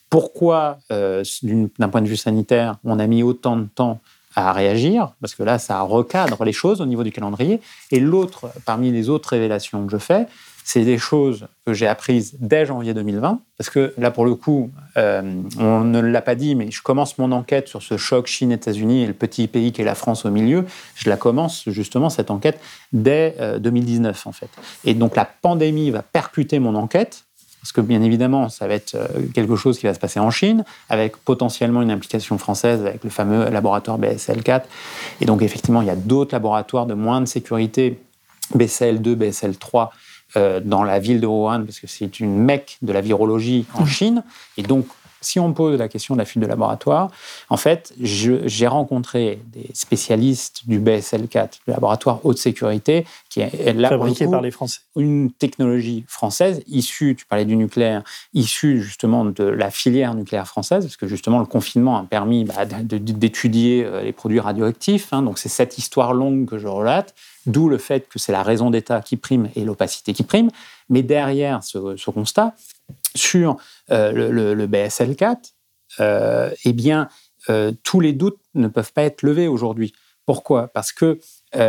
Pourquoi, euh, d'un point de vue sanitaire, on a mis autant de temps à réagir? Parce que là, ça recadre les choses au niveau du calendrier. Et l'autre, parmi les autres révélations que je fais, c'est des choses que j'ai apprises dès janvier 2020. Parce que là, pour le coup, euh, on ne l'a pas dit, mais je commence mon enquête sur ce choc Chine-États-Unis et le petit pays qu'est la France au milieu. Je la commence justement, cette enquête, dès euh, 2019, en fait. Et donc la pandémie va percuter mon enquête. Parce que bien évidemment, ça va être euh, quelque chose qui va se passer en Chine, avec potentiellement une implication française avec le fameux laboratoire BSL4. Et donc effectivement, il y a d'autres laboratoires de moindre sécurité, BSL2, BSL3, euh, dans la ville de Wuhan, parce que c'est une mecque de la virologie en Chine. Et donc, si on pose la question de la fuite de laboratoire, en fait, j'ai rencontré des spécialistes du BSL4, le laboratoire haute sécurité, qui est là Fabriqué par les Français. une technologie française issue, tu parlais du nucléaire, issue justement de la filière nucléaire française, parce que justement le confinement a permis bah, d'étudier euh, les produits radioactifs. hein. donc c'est cette histoire longue que je relate, d'où le fait que c'est la raison d'État qui prime et l'opacité qui prime. Mais derrière ce, ce constat, sur euh, le, le- le BSL4, euh, eh bien, euh, tous les doutes ne peuvent pas être levés aujourd'hui. Pourquoi? Parce que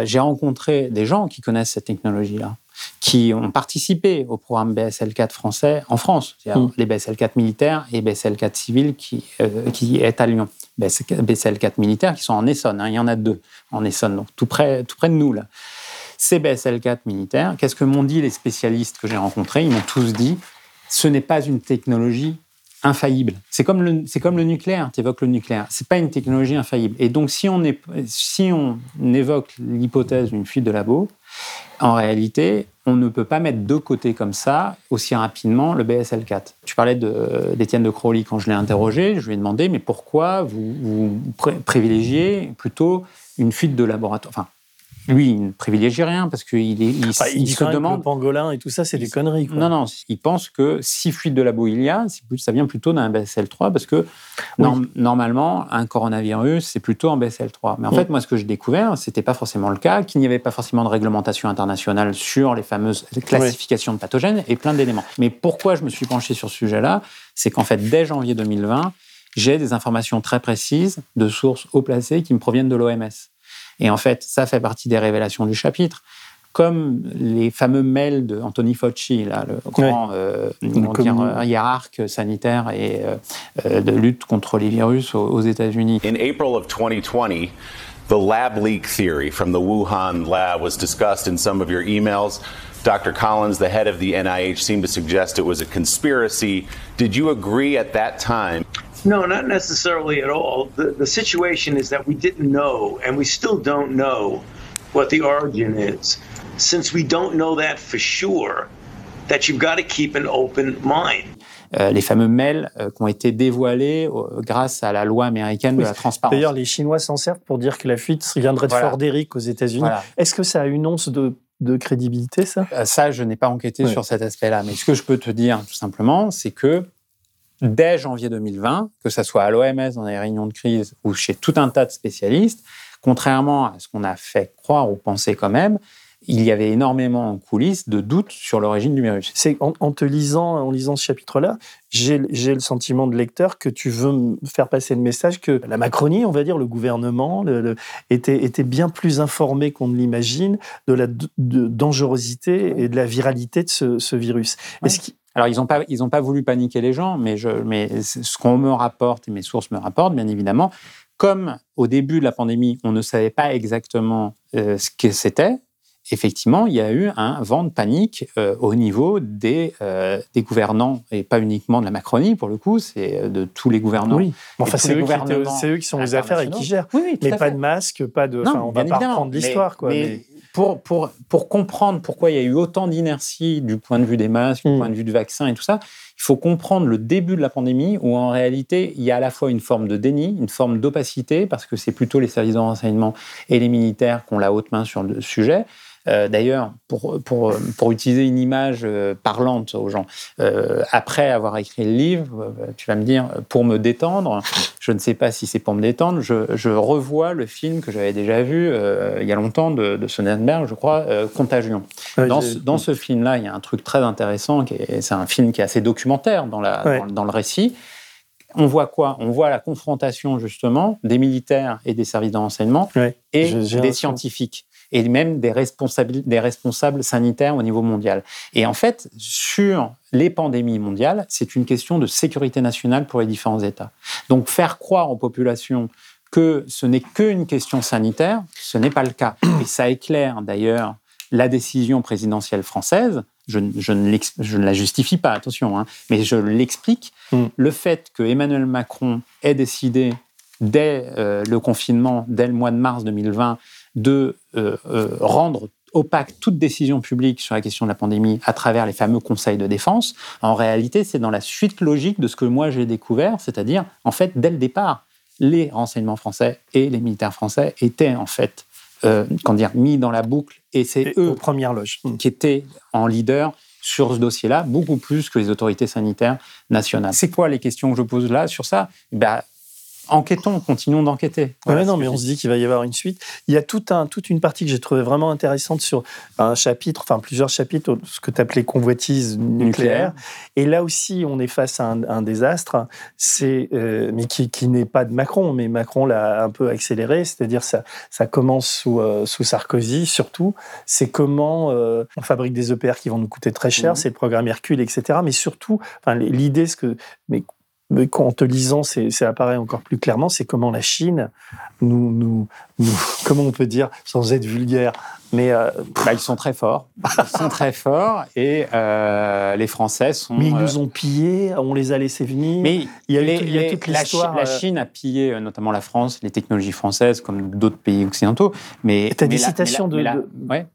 j'ai rencontré des gens qui connaissent cette technologie-là, qui ont participé au programme BSL4 français en France, c'est-à-dire Mm. les BSL4 militaires et BSL4 civils qui, qui est à Lyon. BSL4 militaires qui sont en Essonne, hein, il y en a deux en Essonne, donc tout près, tout près de nous. Là. Ces BSL4 militaires, qu'est-ce que m'ont dit les spécialistes que j'ai rencontrés? Ils m'ont tous dit, ce n'est pas une technologie infaillible. C'est comme le, c'est comme le nucléaire, tu évoques le nucléaire. C'est pas une technologie infaillible. Et donc, si on, si on évoque l'hypothèse d'une fuite de labo, en réalité, on ne peut pas mettre de côté comme ça, aussi rapidement, le BSL4. Tu parlais de- d'Étienne de, Crowley quand je l'ai interrogé. Je lui ai demandé, mais pourquoi vous, privilégiez plutôt une fuite de laboratoire lui, il ne privilégie rien parce qu'il est- il, Enfin, il, il se que demande le pangolin et tout ça, c'est des conneries. quoi. non, non, il pense que si fuite de labo il y a, ça vient plutôt d'un BSL3 parce que norm- normalement, un coronavirus, c'est plutôt un BSL3. Mais en Oui. fait, moi, ce que j'ai découvert, c'était pas forcément le cas, qu'il n'y avait pas forcément de réglementation internationale sur les fameuses classifications de pathogènes et plein d'éléments. Mais pourquoi je me suis penché sur ce sujet-là C'est qu'en fait, dès janvier 2020, j'ai des informations très précises de sources haut placées qui me proviennent de l'OMS. Et en fait, ça fait partie des révélations du chapitre. Comme les fameux mails de Anthony Fauci, là, le grand euh, comme- dire, euh, hiérarque sanitaire et euh, euh, de lutte contre les virus aux, aux États-Unis. In April of 2020, The lab leak theory from the Wuhan lab was discussed in some of your emails. Dr. Collins, the head of the NIH, seemed to suggest it was a conspiracy. Did you agree at that time? No, not necessarily at all. The, the situation is that we didn't know, and we still don't know what the origin is. Since we don't know that for sure, that you've got to keep an open mind. Euh, les fameux mails euh, qui ont été dévoilés euh, grâce à la loi américaine de la transparence. D'ailleurs, les Chinois s'en servent pour dire que la fuite viendrait de Voilà. Fort Derrick aux États-Unis. Voilà. Est-ce que ça a une once de, de crédibilité, ça? Euh, Ça, je n'ai pas enquêté Ouais. sur cet aspect-là. Mais ce que je peux te dire, tout simplement, c'est que dès janvier 2020, que ce soit à l'OMS, dans les réunions de crise ou chez tout un tas de spécialistes, contrairement à ce qu'on a fait croire ou penser quand même, il y avait énormément en coulisses de doutes sur l'origine du virus. C'est en, en te lisant, en lisant ce chapitre-là, j'ai le sentiment de lecteur que tu veux me faire passer le message que la Macronie, on va dire, le gouvernement, le- le- était, était bien plus informé qu'on ne l'imagine de la de dangerosité et de la viralité de ce, ce virus. Est-ce Alors, ils n'ont pas, ils ont pas voulu paniquer les gens, mais, je, mais ce qu'on me rapporte et mes sources me rapportent, bien évidemment, comme au début de la pandémie, on ne savait pas exactement euh, ce que c'était, effectivement, il y a eu un vent de panique euh, au niveau des, euh, des gouvernants, et pas uniquement de la Macronie, pour le coup, c'est de tous les gouvernants. Oui. Enfin, c'est eux, qui eux sont aux affaires et qui gèrent. Oui, oui, mais pas fait. de masque, pas de. Enfin, on va pas reprendre l'histoire, quoi. mais mais- Pour, pour, pour comprendre pourquoi il y a eu autant d'inertie du point de vue des masques, du point de vue du vaccin et tout ça, il faut comprendre le début de la pandémie où en réalité il y a à la fois une forme de déni, une forme d'opacité, parce que c'est plutôt les services de renseignement et les militaires qui ont la haute main sur le sujet. Euh, D'ailleurs, pour, pour, pour utiliser une image euh, parlante aux gens, euh, après avoir écrit le livre, tu vas me dire, pour me détendre, je ne sais pas si c'est pour me détendre, je, je revois le film que j'avais déjà vu il y a longtemps de, de Je crois, euh, Contagion. Ouais, dans, ce, dans ce film-là, il y a un truc très intéressant, qui est- c'est un film qui est assez documentaire dans, la, Ouais. dans, dans le récit. On voit quoi? On voit la confrontation justement des militaires et des services de renseignement et Je- j'ai des scientifiques et même des responsables, des responsables sanitaires au niveau mondial. Et en fait, sur les pandémies mondiales, c'est une question de sécurité nationale pour les différents États. Donc faire croire aux populations que ce n'est qu'une question sanitaire, ce n'est pas le cas. Et ça éclaire d'ailleurs la décision présidentielle française. Je, ne- je ne, l'ex- je ne la justifie pas, attention, hein, mais je l'explique. Le fait que Emmanuel Macron ait décidé dès euh, le confinement, dès le mois de mars 2020, de euh, euh, rendre opaque toute décision publique sur la question de la pandémie à travers les fameux conseils de défense, en réalité, c'est dans la suite logique de ce que moi j'ai découvert, c'est-à-dire, en fait, dès le départ, les renseignements français et les militaires français étaient, en fait, euh, comment dire, mis dans la boucle, et c'est eux premières loges. qui étaient en leader sur ce dossier-là, beaucoup plus que les autorités sanitaires nationales. C'est quoi les questions que je pose là sur ça? Ben, Enquêtons, continuons d'enquêter. Ouais, Voilà non, mais on se dit qu'il va y avoir une suite. Il y a tout un, toute une partie que j'ai trouvé vraiment intéressante sur un chapitre, enfin plusieurs chapitres, ce que tu appelais convoitise nucléaire. Nucléaire. Et là aussi, on est face à un, un désastre, c'est, euh, mais qui, qui n'est pas de Macron, mais Macron l'a un peu accéléré, c'est-à-dire ça, ça commence sous, euh, sous Sarkozy surtout. C'est comment euh, on fabrique des EPR qui vont nous coûter très cher, Mhm. c'est le programme Hercule, etc. Mais surtout, enfin, l'idée, ce que, mais mais en te lisant, c'est, ça apparaît encore plus clairement, c'est comment la Chine nous, nous, nous- comment on peut dire, sans être vulgaire, mais euh, Bah, ils sont très forts. Ils sont très forts et euh, les Français sont. mais ils euh, nous ont pillés, on les a laissés venir. Mais il y a, les- tout- il y a les- toute la, l'histoire. La Chine a pillé notamment la France, les technologies françaises, comme d'autres pays occidentaux. Mais T'as mais des la- citations la-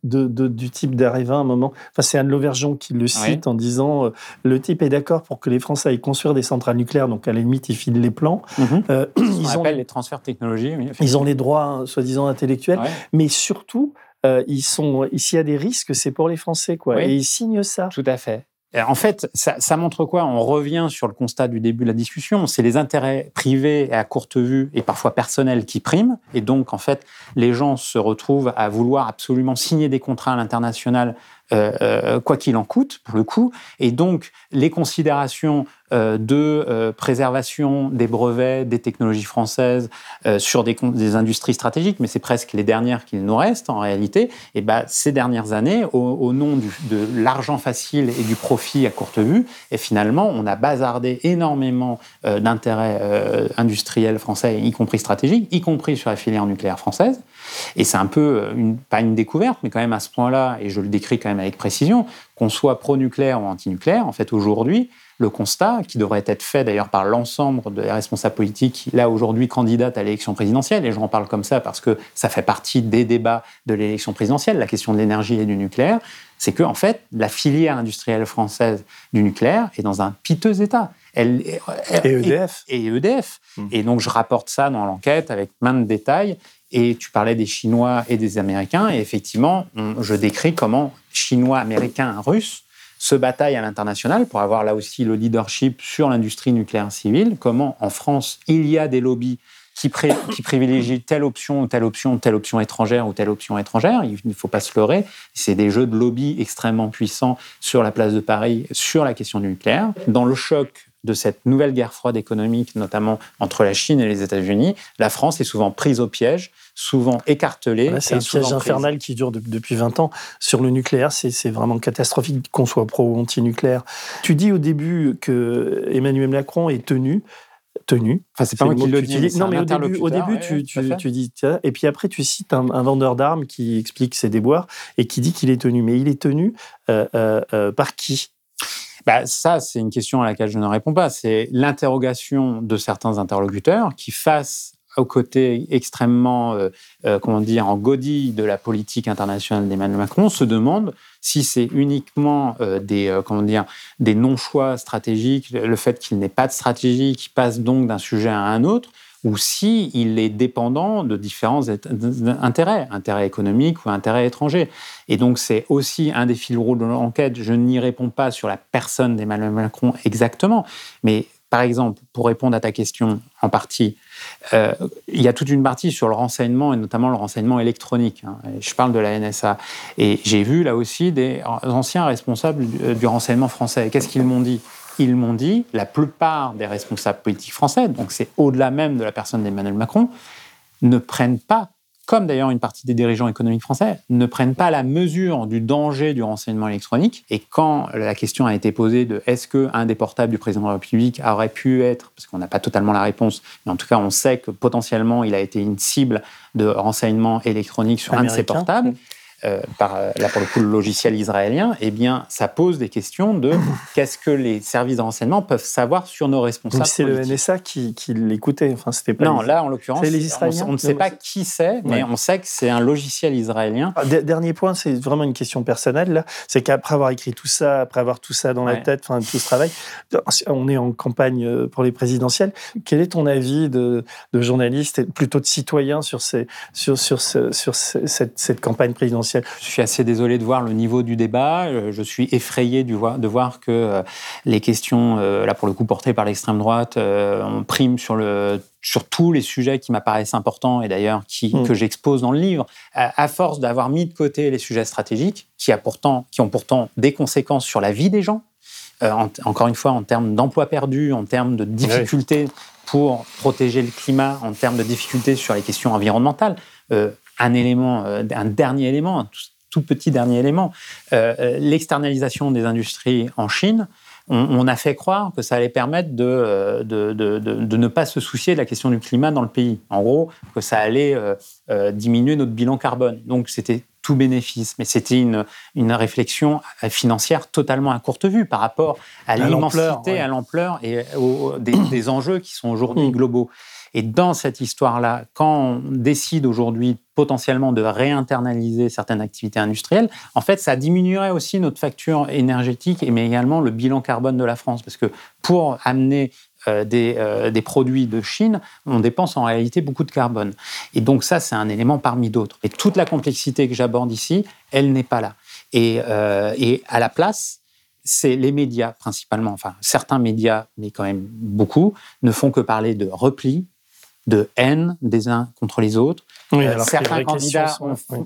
de, du type d'Arriva à un moment. Enfin, c'est Anne Lauvergeon qui le cite en disant euh, le type est d'accord pour que les Français aillent construire des centrales nucléaires, donc à la limite, ils filent les plans. Mhm. Euh, ils, ont, les transferts de technologie. oui, ils ont les droits, hein, soi-disant, intellectuels, Ouais. mais surtout, euh, ils sont, s'il y a des risques, c'est pour les Français, quoi. Oui. Et ils signent ça. Tout à fait. En fait, ça, ça montre quoi? On revient sur le constat du début de la discussion. C'est les intérêts privés et à courte vue et parfois personnels qui priment. Et donc, en fait, les gens se retrouvent à vouloir absolument signer des contrats à l'international euh, euh, quoi qu'il en coûte, pour le coup. Et donc, les considérations de préservation des brevets, des technologies françaises sur des, des, industries stratégiques, mais c'est presque les dernières qu'il nous reste en réalité, et ben, ces dernières années, au, au nom du, de l'argent facile et du profit à courte vue, et finalement, on a bazardé énormément d'intérêts industriels français, y compris stratégiques, y compris sur la filière nucléaire française. Et c'est un peu, une, pas une découverte, mais quand même à ce point-là, et je le décris quand même avec précision, qu'on soit pro-nucléaire ou anti-nucléaire, en fait, aujourd'hui, le constat, qui devrait être fait d'ailleurs par l'ensemble des responsables politiques, là aujourd'hui candidate à l'élection présidentielle, et j'en parle comme ça parce que ça fait partie des débats de l'élection présidentielle, la question de l'énergie et du nucléaire, c'est que en fait, la filière industrielle française du nucléaire est dans un piteux état. Elle, et EDF. Et, EDF. Mmh. Et donc je rapporte ça dans l'enquête avec plein de détails. Et tu parlais des Chinois et des Américains, et effectivement, je décris comment Chinois, Américains, Russes se bataillent à l'international pour avoir là aussi le leadership sur l'industrie nucléaire civile, comment en France, il y a des lobbies qui, qui, privilégient telle option ou telle option, telle option étrangère ou telle option étrangère? Il ne faut pas se leurrer. C'est des jeux de lobby extrêmement puissants sur la place de Paris, sur la question du nucléaire. Dans le choc de cette nouvelle guerre froide économique, notamment entre la Chine et les États-Unis, la France est souvent prise au piège, souvent écartelée. c'est un piège infernal qui dure depuis 20 ans. Sur le nucléaire, c'est vraiment catastrophique qu'on soit pro ou anti-nucléaire. Tu dis au début que Emmanuel Macron est tenu tenu. Enfin, c'est pas moi qui le dis. Non, mais au début, au début tu, tu, dis, et puis après, tu cites un, vendeur d'armes qui explique ses déboires et qui dit qu'il est tenu. Mais il est tenu euh, euh, euh, par qui? Bah, ça, c'est une question à laquelle je ne réponds pas. C'est l'interrogation de certains interlocuteurs qui, face au côté extrêmement, euh, euh, comment dire, en godille de la politique internationale d'Emmanuel Macron, se demandent si c'est uniquement euh, des, comment dire, des non-choix stratégiques, le fait qu'il n'ait pas de stratégie, qui passe donc d'un sujet à un autre, ou si est dépendant de différents intérêts, intérêts économiques ou intérêts étrangers. Et donc c'est aussi un des fils rouges de l'enquête. Je n'y réponds pas sur la personne d'Emmanuel Macron exactement, mais par exemple, pour répondre à ta question en partie, euh, il y a toute une partie sur le renseignement et notamment le renseignement électronique. Hein. Je parle de la NSA. Et j'ai vu là aussi des anciens responsables du renseignement français. Qu'est-ce qu'ils m'ont dit? Ils m'ont dit, la plupart des responsables politiques français, donc c'est au-delà même de la personne d'Emmanuel Macron, ne prennent pas, comme d'ailleurs une partie des dirigeants économiques français, ne prennent pas la mesure du danger du renseignement électronique. Et quand la question a été posée de est-ce qu'un des portables du président de la République aurait pu être, parce qu'on n'a pas totalement la réponse, mais en tout cas on sait que potentiellement il a été une cible de renseignement électronique sur un de ses portables. Euh, par euh, là pour le coup le logiciel israélien, eh bien, ça pose des questions de qu'est-ce que les services de renseignement peuvent savoir sur nos responsables. C'est le NSA qui, qui l'écoutait. Enfin, c'était pas. Non, là en l'occurrence, les Israéliens. On, ne sait pas qui c'est, mais on sait que c'est un logiciel israélien. Ah, dernier point, c'est vraiment une question personnelle. Là, c'est qu'après avoir écrit tout ça, après avoir tout ça dans la tête, enfin tout ce travail, on est en campagne euh, pour les présidentielles. Quel est ton avis de, de journaliste et plutôt de citoyen sur ces, sur sur, sur cette, cette campagne présidentielle? Je suis assez désolé de voir le niveau du débat. Euh, je suis effrayé de voir que euh, les questions, euh, là pour le coup portées par l'extrême droite, on prime sur le sur tous les sujets qui m'apparaissent importants et d'ailleurs mm. que j'expose dans le livre, à, force d'avoir mis de côté les sujets stratégiques qui, a pourtant, qui ont pourtant des conséquences sur la vie des gens, encore une fois en termes d'emplois perdus, en termes de difficultés pour protéger le climat, en termes de difficultés sur les questions environnementales un élément, euh, un dernier élément, un tout, petit dernier élément, euh, euh, l'externalisation des industries en Chine. On, a fait croire que ça allait permettre de de, de, de, ne pas se soucier de la question du climat dans le pays. En gros, que ça allait diminuer notre bilan carbone. Donc, c'était tout bénéfice. Mais c'était une, une réflexion financière totalement à courte vue par rapport à l'immensité, à l'ampleur et aux, des, des, enjeux qui sont aujourd'hui mm. globaux. Et dans cette histoire-là, quand on décide aujourd'hui potentiellement de réinternaliser certaines activités industrielles, en fait, ça diminuerait aussi notre facture énergétique, mais également le bilan carbone de la France. Parce que pour amener euh, des, euh, des, produits de Chine, on dépense en réalité beaucoup de carbone. Et donc ça, c'est un élément parmi d'autres. Et toute la complexité que j'aborde ici, elle n'est pas là. Et, euh, et à la place, c'est les médias principalement, enfin certains médias, mais quand même beaucoup, ne font que parler de repli, de haine des uns contre les autres. Oui, Euh, alors certains candidats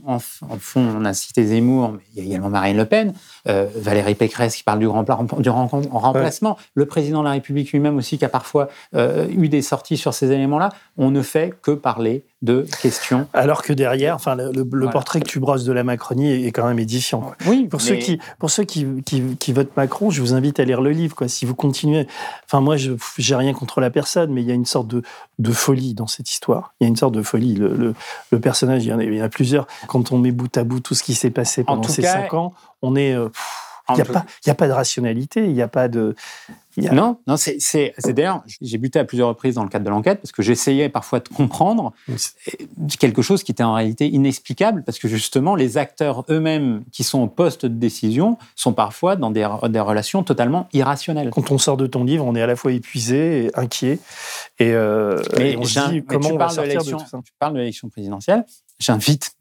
en, font, on a cité Zemmour, mais il y a également Marine Le Pen, euh, Valérie Pécresse qui parle du, rempla- du ren- remplacement, le président de la République lui-même aussi qui a parfois euh, eu des sorties sur ces éléments-là. On ne fait que parler de questions. Alors que derrière, enfin, le, portrait que tu brosses de la Macronie est, est quand même édifiant. Oui, pour mais- ceux qui, pour ceux qui, qui, qui votent Macron, je vous invite à lire le livre. Quoi. Si vous continuez, enfin moi, je j'ai rien contre la personne, mais il y a une sorte de, de folie dans cette histoire. Il y a une sorte de folie. Le, le, le personnage, il y, en a, il y en a plusieurs. Quand on met bout à bout tout ce qui s'est passé pendant ces cas- cinq ans, on est, euh, pff, il n'y a pas, il y a pas de rationalité. Il n'y a pas de. a- Non, non, c'est d'ailleurs, j'ai buté à plusieurs reprises dans le cadre de l'enquête parce que j'essayais parfois de comprendre quelque chose qui était en réalité inexplicable parce que justement les acteurs eux-mêmes qui sont au poste de décision sont parfois dans des, des relations totalement irrationnelles. Quand on sort de ton livre, on est à la fois épuisé et inquiet. Et, euh, Mais, et on se dit comment on va de sortir de l'élection- tout ça. Tu parles de l'élection présidentielle. J'invite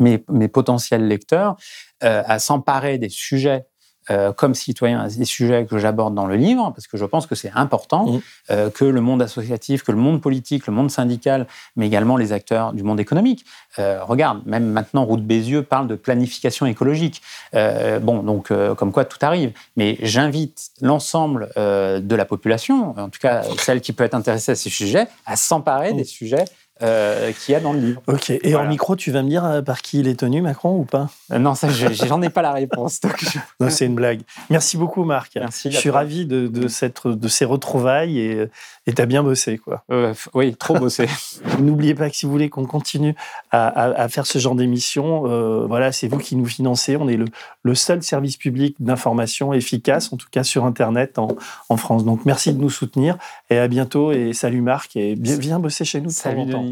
mes, mes potentiels lecteurs euh, à s'emparer des sujets euh, comme citoyens, des sujets que j'aborde dans le livre, parce que je pense que c'est important Mmh. euh, que le monde associatif, que le monde politique, le monde syndical, mais également les acteurs du monde économique. Regarde, même maintenant, Route Bézieux parle de planification écologique. Bon, donc, comme quoi tout arrive. Mais j'invite l'ensemble de la population, en tout cas celle qui peut être intéressée à ces sujets, à s'emparer des sujets euh, qu'il y a dans le livre. Ok, et en micro, tu vas me dire euh, par qui il est tenu, Macron, ou pas? Euh, Non, ça, je- j'en ai pas la réponse. je- Non, c'est une blague. Merci beaucoup, Marc. Merci, Je suis toi. ravi de, de, cette, de ces retrouvailles et et t'as bien bossé, quoi. Euh, oui, trop bossé. N'oubliez pas que si vous voulez qu'on continue à, à- à faire ce genre d'émission, voilà, c'est vous qui nous financez. On est le, le seul service public d'information efficace, en tout cas sur Internet en, en France. Donc merci de nous soutenir et à bientôt. Et salut Marc et bien- viens bosser chez nous Salut en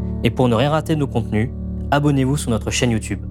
et pour ne rien rater de nos contenus, abonnez-vous sur notre chaîne YouTube.